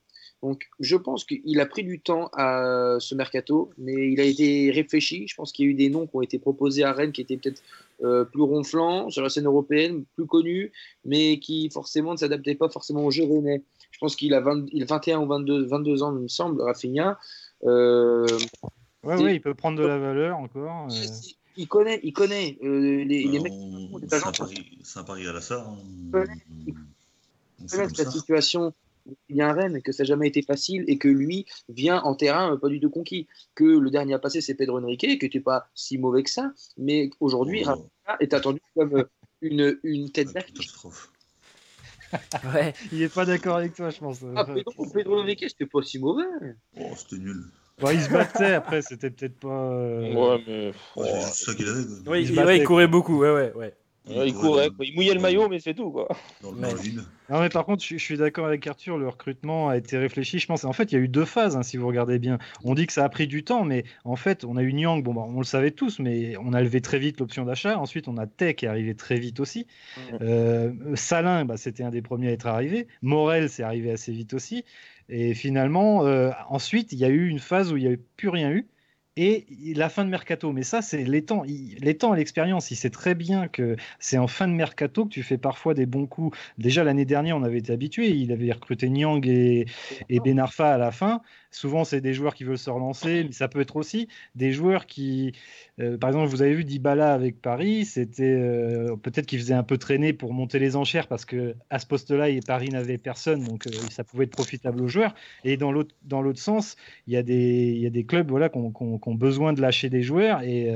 Donc, je pense qu'il a pris du temps à ce mercato, mais il a été réfléchi. Je pense qu'il y a eu des noms qui ont été proposés à Rennes qui étaient peut-être euh, plus ronflants sur la scène européenne, plus connus, mais qui forcément ne s'adaptaient pas forcément au jeu rennais. Je pense qu'il a, 21 ou 22, 22 ans, il me semble, Rafinha. Euh, ouais, ouais, il peut prendre de la valeur encore. Euh. Il connaît, il connaît les, les mecs. C'est un pari à la ça. Il connaît la situation il y a un Rennes, que ça n'a jamais été facile et que lui vient en terrain euh, pas du tout conquis. Que le dernier à passer, c'est Pedro Enrique, que tu n'es pas si mauvais que ça, mais aujourd'hui, oh. est attendu comme euh, une, une tête d'affiche. ouais. Il n'est pas d'accord avec toi, je pense. Ah, Pedro, Pedro Enrique, c'était pas si mauvais. Oh, c'était nul. il se battait après, c'était peut-être pas. Euh, ouais, mais. c'est ça qu'il avait. Oui, il, il, courait beaucoup, ouais, ouais, ouais il courait, il mouillait le maillot, mais c'est tout. Quoi. Non, mais par contre, je, suis d'accord avec Arthur, le recrutement a été réfléchi. Je pense, en fait, il y a eu deux phases, hein, si vous regardez bien. On dit que ça a pris du temps, mais en fait, on a eu Nyang, bon, bah, on le savait tous, mais on a levé très vite l'option d'achat. Ensuite, on a Tech qui est arrivé très vite aussi. Euh, Salin, bah, c'était un des premiers à être arrivé. Morel, c'est arrivé assez vite aussi. Et finalement, euh, ensuite, il y a eu une phase où il n'y a plus rien eu et la fin de mercato. Mais ça, c'est les temps, les temps et l'expérience. Il sait très bien que c'est en fin de mercato que tu fais parfois des bons coups. Déjà l'année dernière, on avait été habitué. Il avait recruté Nyang et, et Benarfa à la fin. Souvent, c'est des joueurs qui veulent se relancer, mais ça peut être aussi des joueurs qui, euh, par exemple, vous avez vu Dybala avec Paris, c'était euh, peut-être qu'il faisait un peu traîner pour monter les enchères parce que à ce poste-là, Paris n'avait personne, donc euh, ça pouvait être profitable aux joueurs. Et dans l'autre dans l'autre sens, il y a des y a des clubs voilà qui ont besoin de lâcher des joueurs et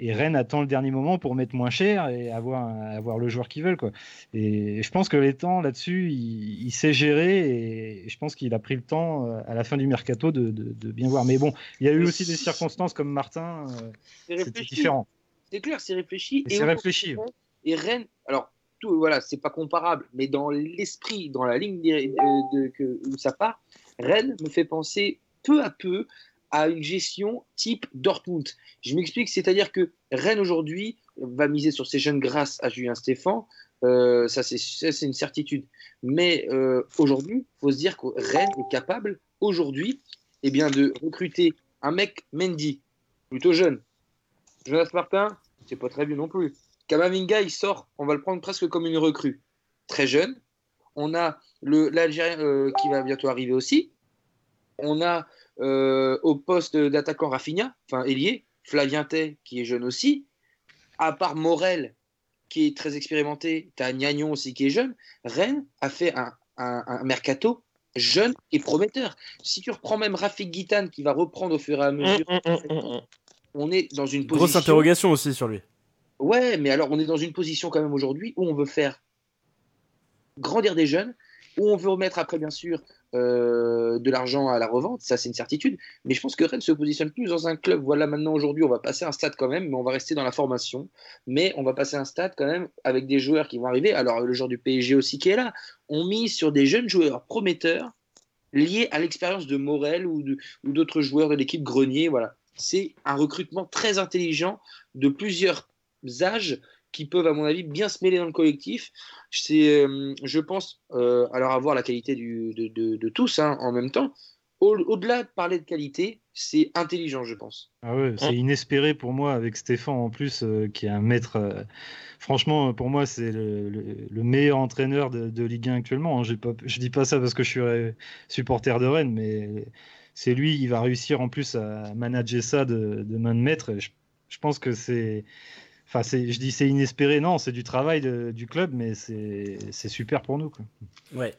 et Rennes attend le dernier moment pour mettre moins cher et avoir, avoir le joueur qu'ils veulent. Quoi. Et je pense que les temps là-dessus, il, sait gérer et je pense qu'il a pris le temps euh, à la fin du mercato de, de, bien voir. Mais bon, il y a eu aussi des circonstances comme Martin, euh, c'était différent. C'est clair, c'est réfléchi. Et c'est réfléchi. Et Rennes, alors tout, voilà, c'est pas comparable, mais dans l'esprit, dans la ligne de, que, où ça part, Rennes me fait penser peu à peu à une gestion type Dortmund. Je m'explique, c'est-à-dire que Rennes aujourd'hui va miser sur ses jeunes grâce à Julien Stéphan. Euh, ça, c'est une certitude. Mais euh, aujourd'hui, il faut se dire que Rennes est capable, aujourd'hui, eh de recruter un mec Mendy, plutôt jeune. Jonas Martin, c'est pas très bien non plus. Kamavinga, il sort, on va le prendre presque comme une recrue. Très jeune. On a l'Algérien euh, qui va bientôt arriver aussi. On a euh, au poste d'attaquant Rafinha, enfin ailier, Flavien Tay, qui est jeune aussi. À part Morel, qui est très expérimenté, tu as Gnagnon aussi qui est jeune. Rennes a fait un, mercato jeune et prometteur. Si tu reprends même Rafik Guitane, qui va reprendre au fur et à mesure, mm, mm, mm, on est dans une position. Grosse interrogation aussi sur lui. Ouais, mais alors on est dans une position quand même aujourd'hui où on veut faire grandir des jeunes, où on veut remettre après, bien sûr, euh, de l'argent à la revente, ça c'est une certitude. Mais je pense que Rennes se positionne plus dans un club. Voilà, maintenant aujourd'hui, on va passer un stade quand même, mais on va rester dans la formation. Mais on va passer un stade quand même avec des joueurs qui vont arriver. Alors le joueur du PSG aussi qui est là. On mise sur des jeunes joueurs prometteurs liés à l'expérience de Morel ou d'autres joueurs de l'équipe Grenier. Voilà, c'est un recrutement très intelligent de plusieurs âges qui peuvent, à mon avis, bien se mêler dans le collectif. C'est, euh, je pense, euh, alors avoir la qualité du, de, tous hein, en même temps. Au-delà de parler de qualité, c'est intelligent, je pense. Ah ouais, c'est inespéré pour moi avec Stéphane en plus, euh, qui est un maître. franchement, pour moi, c'est le, meilleur entraîneur de, Ligue 1 actuellement. Hein. Pas, je dis pas ça parce que je suis supporter de Rennes, mais c'est lui qui va réussir en plus à manager ça de, main de maître. je pense que c'est Enfin, je dis c'est inespéré, non, c'est du travail du club, mais c'est super pour nous. Ouais.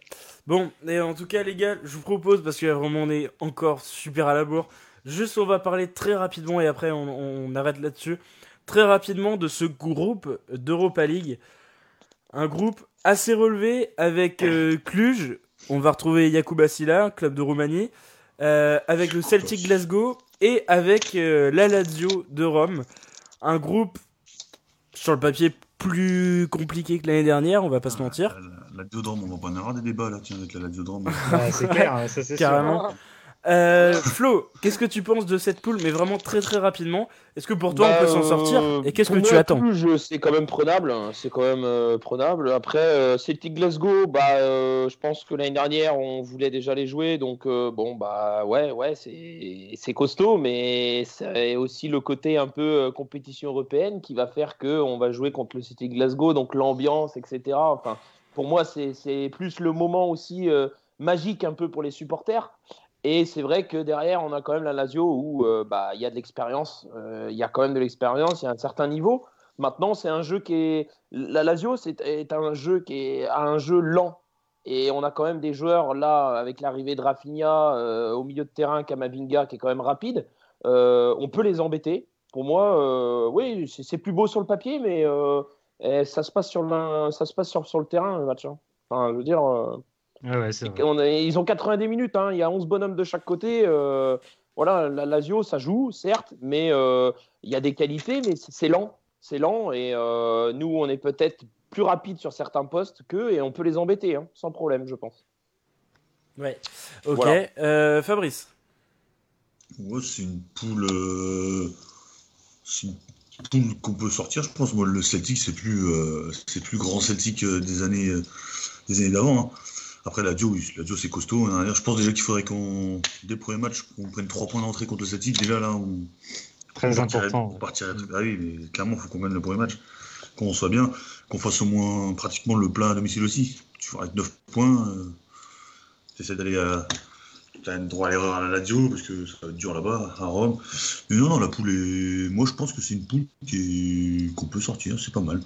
Bon, et en tout cas, les gars, je vous propose, parce que vraiment on est encore super à la bourre, juste on va parler très rapidement et après on, arrête là-dessus. Très rapidement de ce groupe d'Europa League. Un groupe assez relevé avec euh, Cluj, on va retrouver Jakub Asila, club de Roumanie, euh, avec le Celtic Glasgow et avec euh, la Lazio de Rome. Un groupe sur le papier plus compliqué que l'année dernière, on va pas se mentir. La, la, on va pas en avoir des débats là, tiens, avec la Ladiodrome. c'est clair, ça c'est Carrément. Euh, Flo, qu'est-ce que tu penses de cette poule, mais vraiment très très rapidement? Est-ce que pour toi on peut s'en bah, sortir Et qu'est-ce que tu attends? C'est quand même prenable, hein. c'est quand même euh, prenable. Après, euh, Celtic Glasgow, bah, je pense que l'année dernière on voulait déjà les jouer, donc bon bah ouais ouais c'est costaud, mais c'est aussi le côté un peu compétition européenne qui va faire que on va jouer contre le Celtic Glasgow, donc l'ambiance, etc. Enfin, pour moi c'est plus le moment aussi magique un peu pour les supporters. Et c'est vrai que derrière, on a quand même la Lazio où euh, bah, il y a de l'expérience, euh, il y a quand même de l'expérience, il y a un certain niveau. Maintenant, c'est un jeu qui est. La Lazio c'est, est un jeu qui est un jeu lent. Et on a quand même des joueurs là, avec l'arrivée de Rafinha euh, au milieu de terrain, Kamavinga qui est quand même rapide. on peut les embêter. Pour moi, oui, c'est, plus beau sur le papier, mais eh, ça se passe sur le, ça se passe sur, sur le terrain, le match. Hein. Enfin, je veux dire ils ont 90 minutes, hein. il y a 11 bonhommes de chaque côté. Euh, voilà, la Lazio, ça joue, certes, mais euh, il y a des qualités, mais c'est lent. C'est lent et euh, nous, on est peut-être plus rapide sur certains postes qu'eux et on peut les embêter, hein, sans problème, je pense. Ouais, ok. Fabrice C'est une poule. C'est une poule qu'on peut sortir, je pense. Moi, le Celtic, c'est plus, c'est plus grand Celtic des années, des années d'avant. Hein. Après, la Dio, oui, la Dio c'est costaud. Hein. Je pense déjà qu'il faudrait qu'on, dès le premier match, qu'on prenne 3 points d'entrée contre le Celtic. Déjà là, on, Très important. On partirait, ah oui, mais clairement, il faut qu'on gagne le premier match. Qu'on soit bien, qu'on fasse au moins pratiquement le plein à domicile aussi. Tu feras avec 9 points. Euh, tu essaies d'aller à. Tu as droit à l'erreur à la Lazio parce que ça va être dur là-bas, à Rome. Mais non, non, la poule est. Moi, je pense que c'est une poule qu'on peut sortir, c'est pas mal.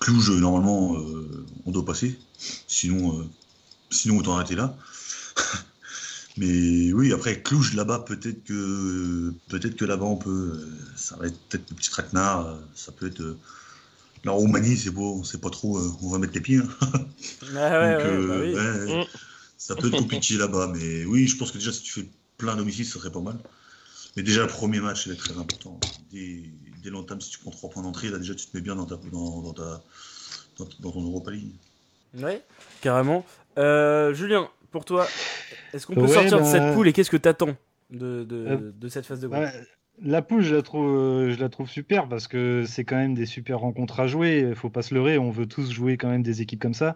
Cluj, normalement, euh, on doit passer. Sinon, euh, Sinon, autant arrêter là. Mais oui, après Clouche là-bas, peut-être que peut-être que là-bas on peut, ça va être peut-être le petit traquenard, ça peut être la Roumanie, c'est beau, c'est pas trop, on va mettre les pieds. Ça peut être compliqué là-bas, mais oui, je pense que déjà si tu fais plein domicile, ça serait pas mal. Mais déjà le premier match, c'est très important. Dès, dès l'entame, si tu prends trois points d'entrée, là déjà tu te mets bien dans ta dans, dans ta dans, ton Europa League. Oui, carrément. Euh, Julien, pour toi, est-ce qu'on peut sortir de cette bah, poule et qu'est-ce que tu attends de, euh, de, cette phase de groupe La poule, je la, trouve, euh, je la trouve super parce que c'est quand même des super rencontres à jouer. Il faut pas se leurrer, on veut tous jouer quand même des équipes comme ça.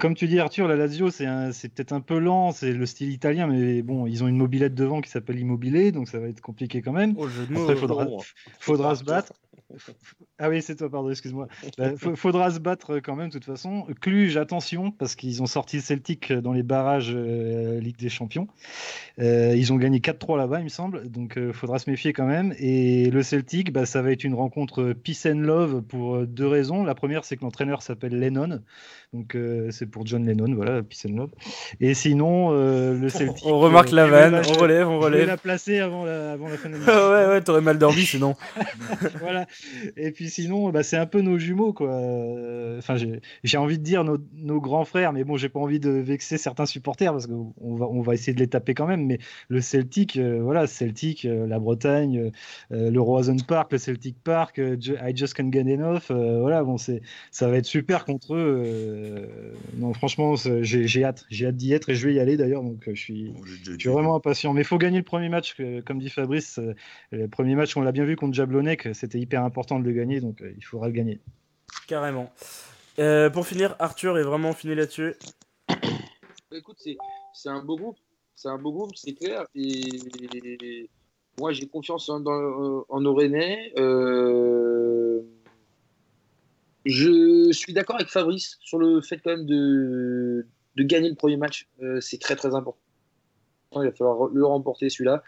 comme tu dis, Arthur, la Lazio, c'est peut-être un peu lent, c'est le style italien, mais bon, ils ont une mobilette devant qui s'appelle Immobilier, donc ça va être compliqué quand même. Oh, Après, faudra, faudra se battre. Ah oui, c'est toi, pardon, excuse-moi. Bah, faudra se battre quand même, de toute façon. Cluj, attention, parce qu'ils ont sorti Celtic dans les barrages euh, Ligue des Champions. Euh, ils ont gagné 4-3 là-bas, il me semble, donc euh, faudra se méfier quand même. Et le Celtic, bah, ça va être une rencontre peace and love pour deux raisons. La première, c'est que l'entraîneur s'appelle Lennon, donc c'est pour John Lennon, voilà, peace and love. Et sinon, le Celtic. On remarque la vanne, on relève, on relève. Je vais la placer avant la, avant la fin de Ouais, ouais, t'aurais mal dormi sinon. voilà. Et puis sinon, bah, c'est un peu nos jumeaux, quoi. Enfin, j'ai envie de dire nos, nos, grands frères, mais bon, j'ai pas envie de vexer certains supporters parce qu'on va, on va essayer de les taper quand même. Mais le Celtic, euh, voilà, Celtic, euh, la Bretagne, euh, le Roison Park, le Celtic Park, I Just Can't Get Enough, voilà, bon, c'est, ça va être super contre eux. non, franchement, j'ai hâte, j'ai hâte d'y être et je vais y aller d'ailleurs, donc je suis, je suis vraiment impatient. Mais il faut gagner le premier match, comme dit Fabrice, le premier match, on l'a bien vu contre Jablonec, c'était hyper important de le gagner, donc il faudra le gagner. Carrément. Euh, pour finir, Arthur est vraiment fini là-dessus. Écoute, c'est un beau groupe. C'est un beau groupe, c'est clair. Et moi, j'ai confiance en, en euh, je suis d'accord avec Fabrice sur le fait quand même de, de gagner le premier match. Euh, c'est très très important. Il va falloir le remporter celui-là.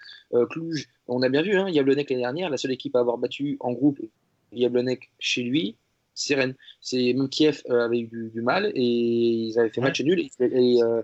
Cluj, on a bien vu, hein, Yablonec l'année dernière, la seule équipe à avoir battu en groupe Yablonec chez lui c'est Rennes. C'est même Kiev euh, avait eu du, mal et ils avaient fait match nul et, et euh,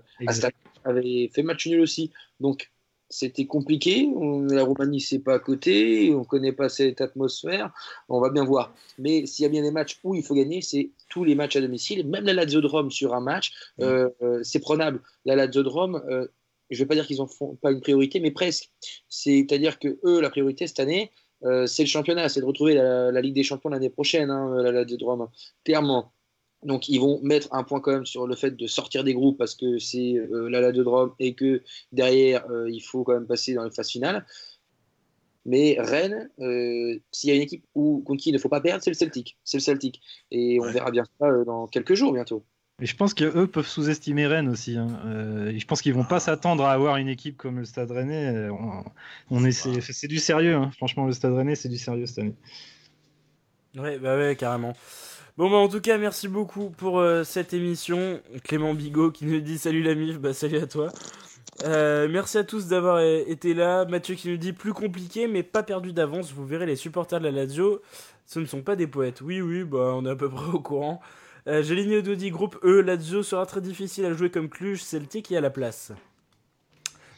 avait fait match nul aussi. Donc c'était compliqué. la Roumanie c'est pas à côté, on connaît pas cette atmosphère. On va bien voir. Mais s'il y a bien des matchs où il faut gagner, c'est tous les matchs à domicile. Même la Lazio de Rome sur un match, euh, c'est prenable. La Lazio de Rome. Je vais pas dire qu'ils en font pas une priorité, mais presque. C'est-à-dire que eux, la priorité cette année, euh, c'est le championnat, c'est de retrouver la, Ligue des Champions l'année prochaine, hein, la, la, Rome, clairement. Donc ils vont mettre un point quand même sur le fait de sortir des groupes parce que c'est euh, la de Drôme et que derrière euh, il faut quand même passer dans les phases finales. Mais Rennes, euh, s'il y a une équipe où, contre qui il ne faut pas perdre, c'est le Celtic. C'est le Celtic. Et on verra bien ça dans quelques jours bientôt. Et je pense qu'eux peuvent sous-estimer Rennes aussi. Hein. je pense qu'ils vont pas s'attendre à avoir une équipe comme le Stade Rennais. On, est, c'est, du sérieux. Hein. Franchement, le Stade Rennais, c'est du sérieux cette année. Ouais, bah ouais, carrément. Bon bah en tout cas merci beaucoup pour euh, cette émission. Clément Bigot qui nous dit salut la mif, bah salut à toi. Euh, merci à tous d'avoir été là. Mathieu qui nous dit plus compliqué mais pas perdu d'avance. Vous verrez les supporters de la Lazio, ce ne sont pas des poètes. Oui oui bah on est à peu près au courant. Euh, Géligne Dodi, groupe E, Lazio sera très difficile à jouer comme Cluj, Celtic qui a la place.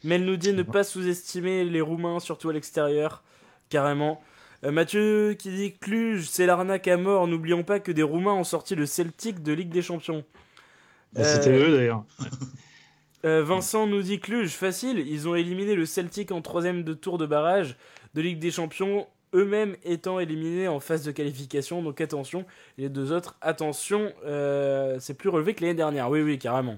Mel nous dit ne pas sous-estimer les Roumains, surtout à l'extérieur, carrément. Euh, Mathieu qui dit Cluj, c'est l'arnaque à mort. N'oublions pas que des Roumains ont sorti le Celtic de Ligue des Champions. Bah, c'était eux d'ailleurs. Euh, Vincent nous dit Cluj, facile. Ils ont éliminé le Celtic en troisième de tour de barrage de Ligue des Champions, eux-mêmes étant éliminés en phase de qualification. Donc attention, les deux autres, attention, euh, c'est plus relevé que l'année dernière. Oui, oui, carrément.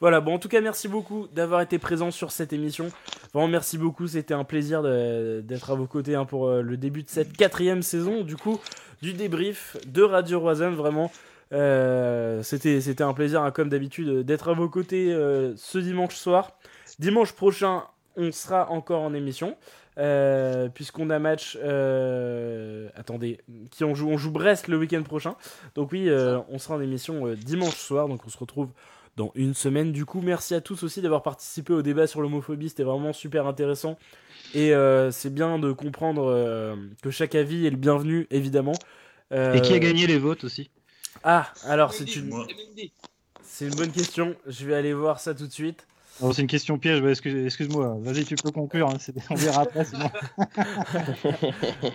Voilà, bon, en tout cas, merci beaucoup d'avoir été présent sur cette émission. Vraiment, merci beaucoup. C'était un plaisir d'être à vos côtés hein, pour euh, le début de cette quatrième saison, du coup, du débrief de Radio Roisen. Vraiment, euh, c'était un plaisir, hein, comme d'habitude, d'être à vos côtés ce dimanche soir. Dimanche prochain, on sera encore en émission. Puisqu'on a match attendez qui on joue on joue Brest le week-end prochain donc oui on sera en émission dimanche soir donc on se retrouve dans une semaine. Du coup, merci à tous aussi d'avoir participé au débat sur l'homophobie, c'était vraiment super intéressant. Et euh, c'est bien de comprendre euh, que chaque avis est le bienvenu, évidemment. Et qui a euh, gagné les votes aussi? Ah, alors c'est une... C'est une bonne question, je vais aller voir ça tout de suite. C'est une question piège, excuse-moi, vas-y, tu peux conclure, hein, on verra après.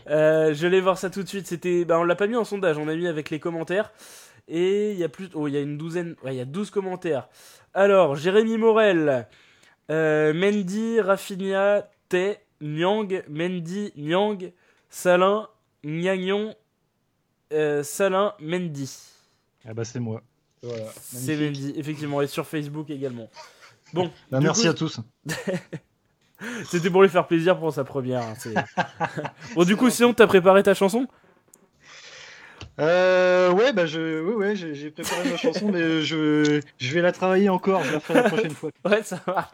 je vais voir ça tout de suite, c'était, bah, on l'a pas mis en sondage, on a mis avec les commentaires. Et il y a plus, oh, il y a une douzaine, il y a 12 commentaires. Alors, Jérémy Morel, euh, Mendy, Rafinha, Té, Nyang, Mendy, Nyang, Salin, Nyagnon, euh, Salin, Mendy. Ah bah c'est moi. c'est Mendy, effectivement, et sur Facebook également. Bon. Bah, merci à tous. C'était pour lui faire plaisir pour sa première. Hein, bon, du coup, sinon, t'as préparé ta chanson? Euh, ouais, bah je, ouais, ouais, j'ai préparé ma chanson, mais je, je vais la travailler encore. Je la ferai la prochaine fois. Ouais, ça va.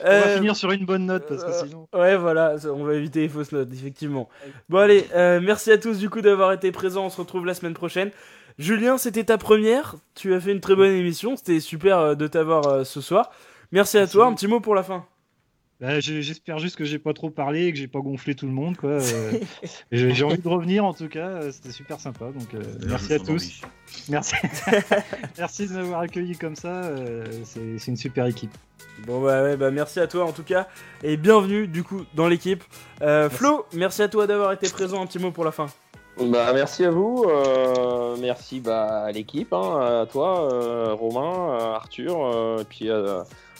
On va euh, finir sur une bonne note parce que euh, sinon. Ouais, voilà, on va éviter les fausses notes, effectivement. Bon, allez, euh, merci à tous du coup d'avoir été présents. On se retrouve la semaine prochaine. Julien, c'était ta première. Tu as fait une très bonne émission. C'était super de t'avoir ce soir. Merci à toi. Un petit mot pour la fin. Bah, j'espère juste que j'ai pas trop parlé et que j'ai pas gonflé tout le monde. Quoi. Euh, j'ai envie de revenir en tout cas, euh, c'était super sympa. Donc euh, merci à tous. Merci. merci de m'avoir accueilli comme ça. C'est une super équipe. Bon bah ouais bah merci à toi en tout cas et bienvenue du coup dans l'équipe. Flo, merci à toi d'avoir été présent. Un petit mot pour la fin. Bah merci à vous, merci bah, à l'équipe, hein, à toi, Romain, Arthur, et puis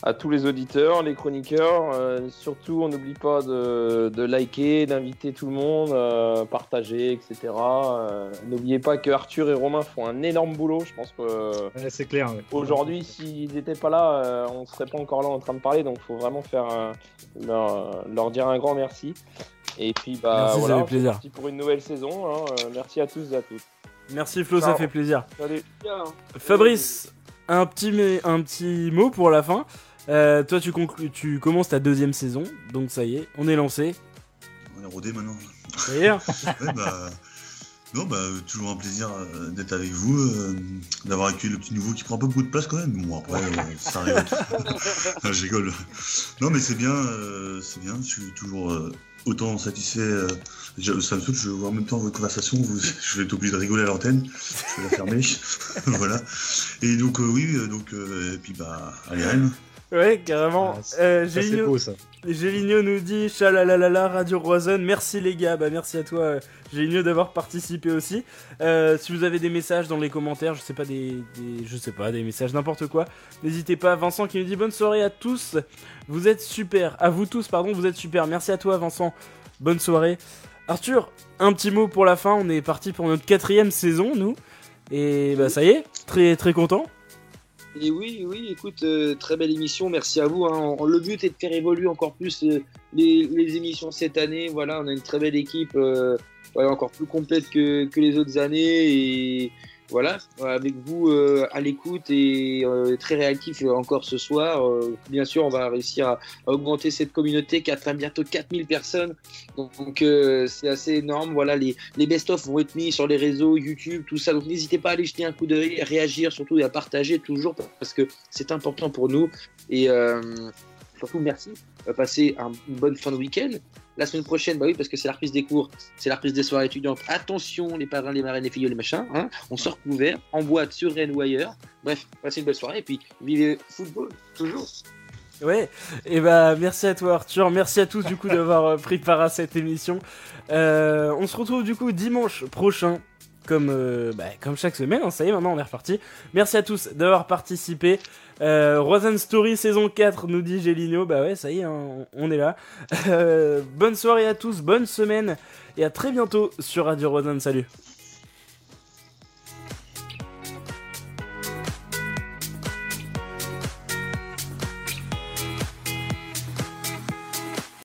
à tous les auditeurs, les chroniqueurs. Euh, surtout, on n'oublie pas de, liker, d'inviter tout le monde, euh, partager, etc. Euh, n'oubliez pas que Arthur et Romain font un énorme boulot. Je pense que c'est clair. Aujourd'hui, s'ils n'étaient pas là, on ne serait pas encore là en train de parler. Donc, il faut vraiment faire leur, dire un grand merci. Et puis, bah merci, voilà, plaisir. Merci pour une nouvelle saison. Hein. merci à tous et à toutes. Merci Flo, ça fait plaisir. Salut. Fabrice, un petit, un petit mot pour la fin. Euh, toi, tu, tu commences ta deuxième saison, donc ça y est, on est lancé. On est rodé maintenant. D'ailleurs bah, Non, bah, toujours un plaisir euh, d'être avec vous, euh, d'avoir accueilli le petit nouveau qui prend un peu beaucoup de place quand même. Bon, après, ça arrive. je rigole. Non, mais c'est bien, c'est bien, je suis toujours autant satisfait. ça me saoule, je vois en même temps votre conversation, je vais être obligé de rigoler à l'antenne, je vais la fermer. voilà. Et donc, oui, donc, et puis, bah, allez, Rennes. Ouais, carrément. Ah, euh, Géligno nous dit Chalalalala, Radio Roison. Merci les gars, bah merci à toi, Géligno, d'avoir participé aussi. Euh, si vous avez des messages dans les commentaires, je sais pas, des, je sais pas, des messages, n'importe quoi, n'hésitez pas. Vincent qui nous dit bonne soirée à tous. Vous êtes super. À vous tous, pardon, vous êtes super. Merci à toi, Vincent. Bonne soirée. Arthur, un petit mot pour la fin. On est parti pour notre quatrième saison, nous. Et bah ça y est, très très content. Et oui, oui, écoute, euh, très belle émission, merci à vous. Hein. Le but est de faire évoluer encore plus euh, les, émissions cette année. Voilà, on a une très belle équipe, euh, encore plus complète que, les autres années. Voilà, avec vous euh, à l'écoute et euh, très réactif encore ce soir. Euh, bien sûr, on va réussir à, augmenter cette communauté qui atteint bientôt 4000 personnes. Donc, c'est assez énorme. Voilà, les, les best-of vont être mis sur les réseaux, YouTube, tout ça. Donc n'hésitez pas à aller jeter un coup d'œil, à réagir surtout et à partager toujours parce que c'est important pour nous. Et surtout, merci. Passez une bonne fin de week-end. La semaine prochaine, bah oui, parce que c'est la reprise des cours, c'est la reprise des soirées étudiantes. Attention, les parrains, les marraines, les filles, les machins. Hein on sort couvert, en boîte, sur Rennes ou ailleurs. Bref, passez une belle soirée et puis vivez football, toujours. Ouais, et bah merci à toi Arthur, merci à tous du coup d'avoir euh, pris part à cette émission. Euh, on se retrouve du coup dimanche prochain comme, euh, bah, comme chaque semaine, hein. ça y est maintenant on est reparti. Merci à tous d'avoir participé. Euh, Story saison 4 nous dit Géligno. Bah ouais, ça y est, hein, on est là. Euh, bonne soirée à tous, bonne semaine et à très bientôt sur Radio Rosen. Salut.